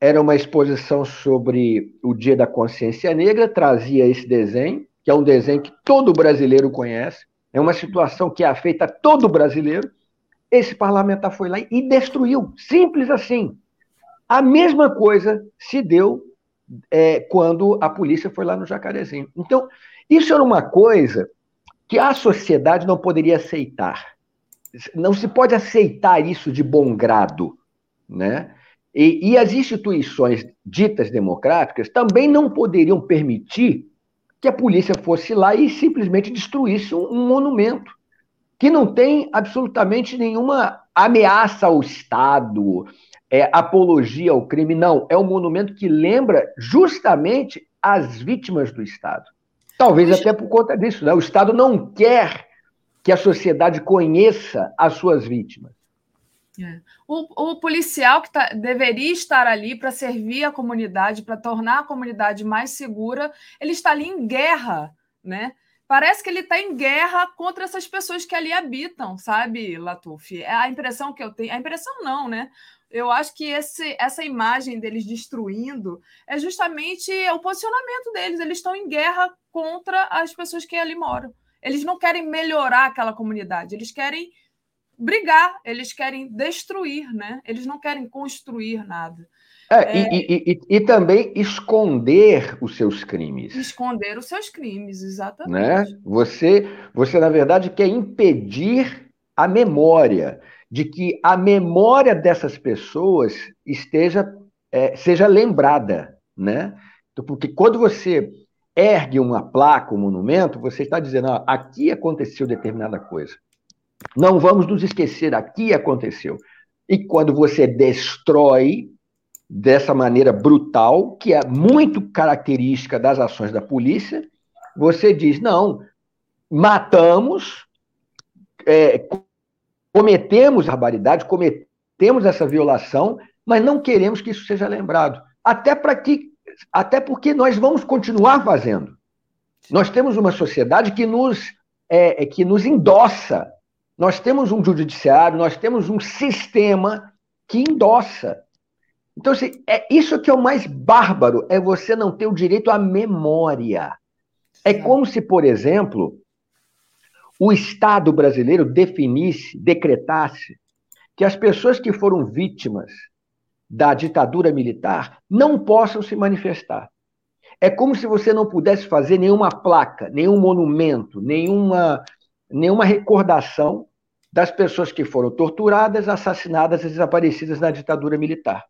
era uma exposição sobre o Dia da Consciência Negra, trazia esse desenho, que é um desenho que todo brasileiro conhece, é uma situação que afeta todo brasileiro. Esse parlamentar foi lá e destruiu, simples assim. A mesma coisa se deu é, quando a polícia foi lá no Jacarezinho. Então, isso era uma coisa que a sociedade não poderia aceitar. Não se pode aceitar isso de bom grado, né? E, e as instituições ditas democráticas também não poderiam permitir que a polícia fosse lá e simplesmente destruísse um, um monumento que não tem absolutamente nenhuma ameaça ao Estado, é, apologia ao crime, não. É um monumento que lembra justamente as vítimas do Estado. Talvez até por conta disso. Né? O Estado não quer que a sociedade conheça as suas vítimas. É. O, o, policial que tá, deveria estar ali para servir a comunidade, para tornar a comunidade mais segura, ele está ali em guerra, né? Parece que ele está em guerra contra essas pessoas que ali habitam, sabe, Latuf? É a impressão que eu tenho. A impressão não, né? Eu acho que esse, essa imagem deles destruindo é justamente o posicionamento deles. Eles estão em guerra contra as pessoas que ali moram. Eles não querem melhorar aquela comunidade, eles querem brigar, eles querem destruir, né? Eles não querem construir nada. É, é... E, e, e, também esconder os seus crimes. Esconder os seus crimes, exatamente. Né? Você, você, na verdade, quer impedir a memória, de que a memória dessas pessoas esteja, é, seja lembrada. Né? Então, porque quando você ergue uma placa, um monumento, você está dizendo, ah, aqui aconteceu determinada coisa. Não vamos nos esquecer, aqui aconteceu. E quando você destrói dessa maneira brutal, que é muito característica das ações da polícia, você diz: não, matamos, é, cometemos barbaridade, cometemos temos essa violação, mas não queremos que isso seja lembrado. Até para que até porque nós vamos continuar fazendo. Nós temos uma sociedade que nos, é, é, que nos endossa. Nós temos um judiciário, nós temos um sistema que endossa. Então, assim, é isso que é o mais bárbaro, é você não ter o direito à memória. É como se, por exemplo, o Estado brasileiro definisse, decretasse que as pessoas que foram vítimas da ditadura militar não possam se manifestar. É como se você não pudesse fazer nenhuma placa, nenhum monumento, nenhuma, nenhuma recordação das pessoas que foram torturadas, assassinadas e desaparecidas na ditadura militar.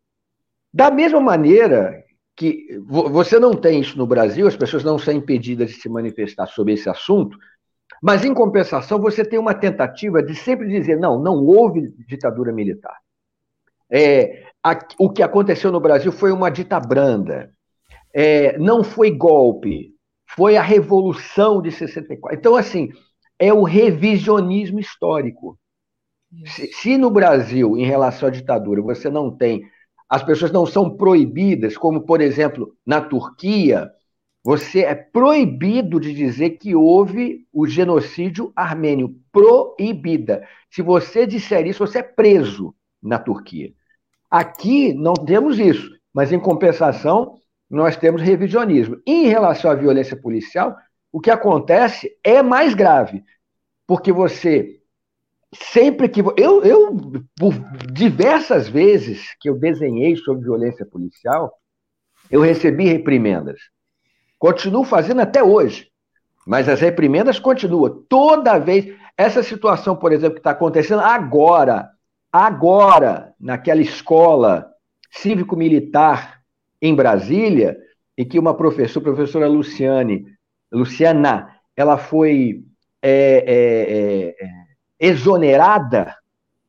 Da mesma maneira que você não tem isso no Brasil, as pessoas não são impedidas de se manifestar sobre esse assunto, mas em compensação você tem uma tentativa de sempre dizer não, não houve ditadura militar. É, a, o que aconteceu no Brasil foi uma dita branda. É, não foi golpe, foi a Revolução de 64. Então, assim, é o revisionismo histórico. Se, se, no Brasil, em relação à ditadura, você não tem. As pessoas não são proibidas, como, por exemplo, na Turquia, você é proibido de dizer que houve o genocídio armênio. Proibida. Se você disser isso, você é preso na Turquia. Aqui não temos isso, mas em compensação, nós temos revisionismo. em relação à violência policial, o que acontece é mais grave, porque você sempre que eu, eu por diversas vezes que eu desenhei sobre violência policial, eu recebi reprimendas. Continuo fazendo até hoje, mas as reprimendas continuam. Toda vez essa situação, por exemplo, que está acontecendo agora, Agora, naquela escola cívico-militar em Brasília, em que uma professora, professora Luciane, Luciana, ela foi é, é, é, exonerada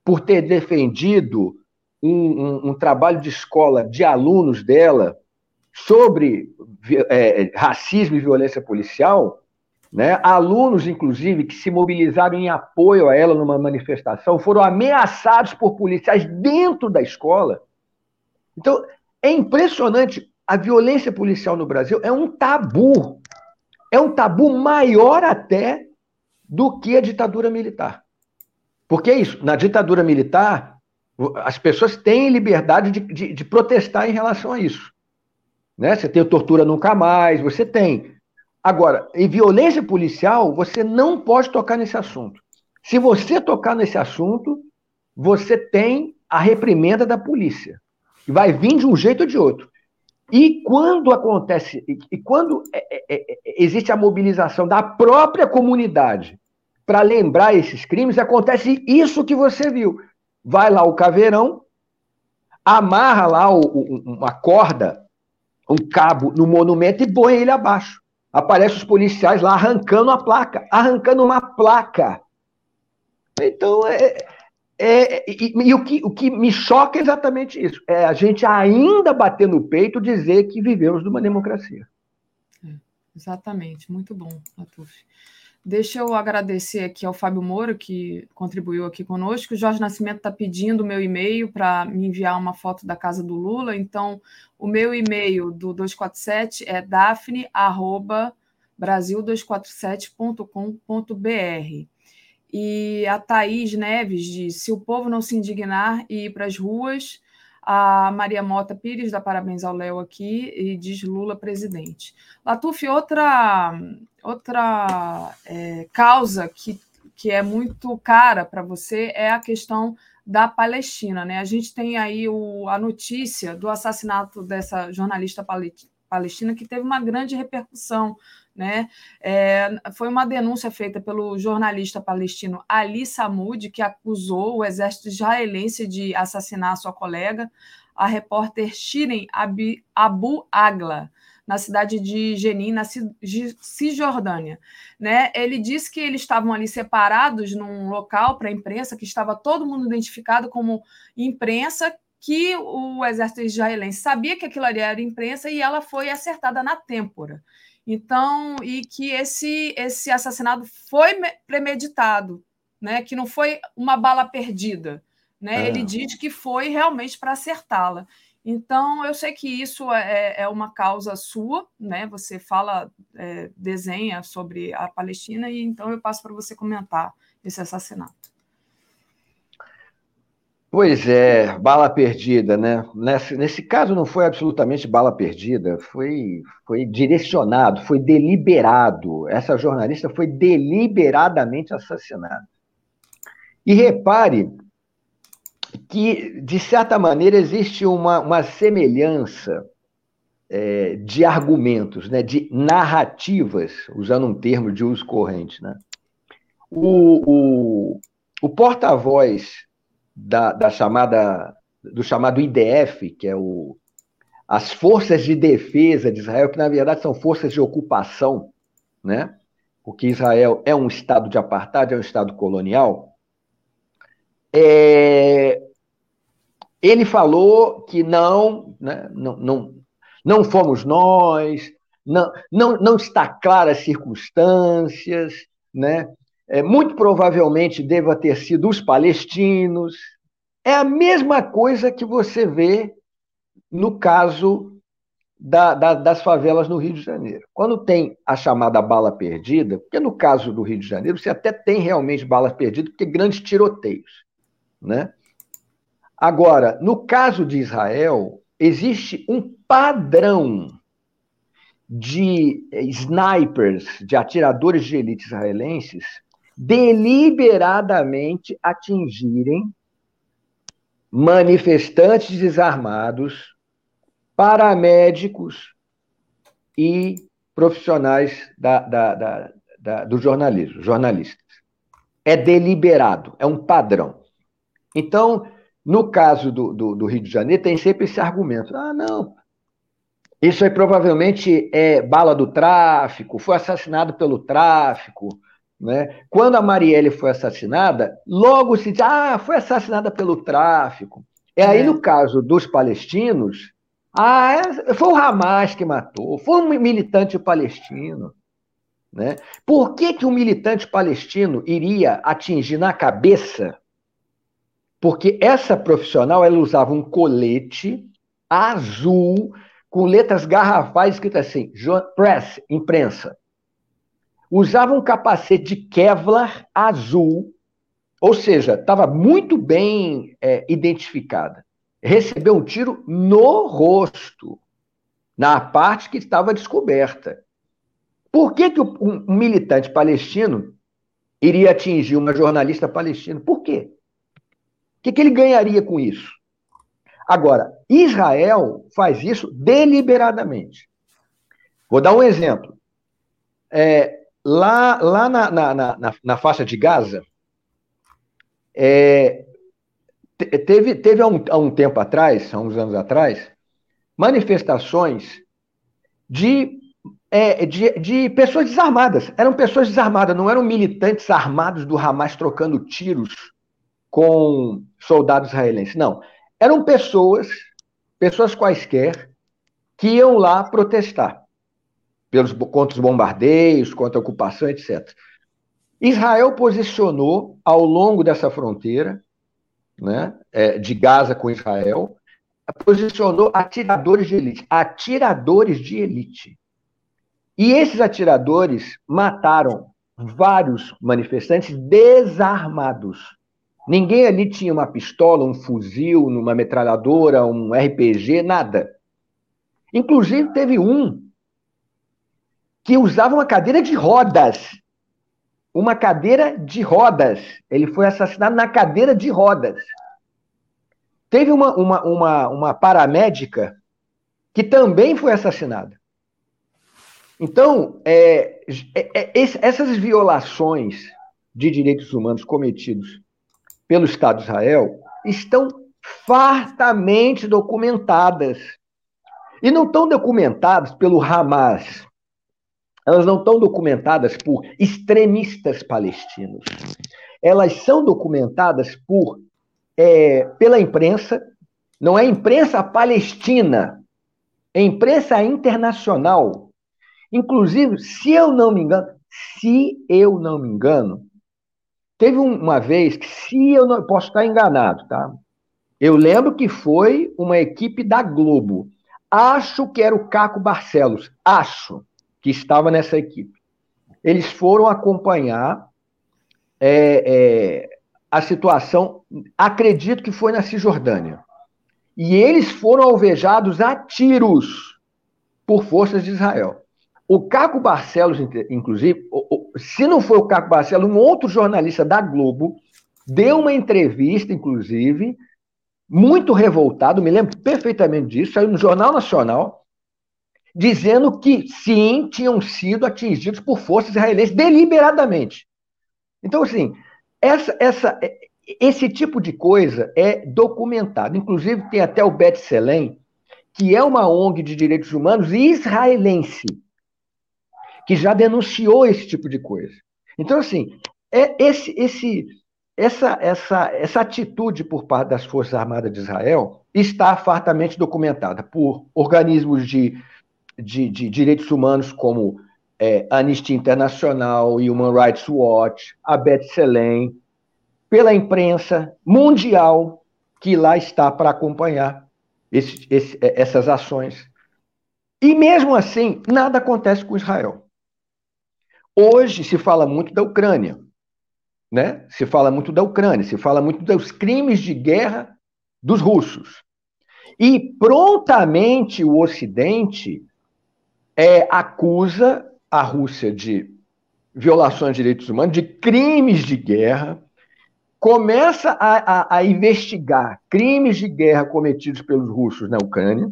por ter defendido um, um, um, trabalho de escola de alunos dela sobre é, racismo e violência policial, né? Alunos, inclusive, que se mobilizaram em apoio a ela numa manifestação, foram ameaçados por policiais dentro da escola. Então, é impressionante. A violência policial no Brasil é um tabu. É um tabu maior até do que a ditadura militar. Porque é isso, na ditadura militar, as pessoas têm liberdade de, de, de protestar em relação a isso. Né? Você tem tortura nunca mais, você tem. Agora, em violência policial, você não pode tocar nesse assunto. Se você tocar nesse assunto, você tem a reprimenda da polícia. Que vai vir de um jeito ou de outro. E quando acontece, e quando é, é, é, existe a mobilização da própria comunidade para lembrar esses crimes, acontece isso que você viu. Vai lá o caveirão, amarra lá uma corda, um cabo no monumento e põe ele abaixo aparecem os policiais lá arrancando a placa, arrancando uma placa. Então, é, é, e, e, o, que, o que me choca é exatamente isso: é a gente ainda bater no peito dizer que vivemos numa democracia. É, exatamente, muito bom, Atuf. Deixa eu agradecer aqui ao Fábio Moura, que contribuiu aqui conosco. O Jorge Nascimento está pedindo o meu e-mail para me enviar uma foto da casa do Lula. Então, o meu e-mail do 247 é dafne.brasil247.com.br. E a Thaís Neves diz: se o povo não se indignar e ir para as ruas, a Maria Mota Pires dá parabéns ao Léo aqui e diz Lula presidente. Latuf, outra, outra é, causa que, que é muito cara para você é a questão da Palestina. Né? A gente tem aí o, a notícia do assassinato dessa jornalista palestina que teve uma grande repercussão né? É, foi uma denúncia feita pelo jornalista palestino Ali Samud, que acusou o exército israelense de assassinar sua colega, a repórter Shirin Abu Agla, na cidade de Jenin, na Cisjordânia. Né? Ele disse que eles estavam ali separados num local para a imprensa, que estava todo mundo identificado como imprensa, que o exército israelense sabia que aquilo ali era imprensa e ela foi acertada na têmpora. Então, e que esse, esse assassinato foi premeditado, né? que não foi uma bala perdida. né? Ah. Ele diz que foi realmente para acertá-la. Então, eu sei que isso é, é, uma causa sua, né? Você fala, é, desenha sobre a Palestina, e então eu passo para você comentar esse assassinato. Pois é, bala perdida, né? Nesse, nesse caso não foi absolutamente bala perdida, foi, foi direcionado, foi deliberado. Essa jornalista foi deliberadamente assassinada. E repare que, de certa maneira, existe uma, uma semelhança é, de argumentos, né, de narrativas, usando um termo de uso corrente. Né? O, o, o porta-voz da, da chamada do chamado IDF, que é o, as forças de defesa de Israel, que na verdade são forças de ocupação, né? Porque Israel é um estado de apartheid, é um estado colonial. É... Ele falou que não, né? não, não, não fomos nós, não, não, não está claras as circunstâncias, né? É, muito provavelmente deva ter sido os palestinos. É a mesma coisa que você vê no caso da, da, das favelas no Rio de Janeiro. Quando tem a chamada bala perdida, porque no caso do Rio de Janeiro você até tem realmente balas perdidas, porque grandes tiroteios. Né? Agora, no caso de Israel, existe um padrão de snipers, de atiradores de elite israelenses, deliberadamente atingirem manifestantes desarmados, paramédicos e profissionais da, da, da, do jornalismo, jornalistas. É deliberado, é um padrão. Então, no caso do, do, do, Rio de Janeiro, tem sempre esse argumento: ah, não, isso aí provavelmente é bala do tráfico, foi assassinado pelo tráfico, né? Quando a Marielle foi assassinada, logo se diz, ah, foi assassinada pelo tráfico. E aí, é. no caso dos palestinos, ah, é, foi o Hamas que matou, foi um militante palestino. Né? Por que, que um militante palestino iria atingir na cabeça? Porque essa profissional ela usava um colete azul com letras garrafais escritas assim, press, imprensa usava um capacete de Kevlar azul, ou seja, estava muito bem é, identificada. Recebeu um tiro no rosto, na parte que estava descoberta. Por que, que um, militante palestino iria atingir uma jornalista palestina? Por quê? O que, que ele ganharia com isso? Agora, Israel faz isso deliberadamente. Vou dar um exemplo. É, Lá, lá na, na, na, na faixa de Gaza, é, teve, teve há, um, há um tempo atrás, há uns anos atrás, manifestações de, é, de, de pessoas desarmadas. Eram pessoas desarmadas, não eram militantes armados do Hamas trocando tiros com soldados israelenses. Não. Eram pessoas, pessoas quaisquer, que iam lá protestar pelos, contra os bombardeios, contra a ocupação, etc. Israel posicionou ao longo dessa fronteira, né, é, de Gaza com Israel, posicionou atiradores de elite, atiradores de elite. E esses atiradores mataram vários manifestantes desarmados. Ninguém ali tinha uma pistola, um fuzil, uma metralhadora, um RPG, nada. Inclusive, teve um que usava uma cadeira de rodas. Uma cadeira de rodas. Ele foi assassinado na cadeira de rodas. Teve uma, uma, uma, uma paramédica que também foi assassinada. Então, é, é, é, essas violações de direitos humanos cometidos pelo Estado de Israel estão fartamente documentadas. E não estão documentadas pelo Hamas, elas não estão documentadas por extremistas palestinos. Elas são documentadas por é, pela imprensa, não é imprensa palestina, é imprensa internacional. Inclusive, se eu não me engano, se eu não me engano, teve uma vez que, se eu não posso estar enganado, tá? Eu lembro que foi uma equipe da Globo. Acho que era o Caco Barcelos, acho que estava nessa equipe. Eles foram acompanhar é, é, a situação, acredito que foi na Cisjordânia. E eles foram alvejados a tiros por forças de Israel. O Caco Barcelos, inclusive, se não foi o Caco Barcelos, um outro jornalista da Globo deu uma entrevista, inclusive, muito revoltado, me lembro perfeitamente disso, saiu no Jornal Nacional, dizendo que sim, tinham sido atingidos por forças israelenses deliberadamente. Então, assim, essa, essa, esse tipo de coisa é documentado. Inclusive, tem até o Bet Selem, que é uma ONG de direitos humanos israelense, que já denunciou esse tipo de coisa. Então, assim, é esse, esse, essa, essa, essa atitude por parte das Forças Armadas de Israel está fartamente documentada por organismos de, de, de direitos humanos como é, Anistia Internacional, Human Rights Watch, a Beth Selem, pela imprensa mundial que lá está para acompanhar esse, esse, essas ações. E mesmo assim, nada acontece com Israel. Hoje se fala muito da Ucrânia, né? Se fala muito da Ucrânia, se fala muito dos crimes de guerra dos russos. E prontamente o Ocidente é, acusa a Rússia de violações de direitos humanos, de crimes de guerra, começa a, a, a investigar crimes de guerra cometidos pelos russos na Ucrânia,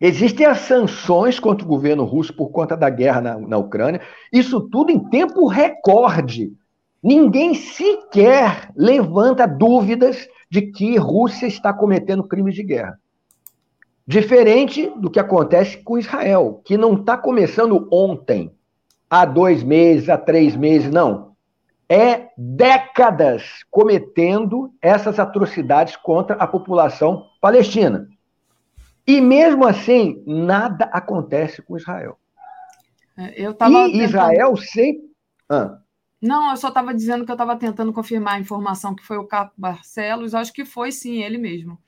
Existem as sanções contra o governo russo por conta da guerra na, na Ucrânia. Isso tudo em tempo recorde. Ninguém sequer levanta dúvidas de que Rússia está cometendo crimes de guerra. Diferente do que acontece com Israel, que não está começando ontem, há dois meses, há três meses, não. É décadas cometendo essas atrocidades contra a população palestina. E mesmo assim, nada acontece com Israel. É, eu tava e Israel sempre. Ah. Não, eu só estava dizendo que eu estava tentando confirmar a informação que foi o Caco Barcelos. Acho que foi sim ele mesmo.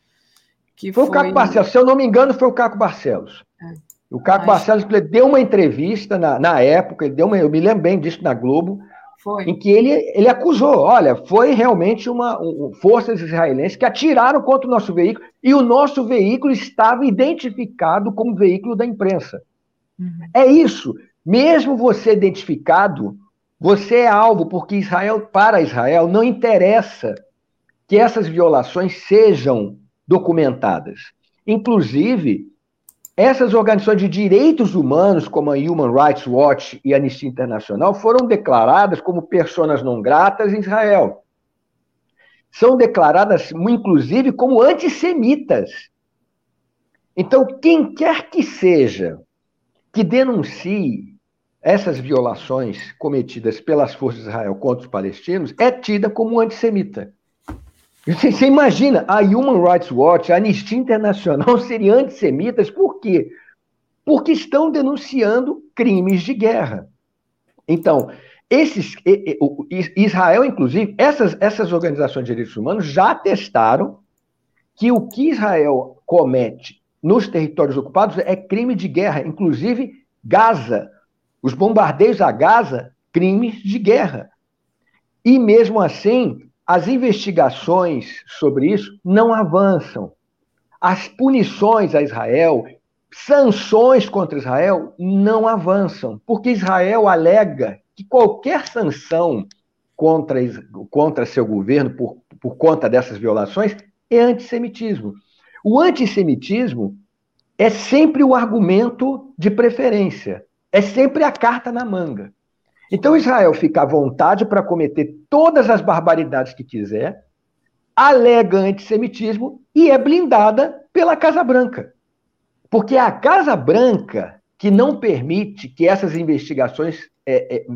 Que foi, foi... o Caco Barcelos. Se eu não me engano, foi o Caco Barcelos. É. O Caco Mas... Barcelos deu uma entrevista na, na época, ele deu uma, eu me lembro bem disso na Globo, foi. Em que ele, ele acusou, olha, foi realmente uma um, forças israelenses que atiraram contra o nosso veículo e o nosso veículo estava identificado como veículo da imprensa. Uhum. É isso. Mesmo você identificado, você é alvo, porque Israel, para Israel, não interessa que essas violações sejam documentadas. Inclusive, essas organizações de direitos humanos, como a Human Rights Watch e a Anistia Internacional, foram declaradas como personas não gratas em Israel. São declaradas, inclusive, como antissemitas. Então, quem quer que seja que denuncie essas violações cometidas pelas forças de Israel contra os palestinos é tida como antissemita. Você imagina, a Human Rights Watch, a Anistia Internacional seriam antissemitas, por quê? Porque estão denunciando crimes de guerra. Então, esses, Israel, inclusive, essas, essas organizações de direitos humanos já testaram que o que Israel comete nos territórios ocupados é crime de guerra, inclusive Gaza. Os bombardeios a Gaza, crimes de guerra. E mesmo assim, as investigações sobre isso não avançam. As punições a Israel, sanções contra Israel, não avançam, porque Israel alega que qualquer sanção contra, contra seu governo por, por conta dessas violações é antissemitismo. O antissemitismo é sempre o argumento de preferência, é sempre a carta na manga. Então Israel fica à vontade para cometer todas as barbaridades que quiser, alega antissemitismo e é blindada pela Casa Branca. Porque é a Casa Branca que não permite que essas investigações é, é,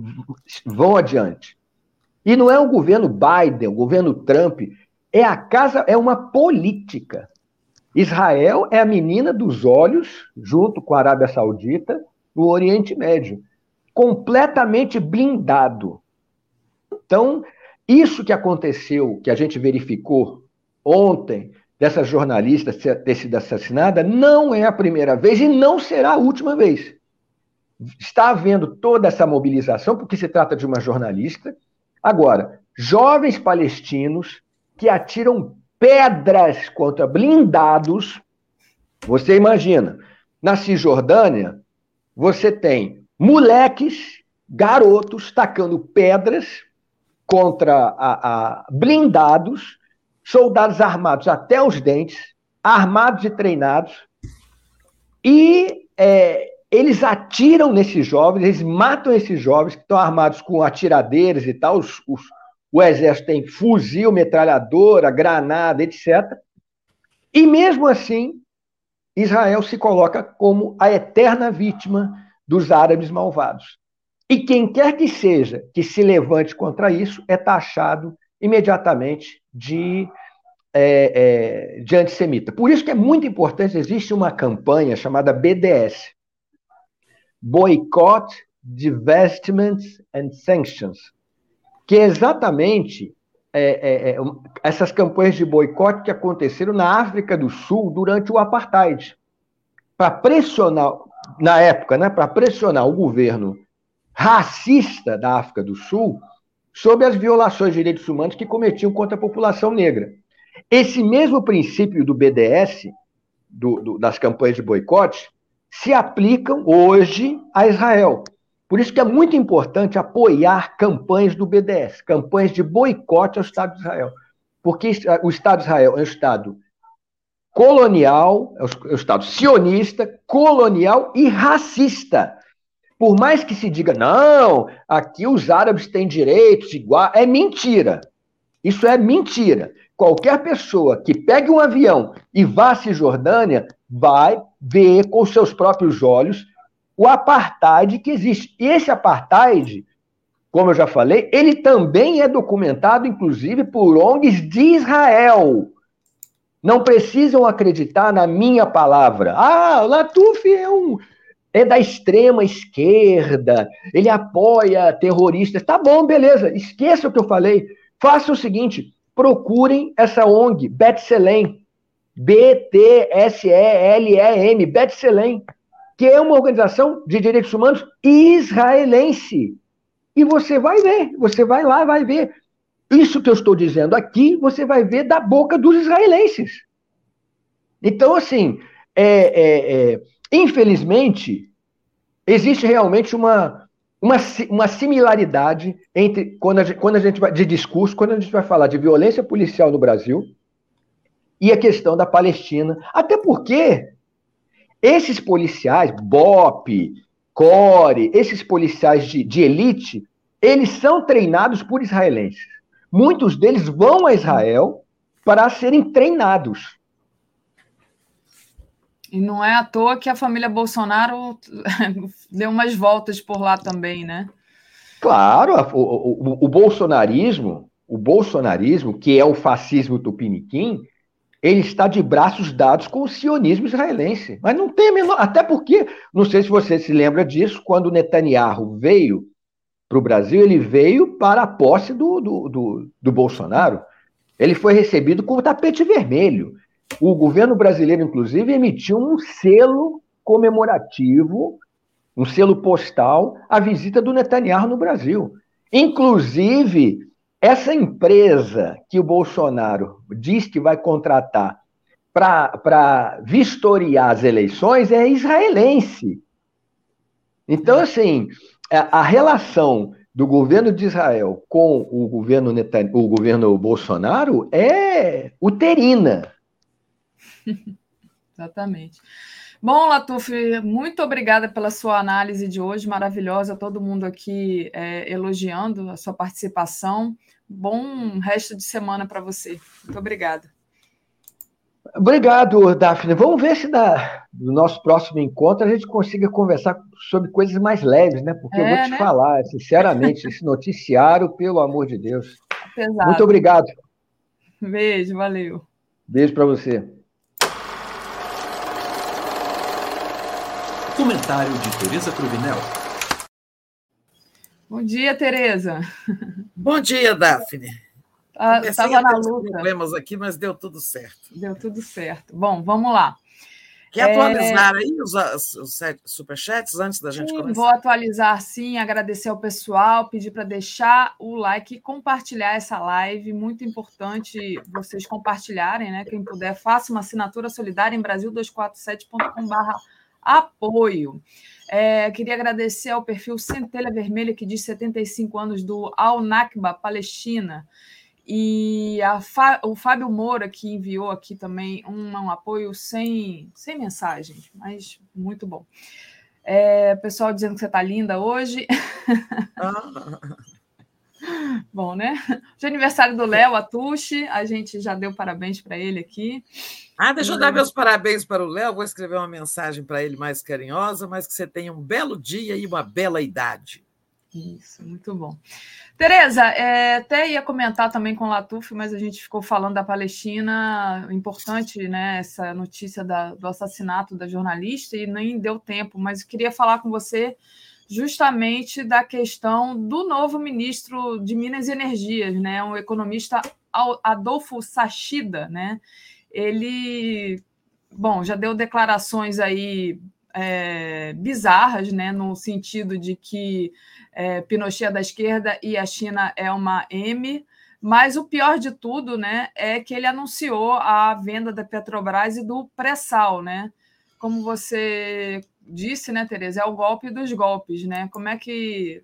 vão adiante. E não é o governo Biden, o governo Trump, é a casa, é uma política. Israel é a menina dos olhos, junto com a Arábia Saudita, no Oriente Médio completamente blindado. Então, isso que aconteceu, que a gente verificou ontem, dessa jornalista ter sido assassinada, não é a primeira vez e não será a última vez. Está havendo toda essa mobilização, porque se trata de uma jornalista. Agora, jovens palestinos que atiram pedras contra blindados. Você imagina, na Cisjordânia, você tem moleques, garotos, tacando pedras contra a, a blindados, soldados armados até os dentes, armados e treinados, e é, eles atiram nesses jovens, eles matam esses jovens que estão armados com atiradeiras e tal. Os, os, o exército tem fuzil, metralhadora, granada, etc. E mesmo assim, Israel se coloca como a eterna vítima dos árabes malvados. E quem quer que seja que se levante contra isso é taxado imediatamente de, é, é, de antissemita. Por isso que é muito importante, existe uma campanha chamada BDS, Boycott, Divestments and Sanctions, que é exatamente é, é, é essas campanhas de boicote que aconteceram na África do Sul durante o apartheid, para pressionar, na época, né, para pressionar o governo racista da África do Sul sobre as violações de direitos humanos que cometiam contra a população negra. Esse mesmo princípio do BDS, do, do, das campanhas de boicote, se aplicam hoje a Israel. Por isso que é muito importante apoiar campanhas do BDS, campanhas de boicote ao Estado de Israel. Porque o Estado de Israel é um Estado colonial, é um Estado sionista, colonial e racista. Por mais que se diga, não, aqui os árabes têm direitos iguais, é mentira. Isso é mentira. Qualquer pessoa que pegue um avião e vá à Cisjordânia vai ver com seus próprios olhos o apartheid que existe. E esse apartheid, como eu já falei, ele também é documentado, inclusive, por ONGs de Israel. Não precisam acreditar na minha palavra. Ah, Latuf é um, é da extrema esquerda, ele apoia terroristas. Tá bom, beleza, esqueça o que eu falei. Faça o seguinte: procurem essa ONG, Betselem, B-T-S-E-L-E-M, Betselem, que é uma organização de direitos humanos israelense. E você vai ver, você vai lá, vai ver. Isso que eu estou dizendo aqui, você vai ver da boca dos israelenses. Então, assim, é, é, é Infelizmente, existe realmente uma, uma, uma similaridade entre quando a, gente, quando a gente vai de discurso, quando a gente vai falar de violência policial no Brasil e a questão da Palestina. Até porque esses policiais, BOP, CORE, esses policiais de, de elite, eles são treinados por israelenses. Muitos deles vão a Israel para serem treinados. E não é à toa que a família Bolsonaro deu umas voltas por lá também, né? Claro, o, o, o, bolsonarismo, o bolsonarismo, que é o fascismo tupiniquim, ele está de braços dados com o sionismo israelense. Mas não tem a menor. Até porque, não sei se você se lembra disso, quando Netanyahu veio para o Brasil, ele veio para a posse do, do, do, do Bolsonaro. Ele foi recebido com o tapete vermelho. O governo brasileiro, inclusive, emitiu um selo comemorativo, um selo postal, à visita do Netanyahu no Brasil. Inclusive, essa empresa que o Bolsonaro diz que vai contratar para vistoriar as eleições é israelense. Então, assim, a, a relação do governo de Israel com o governo, Netanyahu, o governo Bolsonaro é uterina. Exatamente. Bom, Latuf, muito obrigada pela sua análise de hoje, maravilhosa. Todo mundo aqui é, elogiando a sua participação. Bom resto de semana para você. Muito obrigada. Obrigado, Daphne. Vamos ver se na, no nosso próximo encontro a gente consiga conversar sobre coisas mais leves, né? Porque é, eu vou te né? falar, sinceramente, esse noticiário, pelo amor de Deus. Pesado. Muito obrigado. Beijo, valeu. Beijo para você. Comentário de Tereza Cruvinel. Bom dia, Tereza. Bom dia, Daphne. Estava na luta. problemas aqui, mas deu tudo certo. Deu tudo certo. Bom, vamos lá. Quer atualizar é... aí os, os, superchats antes da gente sim, começar? Vou atualizar sim, agradecer ao pessoal, pedir para deixar o like e compartilhar essa live. Muito importante vocês compartilharem, né? Quem puder, faça uma assinatura solidária em Brasil247.com.br apoio. É, queria agradecer ao perfil Centelha Vermelha, que diz 75 anos, do Al-Nakba, Palestina. E Fá, o Fábio Moura, que enviou aqui também um, um, apoio sem, sem mensagens, mas muito bom. É, pessoal dizendo que você está linda hoje. Ah. bom, né? De aniversário do Léo Atushi, a gente já deu parabéns para ele aqui. Ah, deixa eu dar meus parabéns para o Léo. Vou escrever uma mensagem para ele mais carinhosa, mas que você tenha um belo dia e uma bela idade. Isso, muito bom. Tereza, é, até ia comentar também com o Latuf, mas a gente ficou falando da Palestina, importante, né, essa notícia da, do assassinato da jornalista, e nem deu tempo, mas queria falar com você justamente da questão do novo ministro de Minas e Energias, né, o economista Adolfo Sachida, né, ele, bom, já deu declarações aí é, bizarras, né, no sentido de que é, Pinochet é da esquerda e a China é uma M. Mas o pior de tudo, né, é que ele anunciou a venda da Petrobras e do pré-sal, né? Como você disse, né, Tereza, é o golpe dos golpes, né? Como é que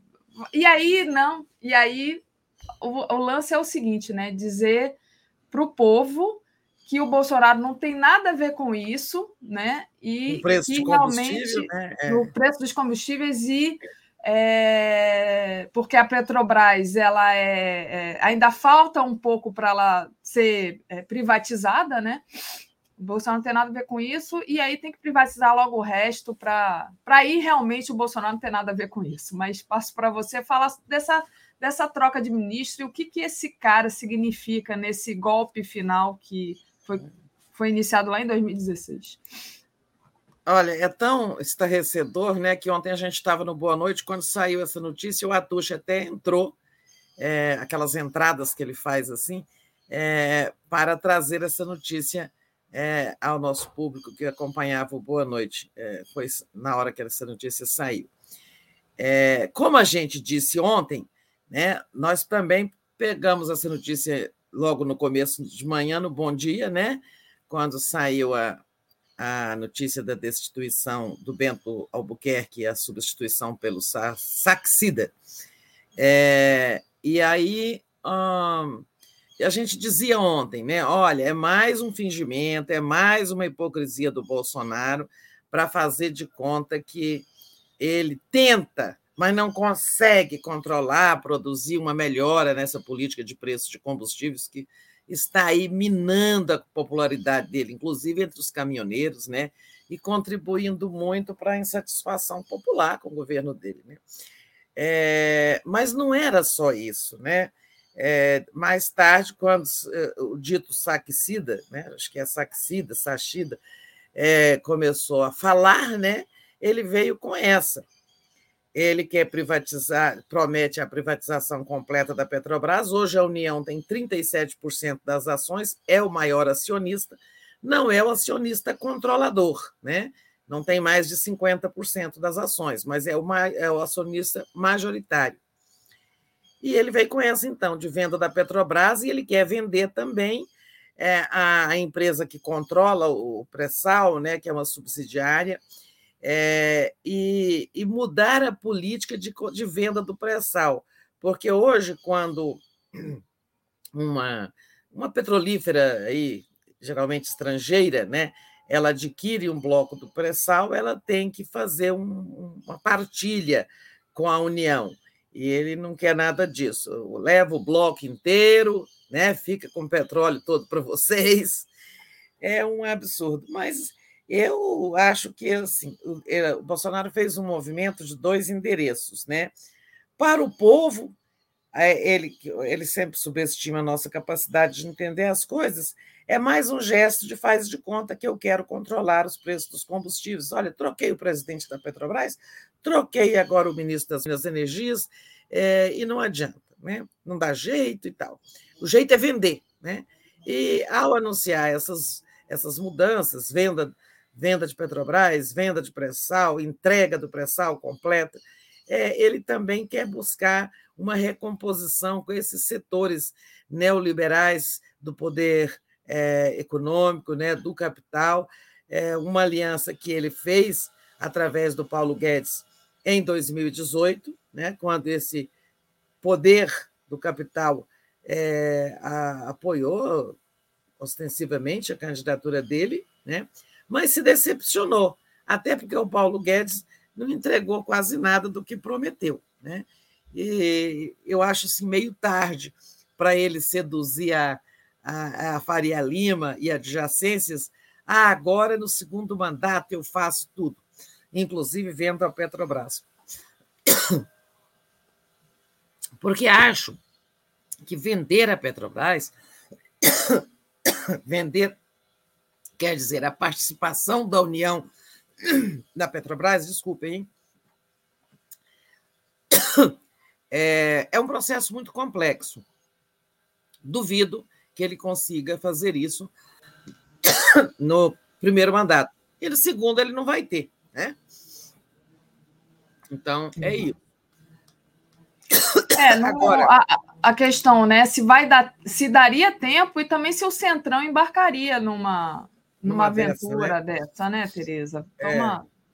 e aí não, e aí o, o lance é o seguinte, né? Dizer para o povo que o Bolsonaro não tem nada a ver com isso, né? E o preço que realmente né? é. o preço dos combustíveis e é, porque a Petrobras ela é, é ainda falta um pouco para ela ser é, privatizada, né? O Bolsonaro não tem nada a ver com isso, e aí tem que privatizar logo o resto para ir realmente o Bolsonaro não tem nada a ver com isso. Mas passo para você falar dessa, dessa troca de ministro e o que, que esse cara significa nesse golpe final que foi, foi iniciado lá em 2016. Olha, é tão estarrecedor, né, que ontem a gente estava no Boa Noite, quando saiu essa notícia, o Atush até entrou, é, aquelas entradas que ele faz assim, é, para trazer essa notícia é, ao nosso público que acompanhava o Boa Noite, é, foi na hora que essa notícia saiu. É, como a gente disse ontem, né, nós também pegamos essa notícia logo no começo de manhã, no Bom Dia, né, quando saiu a, a notícia da destituição do Bento Albuquerque, a substituição pelo Saxida. É, e aí hum, a gente dizia ontem, né? Olha, é mais um fingimento, é mais uma hipocrisia do Bolsonaro para fazer de conta que ele tenta, mas não consegue controlar, produzir uma melhora nessa política de preços de combustíveis que está aí minando a popularidade dele, inclusive entre os caminhoneiros, né? E contribuindo muito para a insatisfação popular com o governo dele. Né? É, mas não era só isso, né? É, mais tarde, quando é, o dito saquicida, né? acho que é saquicida, sachida, é, começou a falar, né? ele veio com essa ele quer privatizar, promete a privatização completa da Petrobras. Hoje a União tem 37% das ações, é o maior acionista, não é o acionista controlador, né? Não tem mais de 50% das ações, mas é o, é o acionista majoritário. E ele veio com essa, então, de venda da Petrobras, e ele quer vender também é, a, a, empresa que controla o pré-sal, né, que é uma subsidiária, é, e, e, mudar a política de, de venda do pré-sal. Porque hoje, quando uma, uma petrolífera aí, geralmente estrangeira, né, ela adquire um bloco do pré-sal, ela tem que fazer um, uma partilha com a União. E ele não quer nada disso. Leva o bloco inteiro, né, fica com o petróleo todo para vocês. É um absurdo. Mas eu acho que assim, o Bolsonaro fez um movimento de dois endereços, né? Para o povo, ele, ele sempre subestima a nossa capacidade de entender as coisas, é mais um gesto de faz de conta que eu quero controlar os preços dos combustíveis. Olha, troquei o presidente da Petrobras, troquei agora o ministro das Minhas Energias, é, e não adianta, né? não dá jeito e tal. O jeito é vender. Né? E ao anunciar essas, essas mudanças, venda, venda de Petrobras, venda de pré-sal, entrega do pré-sal completa, é, ele também quer buscar uma recomposição com esses setores neoliberais do poder é, econômico, né, do capital, é, uma aliança que ele fez através do Paulo Guedes em 2018, né, quando esse poder do capital é, a, apoiou ostensivamente a candidatura dele, né, mas se decepcionou, até porque o Paulo Guedes não entregou quase nada do que prometeu. Né? E eu acho assim, meio tarde para ele seduzir a, a, a, Faria Lima e adjacências. Ah, agora no segundo mandato eu faço tudo, inclusive vendo a Petrobras. Porque acho que vender a Petrobras, vender quer dizer a participação da União da Petrobras, desculpem, hein? É, é um processo muito complexo. Duvido que ele consiga fazer isso no primeiro mandato. E no segundo ele não vai ter, né? Então, é isso. É, Agora, a, a, questão, né? Se vai dar, se daria tempo e também se o Centrão embarcaria numa, numa, aventura dessa, né, dessa, né Tereza? Toma, é,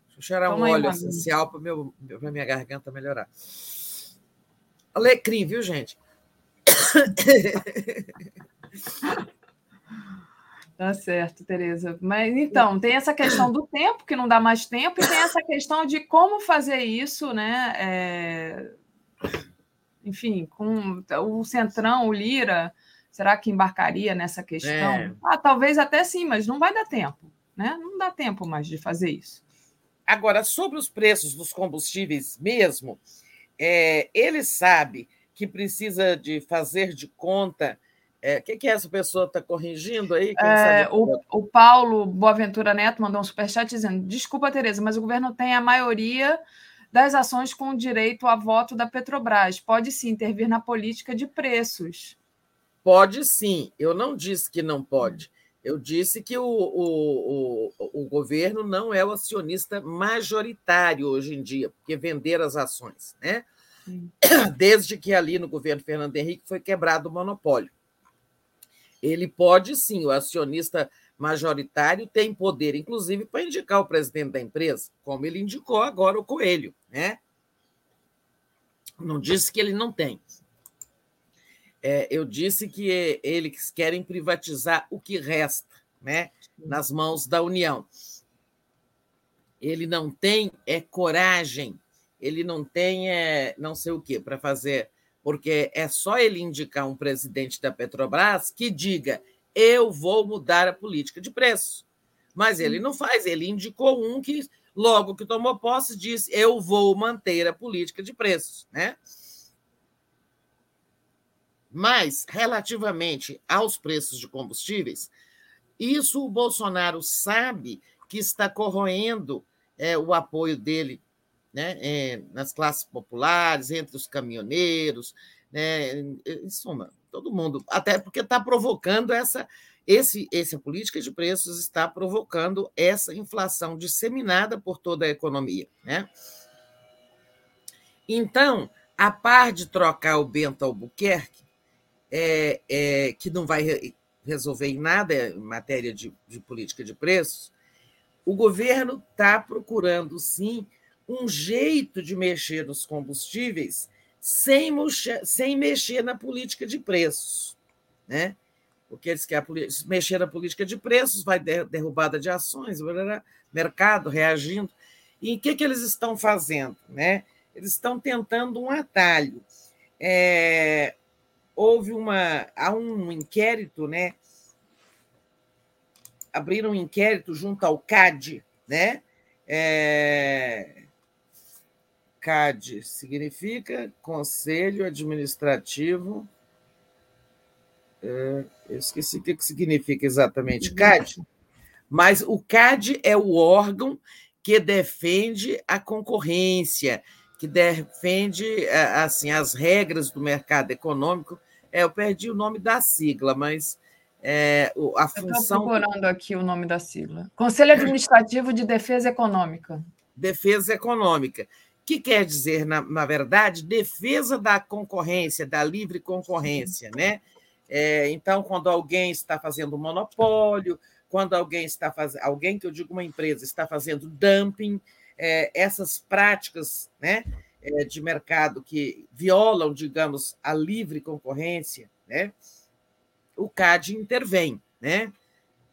deixa eu cheirar um óleo essencial para minha garganta melhorar. Alecrim, viu, gente? Tá certo, Tereza. Mas então, tem essa questão do tempo, que não dá mais tempo, e tem essa questão de como fazer isso, né? É... Enfim, com o Centrão, o Lira, será que embarcaria nessa questão? É. Ah, talvez até sim, mas não vai dar tempo, né? Não dá tempo mais de fazer isso. Agora, sobre os preços dos combustíveis mesmo, é, ele sabe que precisa de fazer de conta. O é, que, que essa pessoa está corrigindo aí? É, o, o, Paulo Boaventura Neto mandou um superchat dizendo: desculpa, Tereza, mas o governo tem a maioria das ações com direito a voto da Petrobras. Pode sim intervir na política de preços. Pode sim. Eu não disse que não pode. Eu disse que o, o, o, o governo não é o acionista majoritário hoje em dia, porque vender as ações, né? Desde que ali no governo Fernando Henrique foi quebrado o monopólio. Ele pode sim, o acionista majoritário tem poder, inclusive, para indicar o presidente da empresa, como ele indicou agora o Coelho, né? Não disse que ele não tem. É, eu disse que eles querem privatizar o que resta, né, nas mãos da União. Ele não tem é coragem, ele não tem é, não sei o que para fazer, porque é só ele indicar um presidente da Petrobras que diga eu vou mudar a política de preço. Mas ele não faz, ele indicou um que, logo que tomou posse, disse eu vou manter a política de preços, né? Mas, relativamente aos preços de combustíveis, isso o Bolsonaro sabe que está corroendo é, o apoio dele né, é, nas classes populares, entre os caminhoneiros, né, em suma, todo mundo, até porque está provocando essa. Esse, essa política de preços está provocando essa inflação disseminada por toda a economia. Né? Então, a par de trocar o Bento Albuquerque, é, é, que não vai re resolver em nada em matéria de, de política de preços, o governo está procurando, sim, um jeito de mexer nos combustíveis sem, sem mexer na política de preços. Né? Porque eles querem mexer na política de preços, vai derrubada de ações, mercado reagindo. E o que, que eles estão fazendo? Né? Eles estão tentando um atalho. É, houve uma há um inquérito, né? Abriram um inquérito junto ao CAD, né? É, CAD significa Conselho Administrativo. É, eu esqueci o que significa exatamente CAD, mas o CAD é o órgão que defende a concorrência, que defende assim as regras do mercado econômico. É, eu perdi o nome da sigla, mas é, a função. Estou procurando aqui o nome da sigla. Conselho Administrativo de Defesa Econômica. Defesa Econômica, que quer dizer, na, na verdade, defesa da concorrência, da livre concorrência, né? É, então, quando alguém está fazendo monopólio, quando alguém está fazendo, alguém que eu digo uma empresa está fazendo dumping, é, essas práticas né, de mercado que violam, digamos, a livre concorrência, né, o CAD intervém. Né?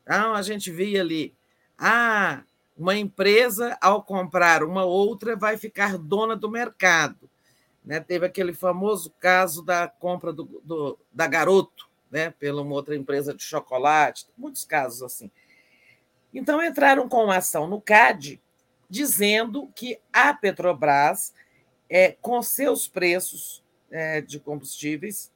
Então, a gente via ali, ah, uma empresa, ao comprar uma outra, vai ficar dona do mercado. Né? Teve aquele famoso caso da compra do, do da Garoto, né, pela uma outra empresa de chocolate, muitos casos assim. Então, entraram com ação no CAD, dizendo que a Petrobras, é, com seus preços é, de combustíveis,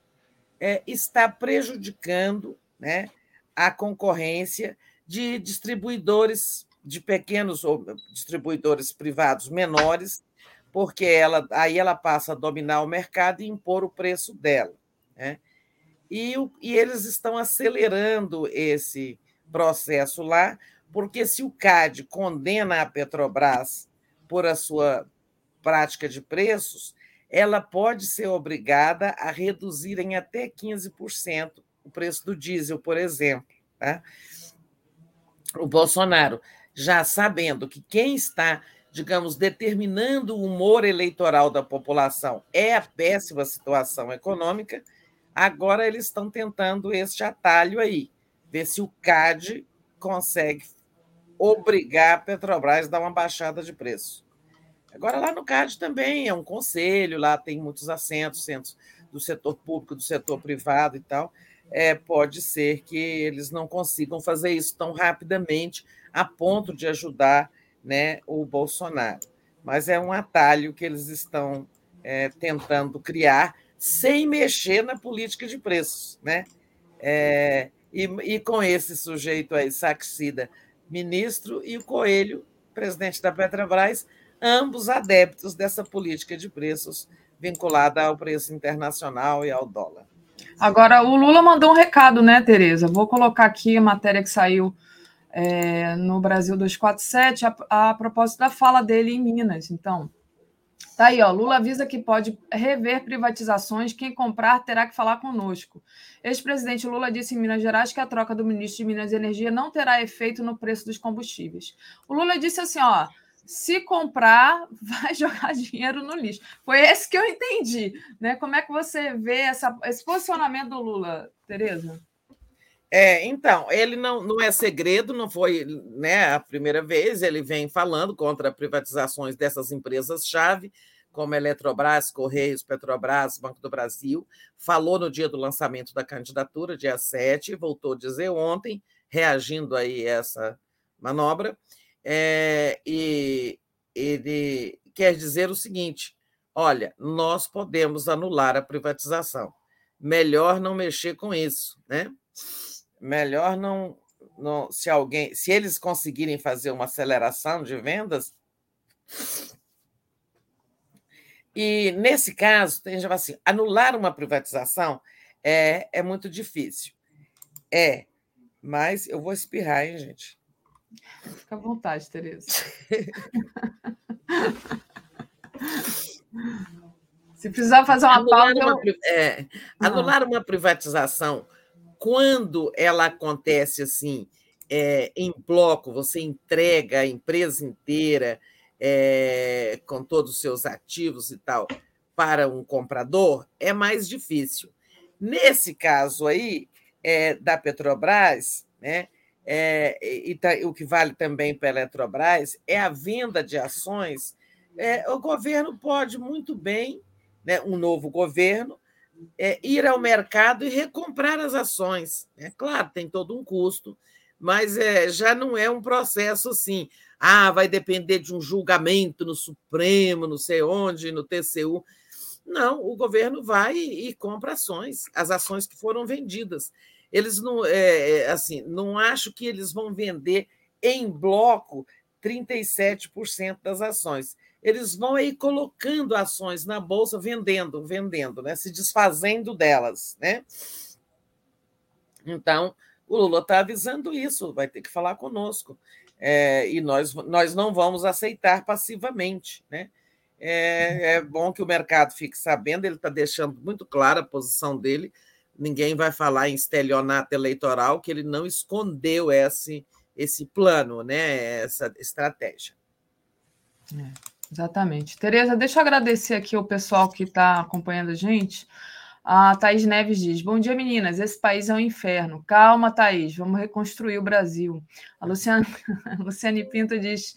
é, está prejudicando né, a concorrência de distribuidores, de pequenos ou distribuidores privados menores, porque ela, aí ela passa a dominar o mercado e impor o preço dela. Né? E, e eles estão acelerando esse processo lá, porque se o CAD condena a Petrobras por a sua prática de preços, ela pode ser obrigada a reduzir em até 15% o preço do diesel, por exemplo. Tá? O Bolsonaro, já sabendo que quem está, digamos, determinando o humor eleitoral da população é a péssima situação econômica, Agora eles estão tentando este atalho aí, ver se o CAD consegue obrigar a Petrobras a dar uma baixada de preço. Agora, lá no CAD também é um conselho, lá tem muitos assentos, centros do setor público, do setor privado e tal. É, pode ser que eles não consigam fazer isso tão rapidamente a ponto de ajudar né, o Bolsonaro. Mas é um atalho que eles estão é, tentando criar sem mexer na política de preços. Né? É, e, e, com esse sujeito aí, Saxida, ministro, e o Coelho, presidente da Petrobras, ambos adeptos dessa política de preços vinculada ao preço internacional e ao dólar. Agora, o Lula mandou um recado, né, Tereza? Vou colocar aqui a matéria que saiu é, no Brasil 247 a, a propósito da fala dele em Minas. Então, Tá aí, ó. Lula avisa que pode rever privatizações. Quem comprar terá que falar conosco. Ex-presidente Lula disse em Minas Gerais que a troca do ministro de Minas e Energia não terá efeito no preço dos combustíveis. O Lula disse assim: ó, se comprar, vai jogar dinheiro no lixo. Foi esse que eu entendi. Né? Como é que você vê essa, esse posicionamento do Lula, Tereza? É, então, ele não, não é segredo, não foi né, a primeira vez, ele vem falando contra privatizações dessas empresas-chave, como Eletrobras, Correios, Petrobras, Banco do Brasil, falou no dia do lançamento da candidatura, dia 7, voltou a dizer ontem, reagindo aí a essa manobra, é, e ele quer dizer o seguinte: olha, nós podemos anular a privatização, melhor não mexer com isso, né? melhor não, não se alguém, se eles conseguirem fazer uma aceleração de vendas. E nesse caso, tem gente assim, anular uma privatização é, é muito difícil. É, mas eu vou espirrar, hein, gente? Fica à vontade, Tereza. Se precisar fazer uma anular pausa. Uma, é, anular uma privatização quando ela acontece assim, é, em bloco, você entrega a empresa inteira é, com todos os seus ativos e tal para um comprador, é mais difícil. Nesse caso aí, é, da Petrobras, né, é, e tá, o que vale também para a Eletrobras, é a venda de ações. É, o governo pode muito bem, né, um novo governo, é, ir ao mercado e recomprar as ações. É claro, tem todo um custo, mas é, já não é um processo assim. Ah, vai depender de um julgamento no Supremo, não sei onde, no TCU. Não, o governo vai e compra ações, as ações que foram vendidas. Eles não, é, é assim, não acho que eles vão vender em bloco 37% das ações. Eles vão aí colocando ações na bolsa, vendendo, vendendo, né? se desfazendo delas. Né? Então, o Lula está avisando isso, vai ter que falar conosco. É, e nós, nós não vamos aceitar passivamente. Né? É, é bom que o mercado fique sabendo, ele está deixando muito clara a posição dele. Ninguém vai falar em estelionato eleitoral, que ele não escondeu esse, esse plano, né? essa estratégia. É, exatamente. Tereza, deixa eu agradecer aqui o pessoal que está acompanhando a gente. A Thaís Neves diz: Bom dia, meninas. Esse país é um inferno. Calma, Thaís, vamos reconstruir o Brasil. A Luciana, a Luciane Pinto diz: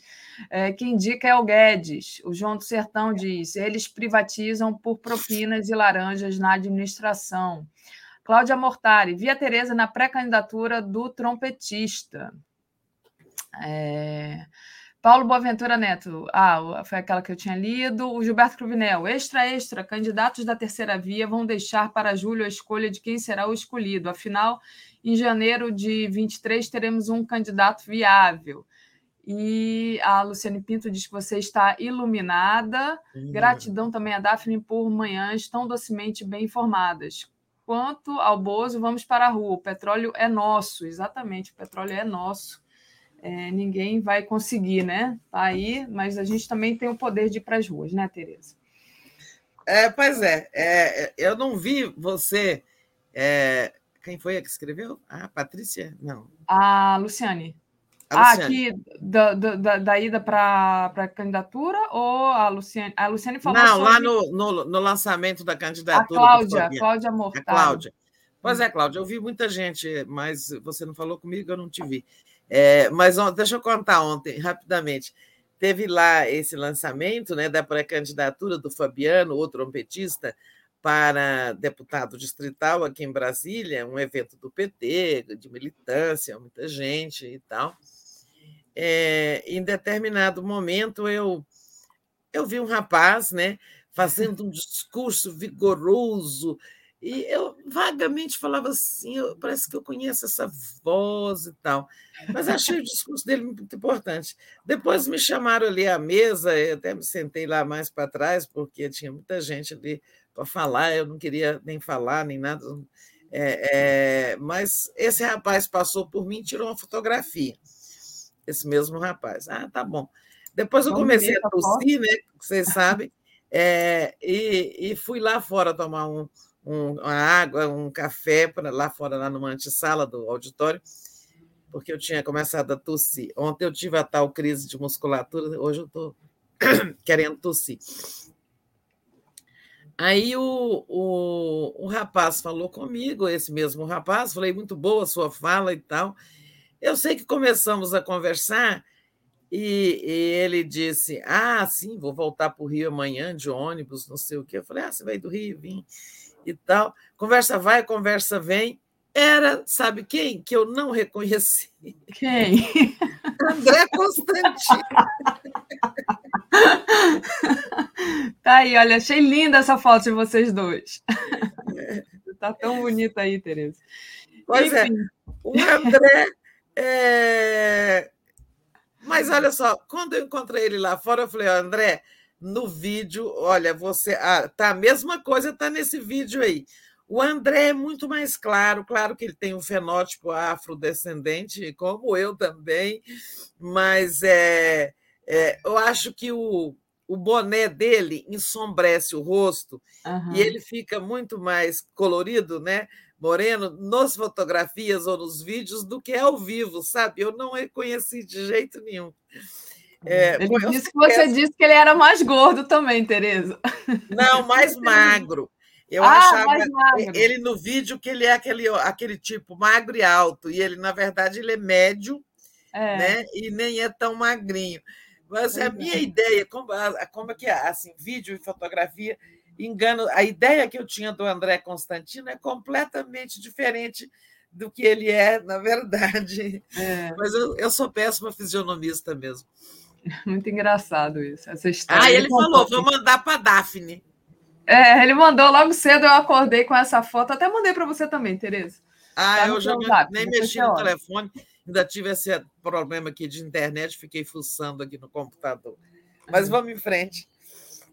é, Quem indica é o Guedes. O João do Sertão diz: Eles privatizam por propinas e laranjas na administração. Cláudia Mortari, via Tereza na pré-candidatura do trompetista. É... Paulo Boaventura Neto, ah, foi aquela que eu tinha lido. O Gilberto Cruvinel, extra, extra, candidatos da terceira via vão deixar para julho a escolha de quem será o escolhido. Afinal, em janeiro de 23 teremos um candidato viável. E a Luciane Pinto diz que você está iluminada. Gratidão também a Daphne por manhãs tão docemente bem informadas. Quanto ao Bozo, vamos para a rua. O petróleo é nosso, exatamente, o petróleo é nosso é, ninguém vai conseguir, né? Tá aí, mas a gente também tem o poder de ir para as ruas, né, Tereza? É, pois é, é, eu não vi você. É, quem foi a que escreveu? Ah, Patrícia? Não. A Luciane. Ah, aqui da, da, da ida para a candidatura ou a Luciane? A Luciane falou Não, sobre... lá no, no, no, lançamento da candidatura. A Cláudia, Cláudia Mortal. A Cláudia. Pois é, Cláudia, eu vi muita gente, mas você não falou comigo, eu não te vi. É, mas deixa eu contar ontem, rapidamente. Teve lá esse lançamento né, da pré-candidatura do Fabiano, o trompetista, para deputado distrital aqui em Brasília, um evento do PT, de militância, muita gente e tal. É, em determinado momento, eu, eu vi um rapaz né, fazendo um discurso vigoroso, e eu vagamente falava assim, eu, parece que eu conheço essa voz e tal. Mas achei o discurso dele muito importante. Depois me chamaram ali à mesa, eu até me sentei lá mais para trás, porque tinha muita gente ali para falar, eu não queria nem falar, nem nada. É, é, mas esse rapaz passou por mim e tirou uma fotografia. Esse mesmo rapaz. Ah, tá bom. Depois eu comecei a tossir, né? Vocês sabem, é, e, e fui lá fora tomar um um, uma água, um café para lá fora, lá numa antessala do auditório, porque eu tinha começado a tossir. Ontem eu tive a tal crise de musculatura, hoje eu estou querendo tossir. Aí o, o, o rapaz falou comigo, esse mesmo rapaz, falei, muito boa a sua fala e tal. Eu sei que começamos a conversar e, e, ele disse: Ah, sim, vou voltar para o Rio amanhã de ônibus, não sei o quê. Eu falei: Ah, você vai do Rio? Vim e tal. Conversa vai, conversa vem. Era, sabe quem? Que eu não reconheci. Quem? André Constantino. Tá aí, olha, achei linda essa foto de vocês dois. Tá tão bonita aí, Tereza. Pois é, Enfim. é, o André. É... Mas olha só, quando eu encontrei ele lá fora, eu falei, André, no vídeo, olha, você. Ah, tá, a mesma coisa está nesse vídeo aí. O André é muito mais claro, claro que ele tem um fenótipo afrodescendente, como eu também, mas é, é eu acho que o, o boné dele ensombrece o rosto uhum. e ele fica muito mais colorido, né? Moreno, nas fotografias ou nos vídeos do que ao vivo, sabe? Eu não reconheci de jeito nenhum. É, ele disse que você disse que ele era mais gordo também, Tereza. Não, mais magro. Eu ah, achava ele no vídeo que ele é aquele, aquele tipo magro e alto, e ele, na verdade, ele é médio, é. né? E nem é tão magrinho. Mas a minha é. ideia, como, como é que é, assim, vídeo e fotografia, engano, a ideia que eu tinha do André Constantino é completamente diferente do que ele é, na verdade. É. Mas eu, eu sou péssima fisionomista mesmo. Muito engraçado isso, essa história. Ah, ele falou, vou mandar para Daphne. É, ele mandou logo cedo, eu acordei com essa foto. Até mandei para você também, Tereza. Ah, tá eu já nem mexi no telefone. Ainda tive esse problema aqui de internet, fiquei fuçando aqui no computador. Mas vamos em frente.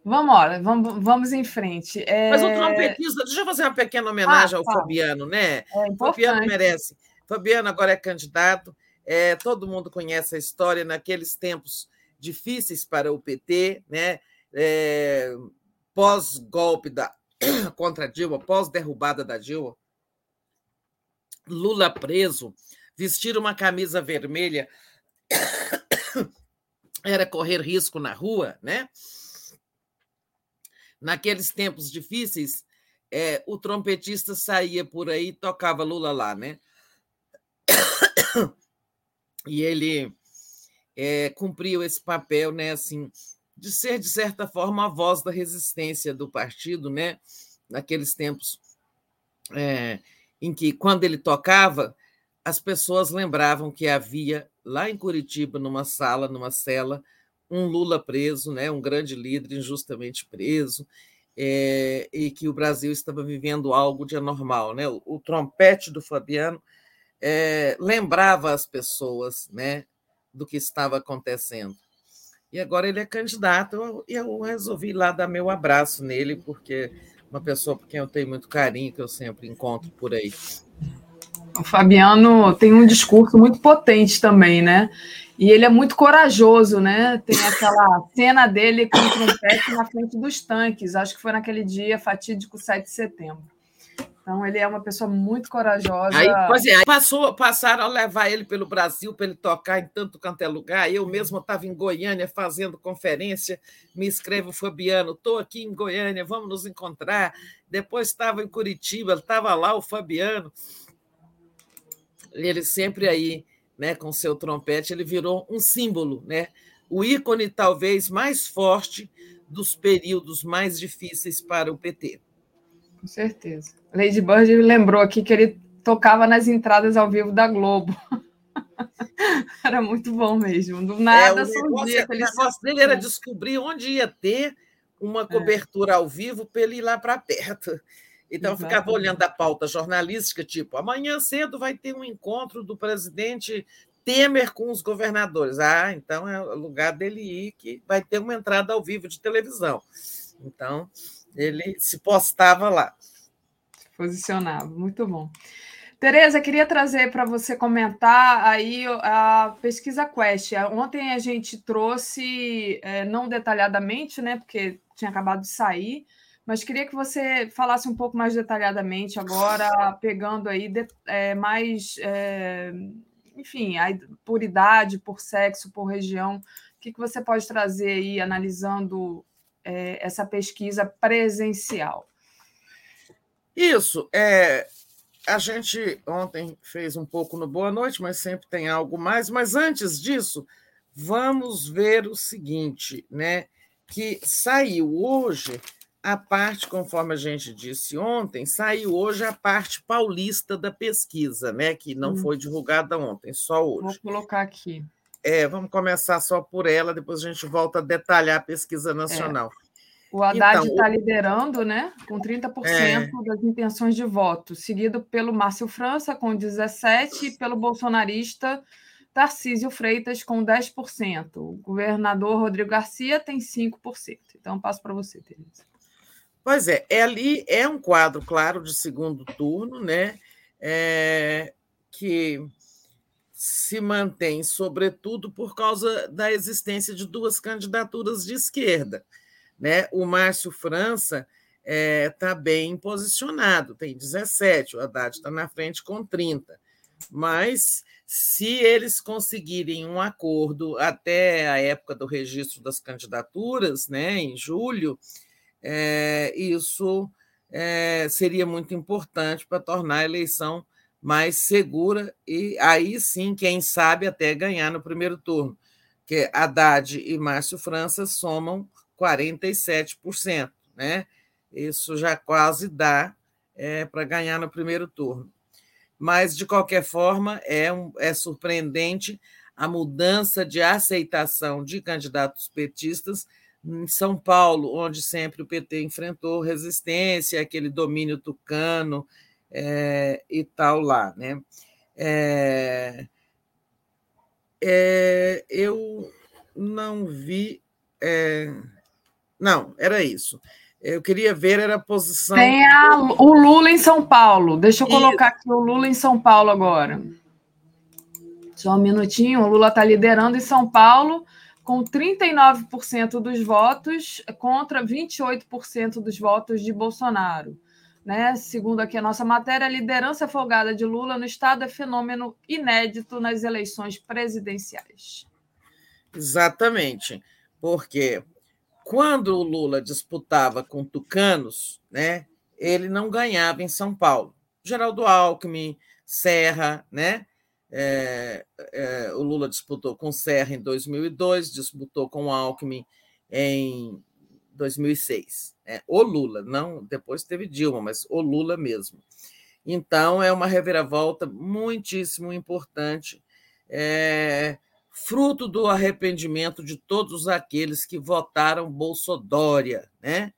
Vamos, embora, vamos, vamos em frente. É... Mas o trompetista, deixa eu fazer uma pequena homenagem ah, ao tá. Fabiano, né? É Fabiano merece. Fabiano agora é candidato, é, todo mundo conhece a história naqueles tempos difíceis para o PT, né? É, pós-golpe da contra Dilma, pós-derrubada da Dilma, Lula preso, vestir uma camisa vermelha era correr risco na rua, né? Naqueles tempos difíceis, é, o trompetista saía por aí e tocava Lula lá, né? E ele é, cumpriu esse papel, né, assim, de ser, de certa forma, a voz da resistência do partido, né? Naqueles tempos é, em que, quando ele tocava, as pessoas lembravam que havia lá em Curitiba, numa sala, numa cela, um Lula preso, né, um grande líder injustamente preso, é, e que o Brasil estava vivendo algo de anormal. Né? O, o trompete do Fabiano é, lembrava as pessoas né, do que estava acontecendo. E agora ele é candidato, e eu, eu resolvi lá dar meu abraço nele, porque uma pessoa por quem eu tenho muito carinho, que eu sempre encontro por aí. O Fabiano tem um discurso muito potente também, né? E ele é muito corajoso, né? Tem aquela cena dele com o trompete na frente dos tanques. Acho que foi naquele dia fatídico 7 de setembro. Então, ele é uma pessoa muito corajosa. Aí, pois é, aí passou, passaram a levar ele pelo Brasil para ele tocar em tanto quanto é lugar. Eu mesmo estava em Goiânia fazendo conferência. Me escrevo, Fabiano, estou aqui em Goiânia, vamos nos encontrar. Depois estava em Curitiba, estava lá o Fabiano. Ele sempre aí né, com seu trompete, ele virou um símbolo, né? o ícone talvez mais forte dos períodos mais difíceis para o PT. Com certeza. Lady Bird lembrou aqui que ele tocava nas entradas ao vivo da Globo. era muito bom mesmo. Do nada, é, o negócio, é, o negócio dele era descobrir onde ia ter uma é. cobertura é. ao vivo para ele ir lá para perto. Então, Exatamente. ficava olhando a pauta jornalística, tipo, amanhã cedo vai ter um encontro do presidente Temer com os governadores. Ah, então é o lugar dele ir, que vai ter uma entrada ao vivo de televisão. Então, ele se postava lá. Se posicionava, muito bom. Tereza, queria trazer para você comentar aí a pesquisa Quest. Ontem a gente trouxe, é, não detalhadamente, né, porque tinha acabado de sair, mas queria que você falasse um pouco mais detalhadamente agora, pegando aí de, é, mais, é, enfim, a, por idade, por sexo, por região. O que, que você pode trazer aí, analisando é, essa pesquisa presencial? Isso. É, a gente ontem fez um pouco no Boa Noite, mas sempre tem algo mais. Mas antes disso, vamos ver o seguinte, né? Que saiu hoje a parte, conforme a gente disse ontem, saiu hoje a parte paulista da pesquisa, né? Que não hum. foi divulgada ontem, só hoje. Vou colocar aqui. É, vamos começar só por ela, depois a gente volta a detalhar a pesquisa nacional. É. O Haddad está então, liderando, né? Com 30% é... das intenções de voto, seguido pelo Márcio França, com 17%, e pelo bolsonarista Tarcísio Freitas, com 10%. O governador Rodrigo Garcia tem 5%. Então, passo para você, Tereza. Pois é, é ali é um quadro, claro, de segundo turno, né? É, que se mantém, sobretudo, por causa da existência de duas candidaturas de esquerda. Né? O Márcio França está é, tá bem posicionado, tem 17, o Haddad está na frente com 30. Mas se eles conseguirem um acordo até a época do registro das candidaturas, né, em julho, é, isso é, seria muito importante para tornar a eleição mais segura e aí sim, quem sabe, até ganhar no primeiro turno, que Haddad e Márcio França somam 47%, né? Isso já quase dá é, para ganhar no primeiro turno. mas, de qualquer forma, é, um, é surpreendente a mudança de aceitação de candidatos petistas em São Paulo, onde sempre o PT enfrentou resistência, aquele domínio tucano é, e tal lá. Né? É, é, eu não vi. Não, era isso. Eu queria ver era a posição. Tem a, o Lula em São Paulo. Deixa eu colocar aqui o Lula em São Paulo agora. Só um minutinho. O Lula está liderando em São Paulo com 39% dos votos contra 28% dos votos de Bolsonaro. Né? Segundo aqui a nossa matéria, a liderança folgada de Lula no estado é fenômeno inédito nas eleições presidenciais. Exatamente, porque quando o Lula disputava com tucanos, né, ele não ganhava em São Paulo. Geraldo Alckmin, Serra, né? É, é, o Lula disputou com Serra em 2002, disputou com Alckmin em 2006. É, o Lula, não depois teve Dilma, mas o Lula mesmo. Então é uma reviravolta muitíssimo importante. É, fruto do arrependimento de todos aqueles que votaram Bolsodória, né?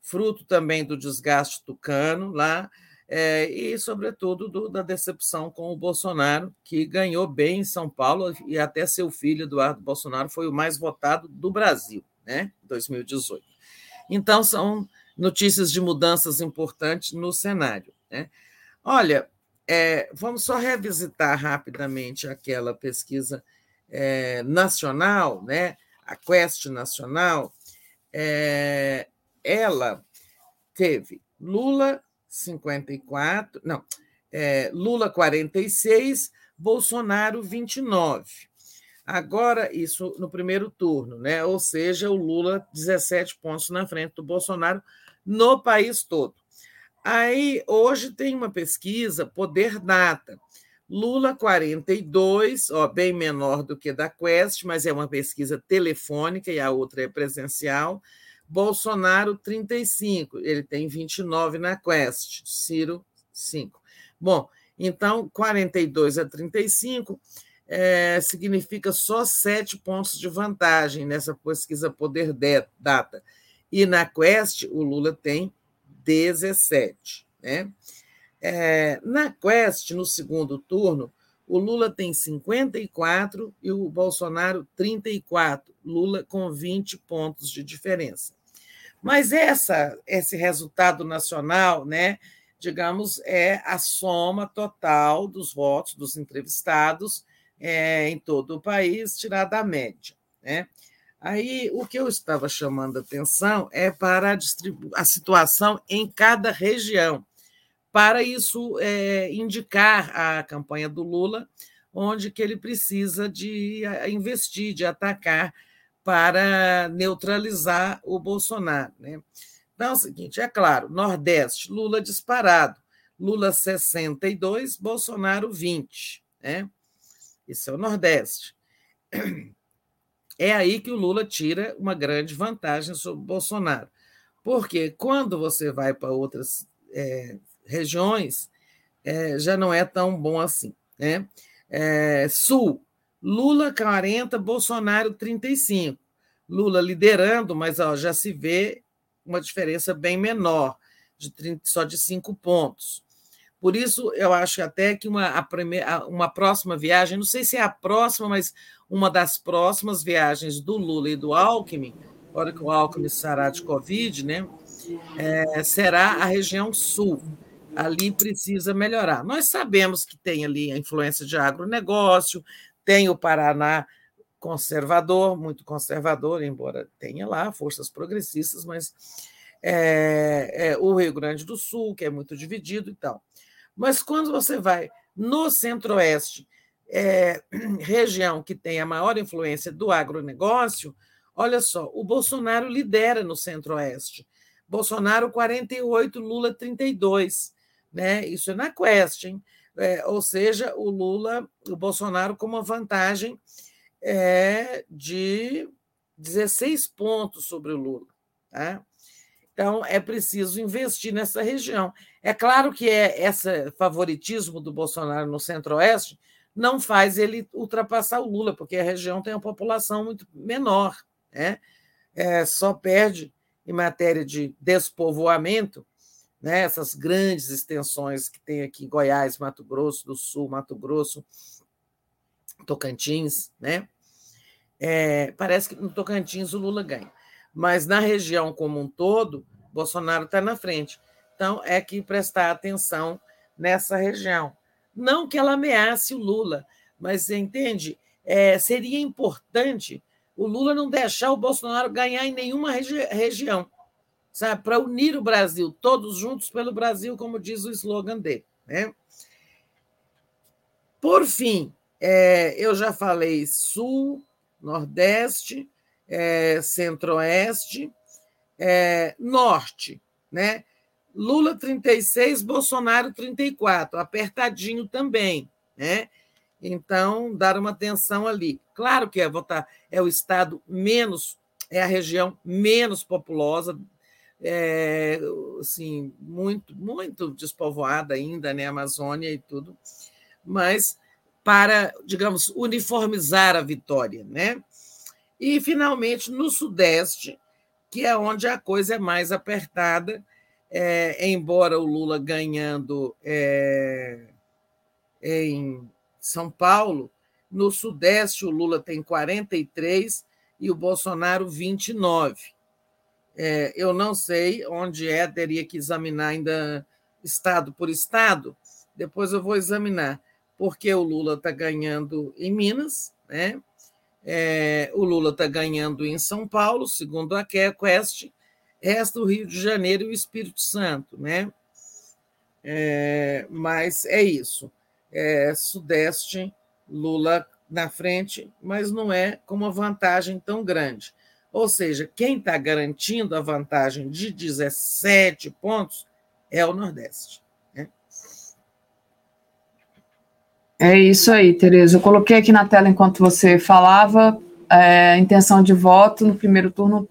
fruto também do desgaste tucano lá, é, e, sobretudo, do, da decepção com o Bolsonaro, que ganhou bem em São Paulo, e até seu filho, Eduardo Bolsonaro, foi o mais votado do Brasil, né? 2018. Então, são notícias de mudanças importantes no cenário. Né? Olha, é, vamos só revisitar rapidamente aquela pesquisa é, nacional, né, a Quest Nacional, é, ela teve Lula 54, não, é, Lula 46, Bolsonaro 29. Agora, isso no primeiro turno, né? ou seja, o Lula 17 pontos na frente do Bolsonaro no país todo. Aí, hoje tem uma pesquisa, Poder Data, Lula 42, ó, bem menor do que da Quest, mas é uma pesquisa telefônica e a outra é presencial. Bolsonaro 35, ele tem 29 na Quest, Ciro 5. Bom, então 42 a 35 é, significa só sete pontos de vantagem nessa pesquisa Poder Data. E na Quest o Lula tem 17, né? É, na Quest, no segundo turno, o Lula tem 54 e o Bolsonaro 34. Lula com 20 pontos de diferença. Mas essa, esse resultado nacional, né, digamos, é a soma total dos votos dos entrevistados é, em todo o país, tirada a média. Né? Aí, o que eu estava chamando a atenção é para a, a situação em cada região para isso é, indicar a campanha do Lula, onde que ele precisa de investir, de atacar para neutralizar o Bolsonaro. Né? Então é o seguinte, é claro, Nordeste, Lula disparado, Lula 62, Bolsonaro 20. Né? Isso é o Nordeste. É aí que o Lula tira uma grande vantagem sobre o Bolsonaro. Porque quando você vai para outras é, regiões, é, já não é tão bom assim. Né? É, Sul, Lula 40, Bolsonaro 35. Lula liderando, mas ó, já se vê uma diferença bem menor, de 30, só de 5 pontos. Por isso, eu acho até que uma, primeira, uma próxima viagem, não sei se é a próxima, mas uma das próximas viagens do Lula e do Alckmin, agora que o Alckmin sará de Covid, né, é, será a região sul ali precisa melhorar. Nós sabemos que tem ali a influência de agronegócio, tem o Paraná conservador, muito conservador, embora tenha lá forças progressistas, mas é, é, o Rio Grande do Sul, que é muito dividido e tal. Mas quando você vai no Centro-Oeste, é, região que tem a maior influência do agronegócio, olha só, o Bolsonaro lidera no Centro-Oeste. Bolsonaro 48, Lula 32 né? Isso é na Quest, hein? É, ou seja, o Lula, o Bolsonaro com uma vantagem é, de 16 pontos sobre o Lula. Tá? Então, é preciso investir nessa região. É claro que é esse favoritismo do Bolsonaro no Centro-Oeste não faz ele ultrapassar o Lula, porque a região tem uma população muito menor. Né? É, só perde em matéria de despovoamento, né? essas grandes extensões que tem aqui em Goiás, Mato Grosso do Sul, Mato Grosso, Tocantins, né? É, parece que no Tocantins o Lula ganha, mas na região como um todo, Bolsonaro está na frente. Então, é que prestar atenção nessa região. Não que ela ameace o Lula, mas entende? É, seria importante o Lula não deixar o Bolsonaro ganhar em nenhuma regi região, sabe? Para unir o Brasil, todos juntos pelo Brasil, como diz o slogan dele. Né? Por fim, é, eu já falei Sul, Nordeste, é, Centro-Oeste, é, Norte, né? Lula 36, Bolsonaro 34, apertadinho também, né? Então, dar uma atenção ali. Claro que é votar, é o estado menos, é a região menos populosa, é, assim, muito, muito despovoada ainda, né? Amazônia e tudo, mas para, digamos, uniformizar a vitória, né? E, finalmente, no Sudeste, que é onde a coisa é mais apertada, é, embora o Lula ganhando é, em São Paulo, no Sudeste o Lula tem 43 e o Bolsonaro 29. É, eu não sei onde é, teria que examinar ainda estado por estado, depois eu vou examinar, porque o Lula está ganhando em Minas, né? É, o Lula está ganhando em São Paulo, segundo a Quest, resta o Rio de Janeiro e o Espírito Santo, né? É, mas é isso. É, Sudeste, Lula na frente, mas não é com uma vantagem tão grande. Ou seja, quem está garantindo a vantagem de 17 pontos é o Nordeste. Né? É isso aí, Tereza. Eu coloquei aqui na tela enquanto você falava é, intenção de voto no primeiro turno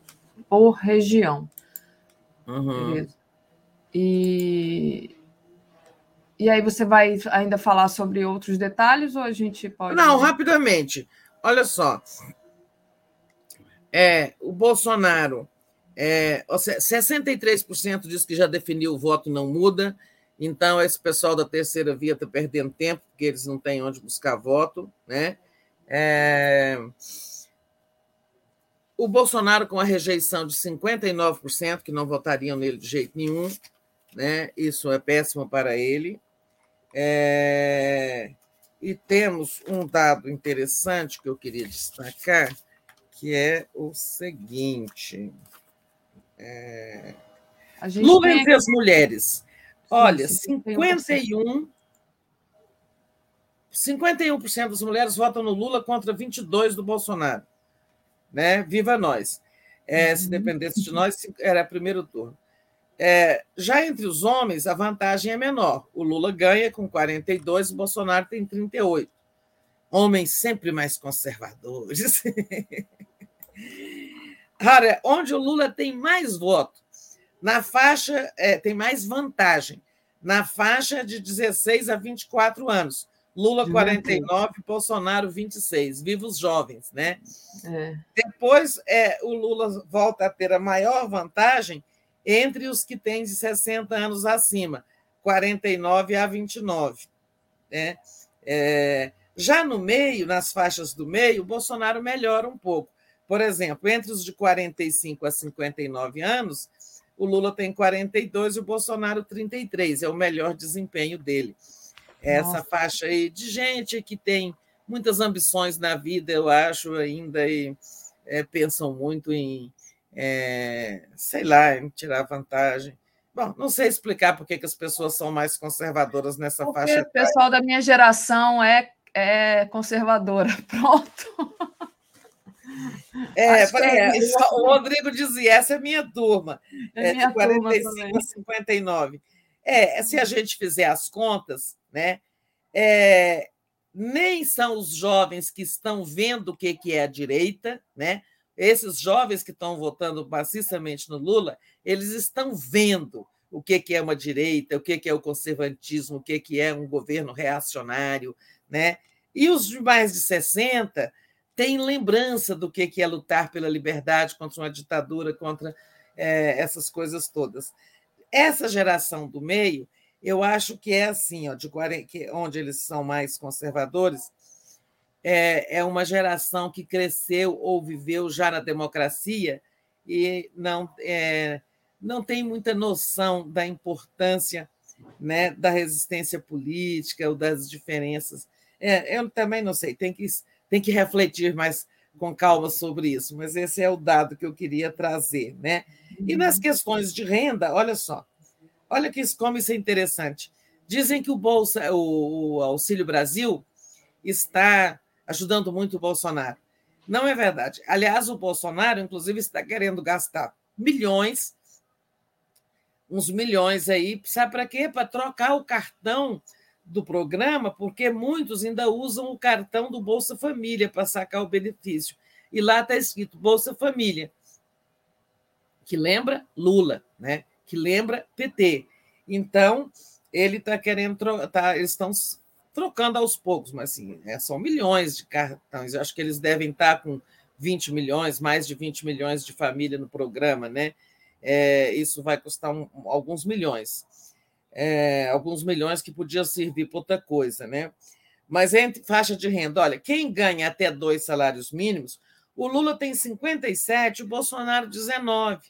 por região. Uhum. E, e aí você vai ainda falar sobre outros detalhes ou a gente pode. Não, rapidamente. Olha só. É, o Bolsonaro, é, 63% diz que já definiu o voto não muda, então esse pessoal da terceira via está perdendo tempo, porque eles não têm onde buscar voto. Né? É, o Bolsonaro com a rejeição de 59%, que não votariam nele de jeito nenhum, né? isso é péssimo para ele. É... E temos um dado interessante que eu queria destacar, que é o seguinte. É... Lula tem... entre as mulheres. Olha, 51, 51% das mulheres votam no Lula contra 22% do Bolsonaro né? Viva nós. É, se uhum. dependesse de nós, era primeiro turno. É, já entre os homens, a vantagem é menor. O Lula ganha com 42, o Bolsonaro tem 38. Homens sempre mais conservadores. Cara, onde o Lula tem mais voto? Na faixa, é, tem mais vantagem. Na faixa de 16 a 24 anos. Lula 49, Bolsonaro 26. Viva os jovens, né? É. Depois, é, o Lula volta a ter a maior vantagem entre os que têm de 60 anos acima, 49 a 29. Né? É, já no meio, nas faixas do meio, o Bolsonaro melhora um pouco. Por exemplo, entre os de 45 a 59 anos, o Lula tem 42 e o Bolsonaro 33. É o melhor desempenho dele essa Nossa. faixa aí de gente que tem muitas ambições na vida, eu acho, ainda e é, pensam muito em, é, sei lá, em tirar vantagem. Bom, não sei explicar por que as pessoas são mais conservadoras nessa Porque faixa. O pessoal da minha geração é, é conservadora. Pronto. É, é, é o Rodrigo dizia: essa é minha turma, é, minha de 45 a 59. É, se a gente fizer as contas, né? É, nem são os jovens que estão vendo o que, que é a direita, né? esses jovens que estão votando maciçamente no Lula, eles estão vendo o que é uma direita, o que é o conservantismo, o que é um governo reacionário, né? E os de mais de 60 têm lembrança do que é lutar pela liberdade contra uma ditadura, contra é, essas coisas todas. Essa geração do meio, eu acho que é assim, ó, de 40, onde eles são mais conservadores, é, é uma geração que cresceu ou viveu já na democracia e não, é, não tem muita noção da importância né, da resistência política ou das diferenças. É, eu também não sei, tem que, tem que refletir mais com calma sobre isso, mas esse é o dado que eu queria trazer. Né? E nas uhum. questões de renda, olha só, olha que como isso é interessante. Dizem que o Bolsa, o, o Auxílio Brasil está ajudando muito o Bolsonaro. Não é verdade. Aliás, o Bolsonaro, inclusive, está querendo gastar milhões, uns milhões aí, sabe para quê? Para trocar o cartão do programa, porque muitos ainda usam o cartão do Bolsa Família para sacar o benefício. E lá está escrito Bolsa Família, que lembra Lula, né? que lembra PT. Então, ele está querendo. Tá, eles estão trocando aos poucos, mas assim, é, são milhões de cartões. Eu acho que eles devem estar com 20 milhões, mais de 20 milhões de família no programa, né? É, isso vai custar um, alguns milhões. É, alguns milhões que podiam servir para outra coisa, né? Mas entre faixa de renda, olha, quem ganha até dois salários mínimos, o Lula tem 57, o Bolsonaro 19.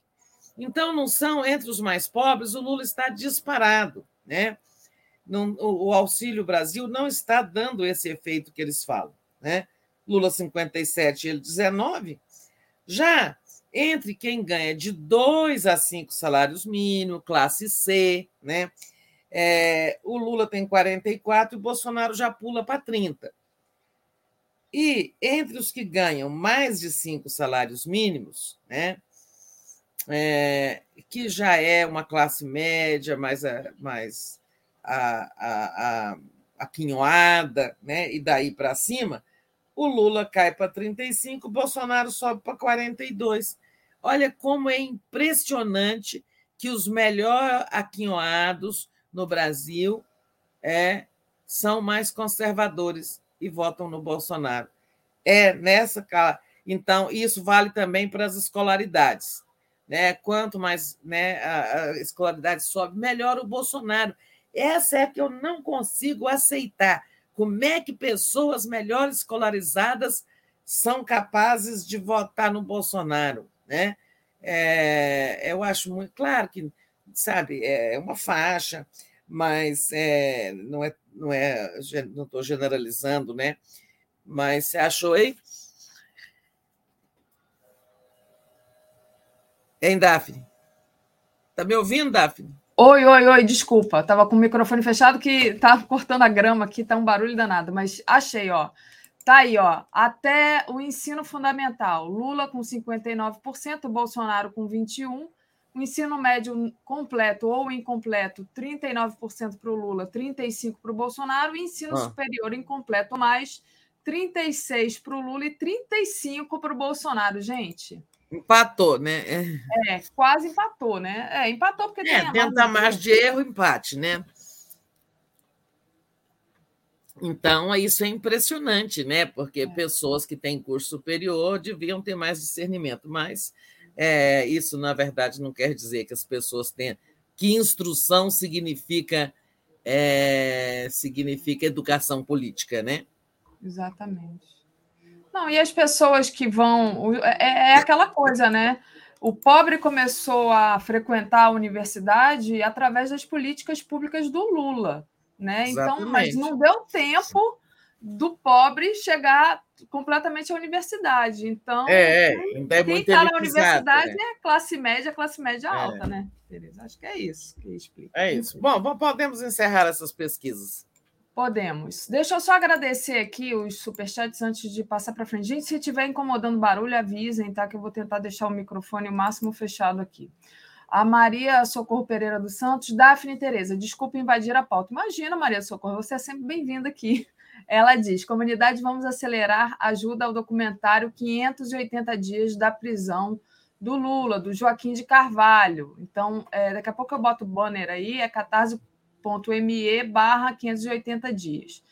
Então, não são entre os mais pobres, o Lula está disparado, né? não, o Auxílio Brasil não está dando esse efeito que eles falam. Né? Lula 57, ele 19. Já entre quem ganha de 2 a 5 salários mínimos, classe C, né? É, o Lula tem 44 e o Bolsonaro já pula para 30. E entre os que ganham mais de cinco salários mínimos, né, é, que já é uma classe média mais, mais a, a, a, a quinhoada, né? e daí para cima, o Lula cai para 35, o Bolsonaro sobe para 42. Olha como é impressionante que os melhor aquinhoados no Brasil é, são mais conservadores e votam no Bolsonaro. É nessa. Então, isso vale também para as escolaridades. Né? Quanto mais né, a, a escolaridade sobe, melhor o Bolsonaro. Essa é que eu não consigo aceitar. Como é que pessoas melhor escolarizadas são capazes de votar no Bolsonaro? Né? É, eu acho muito claro que, sabe, é uma faixa, mas é, não é, não é, não estou generalizando, né? Mas você achou aí? Hein, Daphne? Está me ouvindo, Daphne? Oi, oi, oi, desculpa. Tava com o microfone fechado que tá cortando a grama aqui, tá um barulho danado, mas achei, ó. Tá aí, ó. Até o ensino fundamental. Lula com 59%, Bolsonaro com 21%, o ensino médio completo ou incompleto, 39% para o Lula, 35% para o Bolsonaro, e ensino ah. superior incompleto mais, 36% para o Lula e 35% para o Bolsonaro, gente. Empatou, né? É. é, quase empatou, né? É, empatou porque é, tem dentro da margem de erro, empate, né? Então, isso é impressionante, né? Porque é. pessoas que têm curso superior deviam ter mais discernimento, mas é, isso, na verdade, não quer dizer que as pessoas tenham. Que instrução significa, é, significa educação política, né? Exatamente. Não, e as pessoas que vão. É, é aquela coisa, né? O pobre começou a frequentar a universidade através das políticas públicas do Lula, né? Então, mas não deu tempo do pobre chegar completamente à universidade. Então, é, é quem está na universidade né? é classe média, classe média é. alta, né? Beleza, acho que é isso que explica. É isso. Bom, podemos encerrar essas pesquisas. Podemos. Deixa eu só agradecer aqui os superchats antes de passar para frente. Gente, se estiver incomodando barulho, avisem, tá? Que eu vou tentar deixar o microfone o máximo fechado aqui. A Maria Socorro Pereira dos Santos, Daphne Tereza, desculpa invadir a pauta. Imagina, Maria Socorro, você é sempre bem-vinda aqui. Ela diz: comunidade, vamos acelerar ajuda ao documentário 580 dias da prisão do Lula, do Joaquim de Carvalho. Então, é, daqui a pouco eu boto o banner aí, é catarse.me barra 580 dias.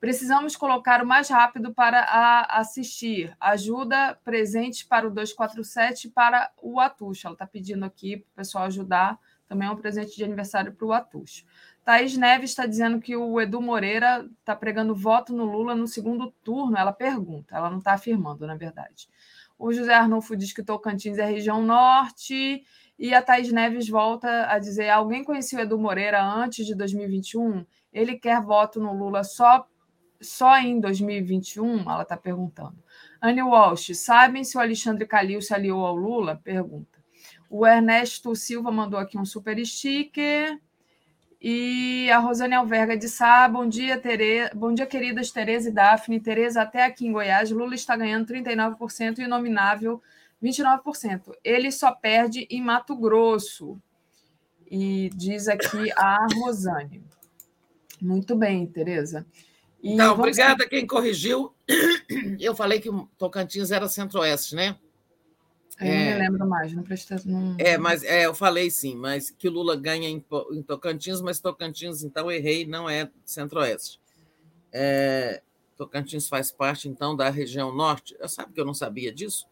Precisamos colocar o mais rápido para assistir. Ajuda presente para o 247 e para o Atucho. Ela está pedindo aqui para o pessoal ajudar. Também é um presente de aniversário para o Atucho. Thaís Neves está dizendo que o Edu Moreira está pregando voto no Lula no segundo turno. Ela pergunta, ela não está afirmando, na verdade. O José Arnulfo diz que Tocantins é região norte. E a Thaís Neves volta a dizer: alguém conhecia o Edu Moreira antes de 2021? Ele quer voto no Lula só, só em 2021? Ela está perguntando. Anne Walsh, sabem se o Alexandre Calil se aliou ao Lula? Pergunta. O Ernesto Silva mandou aqui um super sticker. E a Rosane Alverga de Sá, bom dia, Tereza. Bom dia, queridas Tereza e Daphne. Tereza, até aqui em Goiás, Lula está ganhando 39% e o nominável 29%. Ele só perde em Mato Grosso. E diz aqui a Rosane. Muito bem, Tereza. E então, obrigada quem corrigiu. Eu falei que Tocantins era centro-oeste, né? Eu é, não me lembro mais, não prestei. Não... É, mas é, eu falei sim, mas que Lula ganha em, em Tocantins, mas Tocantins, então, errei, não é centro-oeste. É, Tocantins faz parte, então, da região norte. Sabe que eu não sabia disso?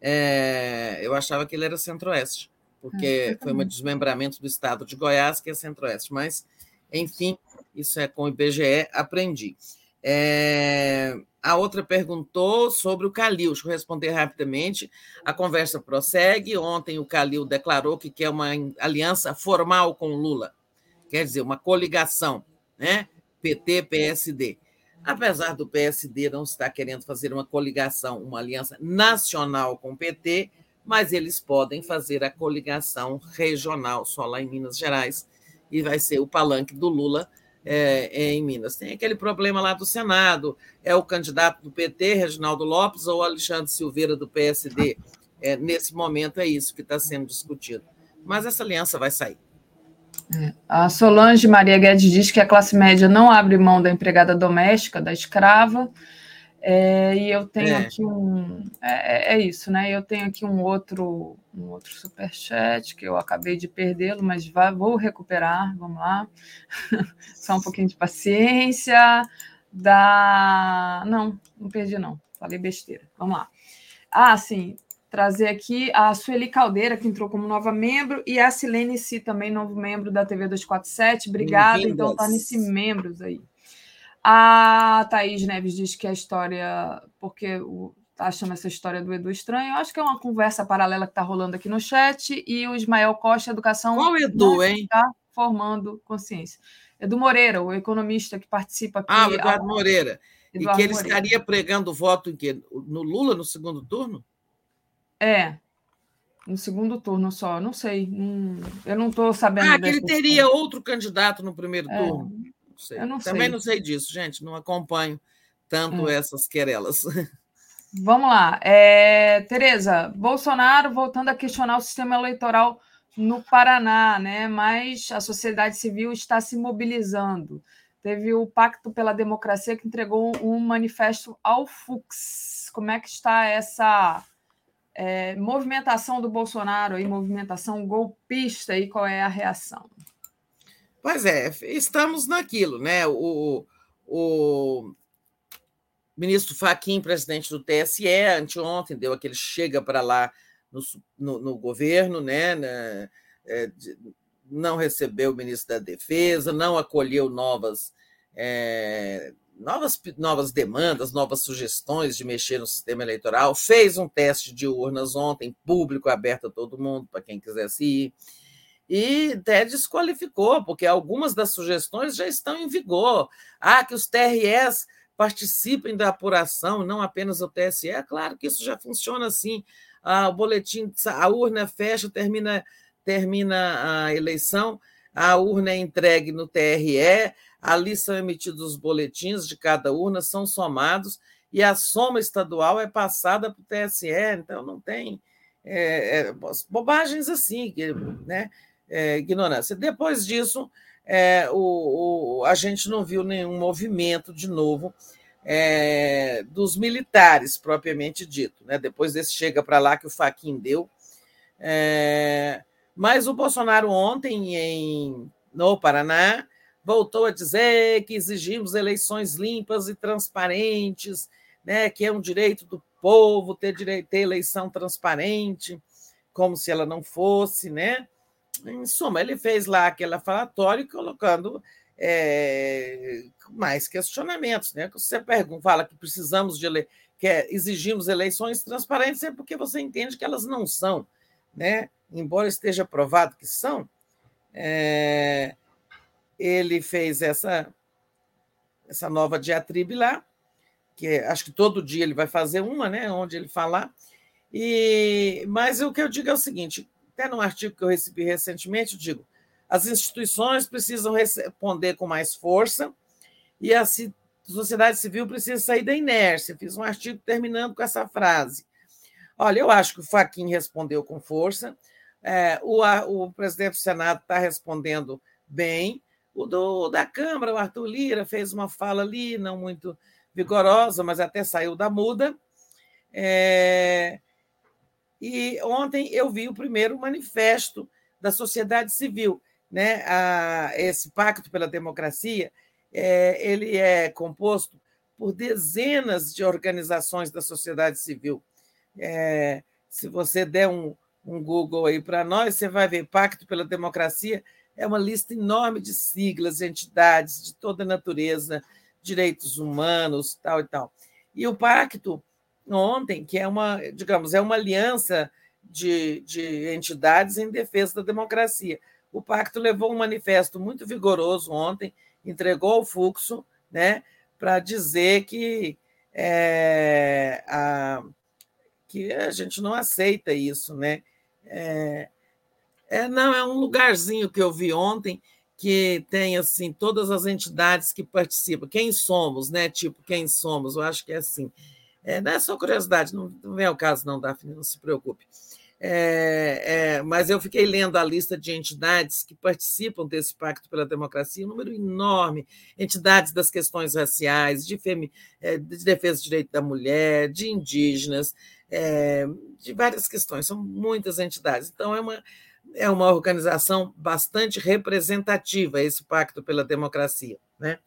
É, eu achava que ele era centro-oeste, porque é, foi um desmembramento do estado de Goiás, que é centro-oeste. Mas, enfim, isso é com o IBGE, aprendi. É, a outra perguntou sobre o Calil. Deixa eu responder rapidamente. A conversa prossegue. Ontem o Calil declarou que quer uma aliança formal com Lula, quer dizer, uma coligação, né? PT, PSD. Apesar do PSD não estar querendo fazer uma coligação, uma aliança nacional com o PT, mas eles podem fazer a coligação regional só lá em Minas Gerais e vai ser o palanque do Lula é, é, em Minas. Tem aquele problema lá do Senado: é o candidato do PT, Reginaldo Lopes, ou Alexandre Silveira, do PSD. É, nesse momento é isso que está sendo discutido. Mas essa aliança vai sair. É. A Solange Maria Guedes diz que a classe média não abre mão da empregada doméstica, da escrava, é, e eu tenho é. aqui um. É, é, é, isso, né? Eu tenho aqui um outro, um outro superchat que eu acabei de perdê-lo, mas vou recuperar. Vamos lá. Só um pouquinho de paciência. Da. Não, não perdi, não. Falei besteira. Vamos lá. Ah, sim. Trazer aqui a Sueli Caldeira, que entrou como nova membro, e a Silene Si, também novo membro da TV 247. Obrigada. Então, torne-se tá membros aí. A Thaís Neves diz que a história, porque o, tá achando essa história do Edu estranho. Eu acho que é uma conversa paralela que está rolando aqui no chat. E o Ismael Costa, Educação. Qual Edu, hein? Está formando consciência. Edu Moreira, o economista que participa aqui. Ah, o Eduardo Moreira. Eduardo e que ele Moreira. estaria pregando voto em quê? no Lula no segundo turno? É, no segundo turno só, não sei. eu não estou sabendo. Ah, que ele teria outro candidato no primeiro é. turno sei. Eu não Também sei. não sei disso, gente. Não acompanho tanto é. essas querelas. Vamos lá. É, Tereza, Bolsonaro voltando a questionar o sistema eleitoral no Paraná, né? mas a sociedade civil está se mobilizando. Teve o Pacto pela Democracia que entregou um manifesto ao Fux. Como é que está essa é, movimentação do Bolsonaro aí, movimentação golpista e qual é a reação? Pois é, estamos naquilo, né? O, o ministro Faquim, presidente do TSE, anteontem deu aquele chega para lá no, no, no, governo, né? É, não recebeu o ministro da Defesa, não acolheu novas, é, novas, novas demandas, novas sugestões de mexer no sistema eleitoral, fez um teste de urnas ontem, público, aberto a todo mundo, para quem quisesse ir e até desqualificou, porque algumas das sugestões já estão em vigor. Ah, que os TREs participem da apuração, não apenas o TSE. É claro que isso já funciona assim. Ah, o boletim, a urna fecha, termina, termina a eleição, a urna é entregue no TRE, ali são emitidos os boletins de cada urna, são somados, e a soma estadual é passada para o TSE, então não tem é, é, bobagens assim, né? é, ignorância. Depois disso, é, o, o, a gente não viu nenhum movimento de novo. é, dos militares, propriamente dito. Né? Depois desse chega para lá que o Faquin deu. É, mas o Bolsonaro ontem, em, no Paraná, voltou a dizer que exigimos eleições limpas e transparentes, né, que é um direito do povo ter direito ter eleição transparente, como se ela não fosse, né? Em suma, ele fez lá aquele falatório colocando é, mais questionamentos, né? Você pergunta, fala que precisamos de ele, que é, exigimos eleições transparentes, é porque você entende que elas não são, né? Embora esteja provado que são, é, ele fez essa essa nova diatribe lá, que acho que todo dia ele vai fazer uma, né, onde ele falar. E mas o que eu digo é o seguinte, até num artigo que eu recebi recentemente, eu digo, as instituições precisam responder com mais força e a sociedade civil precisa sair da inércia. Fiz um artigo terminando com essa frase. Olha, eu acho que o Faquin respondeu com força, é, o, o presidente do Senado está respondendo bem, o do, da Câmara, o Arthur Lira, fez uma fala ali, não muito vigorosa, mas até saiu da muda. É... E ontem eu vi o primeiro manifesto da sociedade civil. Né? A, esse Pacto pela Democracia é, ele é composto por dezenas de organizações da sociedade civil. É, se você der um, um Google aí para nós, você vai ver Pacto pela Democracia, é uma lista enorme de siglas, entidades de toda natureza, direitos humanos, tal e tal. E o pacto ontem, que é uma, digamos, é uma aliança de, de entidades em defesa da democracia. O pacto levou um manifesto muito vigoroso ontem, entregou ao fluxo, né, para dizer que é, a, que a gente não aceita isso, né? É, é, não, é um lugarzinho que eu vi ontem que tem assim todas as entidades que participam. Quem somos, né? Tipo, quem somos? Eu acho que é assim. É, não é só curiosidade, não, não vem ao caso, não, Daphne, não se preocupe. É, é, mas eu fiquei lendo a lista de entidades que participam desse Pacto pela Democracia, um número enorme, entidades das questões raciais, de, femi, é, de defesa do direito da mulher, de indígenas, é, de várias questões, são muitas entidades. Então, é uma, é uma organização bastante representativa, esse Pacto pela Democracia. Né?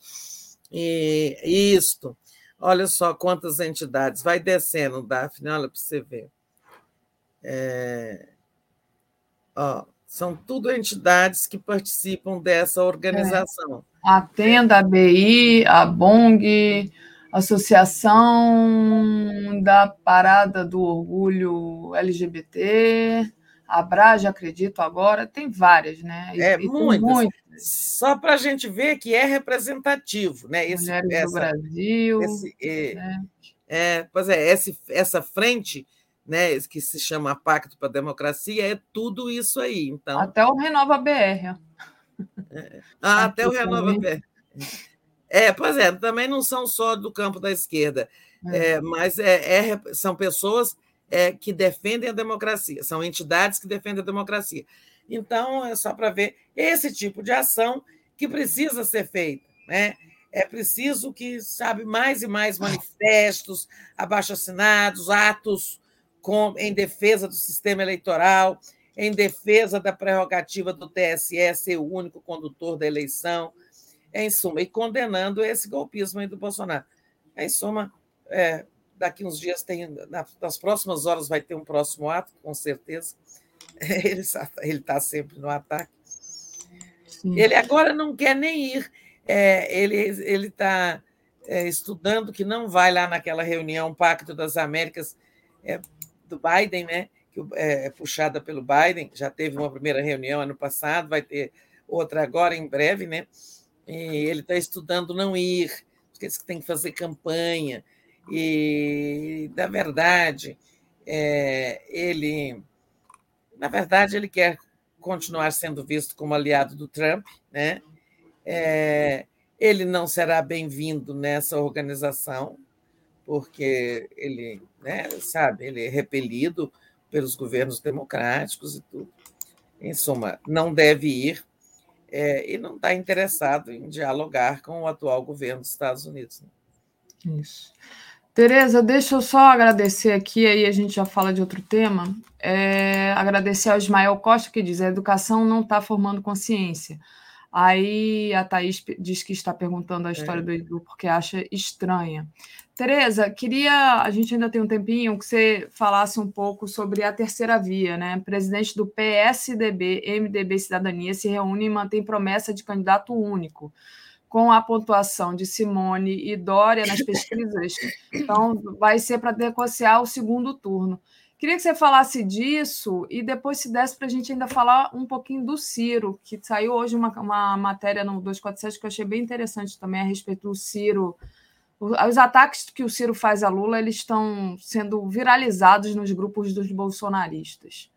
E isto, olha só quantas entidades, vai descendo, Daphne, olha para você ver. É, ó, são tudo entidades que participam dessa organização. É. A Tenda, a BI, a BONG, Associação da Parada do Orgulho LGBT, a Braja, acredito agora, tem várias, né? E, é, muitas. muitas. Só para a gente ver que é representativo, né? Esse, Mulheres essa, do Brasil. Esse, é, né? é, pois é, esse, essa frente né, que se chama Pacto para a Democracia, é tudo isso aí. Então, até o Renova BR. É, ah, até o Renova BR. É, pois é, também não são só do campo da esquerda, é. é mas é, é, são pessoas é, que defendem a democracia, são entidades que defendem a democracia. Então, é só para ver esse tipo de ação que precisa ser feita. Né? É preciso que, sabe, mais e mais manifestos, abaixo-assinados, atos com, em defesa do sistema eleitoral, em defesa da prerrogativa do TSE ser o único condutor da eleição, em suma, e condenando esse golpismo aí do Bolsonaro. Em suma, é, daqui uns dias tem, nas próximas horas vai ter um próximo ato, com certeza. Ele está sempre no ataque. Sim. Ele agora não quer nem ir. É, ele está é, estudando que não vai lá naquela reunião Pacto das Américas é, do Biden, né? Que é, é puxada pelo Biden. Já teve uma primeira reunião ano passado, vai ter outra agora em breve, né? E ele está estudando não ir, porque diz que tem que fazer campanha. E, na verdade, é, ele, na verdade, ele quer continuar sendo visto como aliado do Trump, né? É, ele não será bem-vindo nessa organização, porque ele, né, sabe, ele é repelido pelos governos democráticos e tudo. Em suma, não deve ir é, e não está interessado em dialogar com o atual governo dos Estados Unidos. Né? Isso. Tereza, deixa eu só agradecer aqui, aí a gente já fala de outro tema. É, agradecer ao Ismael Costa, que diz: a educação não está formando consciência. Aí a Thaís diz que está perguntando a história é. do Edu porque acha estranha. Tereza, queria, a gente ainda tem um tempinho, que você falasse um pouco sobre a terceira via, né? Presidente do PSDB, MDB Cidadania, se reúne e mantém promessa de candidato único com a pontuação de Simone e Dória nas pesquisas, então vai ser para negociar o segundo turno. Queria que você falasse disso e depois, se desse para a gente ainda falar um pouquinho do Ciro, que saiu hoje uma, uma matéria no 247 que eu achei bem interessante também a respeito do Ciro. Os ataques que o Ciro faz a Lula eles estão sendo viralizados nos grupos dos bolsonaristas.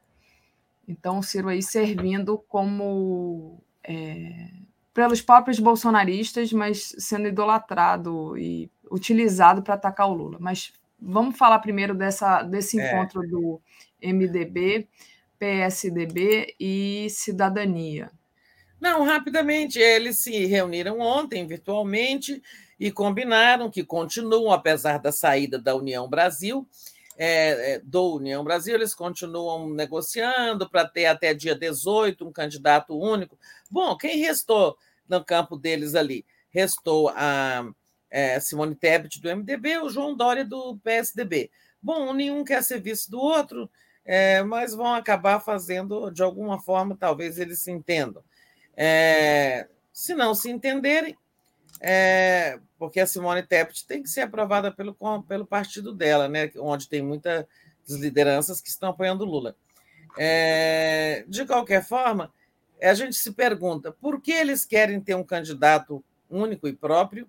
Então, o Ciro aí servindo como é, pelos próprios bolsonaristas, mas sendo idolatrado e utilizado para atacar o Lula. Mas vamos falar primeiro dessa, desse é. encontro do MDB, PSDB e Cidadania. Não, rapidamente, eles se reuniram ontem virtualmente e combinaram que continuam, apesar da saída da União Brasil, é, é do União Brasil, eles continuam negociando para ter até dia 18 um candidato único. Bom, quem restou no campo deles ali. Restou a é, Simone Tebet do MDB, o João Dória do PSDB. Bom, nenhum quer ser vice do outro, é, mas vão acabar fazendo, de alguma forma, talvez eles se entendam. É, se não se entenderem, é, porque a Simone Tebet tem que ser aprovada pelo, pelo partido dela, né, onde tem muitas lideranças que estão apoiando Lula. É, de qualquer forma, a gente se pergunta por que eles querem ter um candidato único e próprio,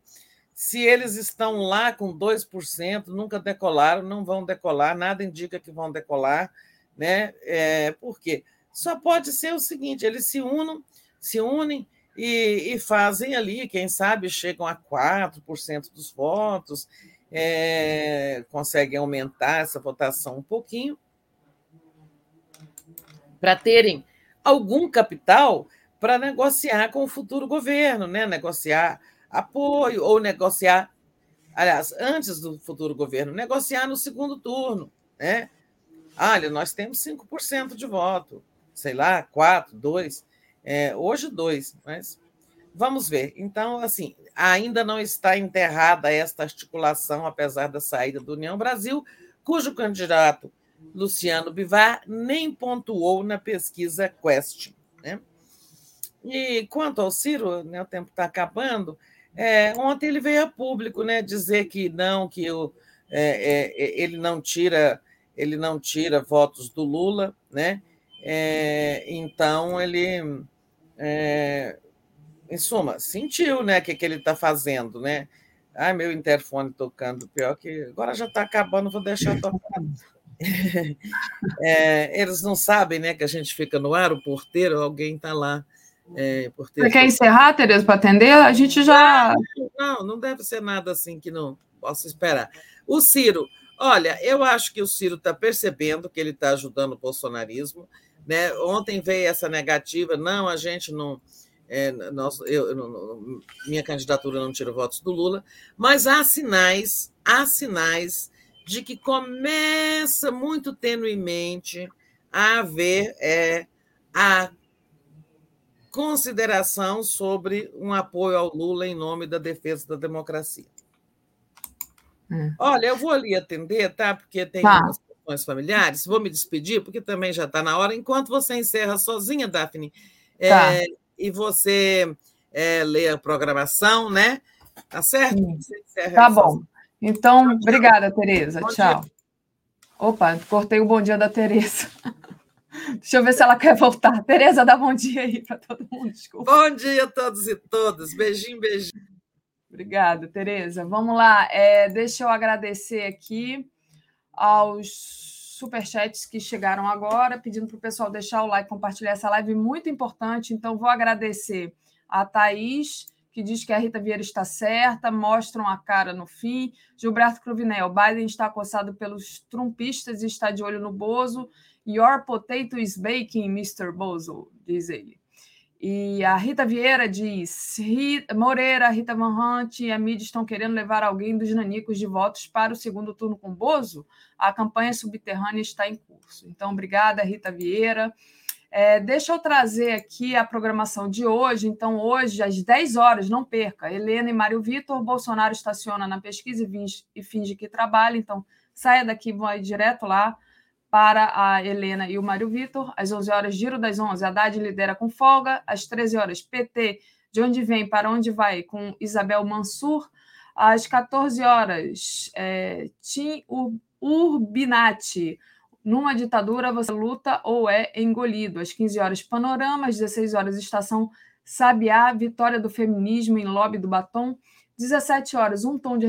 se eles estão lá com 2%, nunca decolaram, não vão decolar, nada indica que vão decolar, né? É, por quê? Só pode ser o seguinte: eles se unam, se unem e, e fazem ali, quem sabe chegam a 4% dos votos, é, conseguem aumentar essa votação um pouquinho, para terem algum capital para negociar com o futuro governo, né? negociar apoio ou negociar, aliás, antes do futuro governo, negociar no segundo turno. Né? Olha, nós temos 5% de voto, sei lá, 4, 2, é, hoje 2, mas vamos ver. Então, assim, ainda não está enterrada esta articulação, apesar da saída do União Brasil, cujo candidato Luciano Bivar nem pontuou na pesquisa Quest. Né? E quanto ao Ciro, né, o tempo está acabando, é, ontem ele veio a público né, dizer que não, que o, é, é, ele não tira ele não tira votos do Lula, né? É, então ele, é, em suma, sentiu, né, que que ele está fazendo, né? Ai, meu interfone tocando, pior que agora já está acabando, vou deixar tocar. É, eles não sabem né, que a gente fica no ar, o porteiro, alguém está lá. É, porteiro, Você quer encerrar, Tereza, para atender? A gente já. Não, não deve ser nada assim que não posso esperar. O Ciro, olha, eu acho que o Ciro está percebendo que ele está ajudando o bolsonarismo. Né? Ontem veio essa negativa, não, a gente não. É, nós, eu, eu, minha candidatura não tira votos do Lula, mas há sinais, há sinais de que começa muito tenuemente a haver é, a consideração sobre um apoio ao Lula em nome da defesa da democracia. Hum. Olha, eu vou ali atender, tá? Porque tem tá. umas questões familiares. Vou me despedir, porque também já está na hora. Enquanto você encerra sozinha, Daphne, é, tá. é, e você é, lê a programação, né? Tá certo? Tá bom. Sozinha. Então, obrigada, Tereza. Tchau. Dia. Opa, cortei o bom dia da Tereza. Deixa eu ver se ela quer voltar. Tereza, dá bom dia aí para todo mundo. Desculpa. Bom dia a todos e todas. Beijinho, beijinho. Obrigada, Tereza. Vamos lá. É, deixa eu agradecer aqui aos superchats que chegaram agora, pedindo para o pessoal deixar o like, compartilhar essa live muito importante. Então, vou agradecer a Thaís que diz que a Rita Vieira está certa, mostram a cara no fim. Gilberto Cruvinel, Biden está acossado pelos trumpistas e está de olho no Bozo. Your potato is baking, Mr. Bozo, diz ele. E a Rita Vieira diz: Moreira, Rita Van Hunt e a mídia estão querendo levar alguém dos nanicos de votos para o segundo turno com Bozo? A campanha subterrânea está em curso. Então, obrigada, Rita Vieira. É, deixa eu trazer aqui a programação de hoje. Então, hoje, às 10 horas, não perca. Helena e Mário Vitor, Bolsonaro estaciona na pesquisa e, finge, e finge que trabalha. Então, saia daqui, vai direto lá para a Helena e o Mário Vitor. Às 11 horas, giro das 11, Haddad lidera com folga. Às 13 horas, PT, de onde vem, para onde vai, com Isabel Mansur. Às 14 horas, é, Tim Urbinati. Numa ditadura, você luta ou é engolido. Às 15 horas, Panorama. Às 16 horas, Estação Sabiá. Vitória do feminismo em lobby do batom. 17 horas, um tom de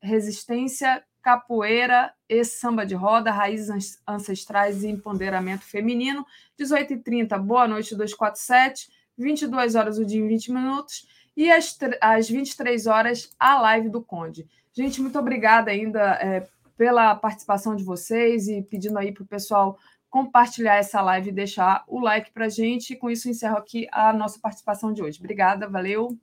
resistência capoeira e samba de roda, raízes ancestrais e empoderamento feminino. 18h30, Boa Noite 247. 22 horas, o dia em 20 minutos. E às, às 23 horas, a live do Conde. Gente, muito obrigada ainda é, pela participação de vocês e pedindo aí para o pessoal compartilhar essa live e deixar o like para a gente. Com isso, encerro aqui a nossa participação de hoje. Obrigada, valeu.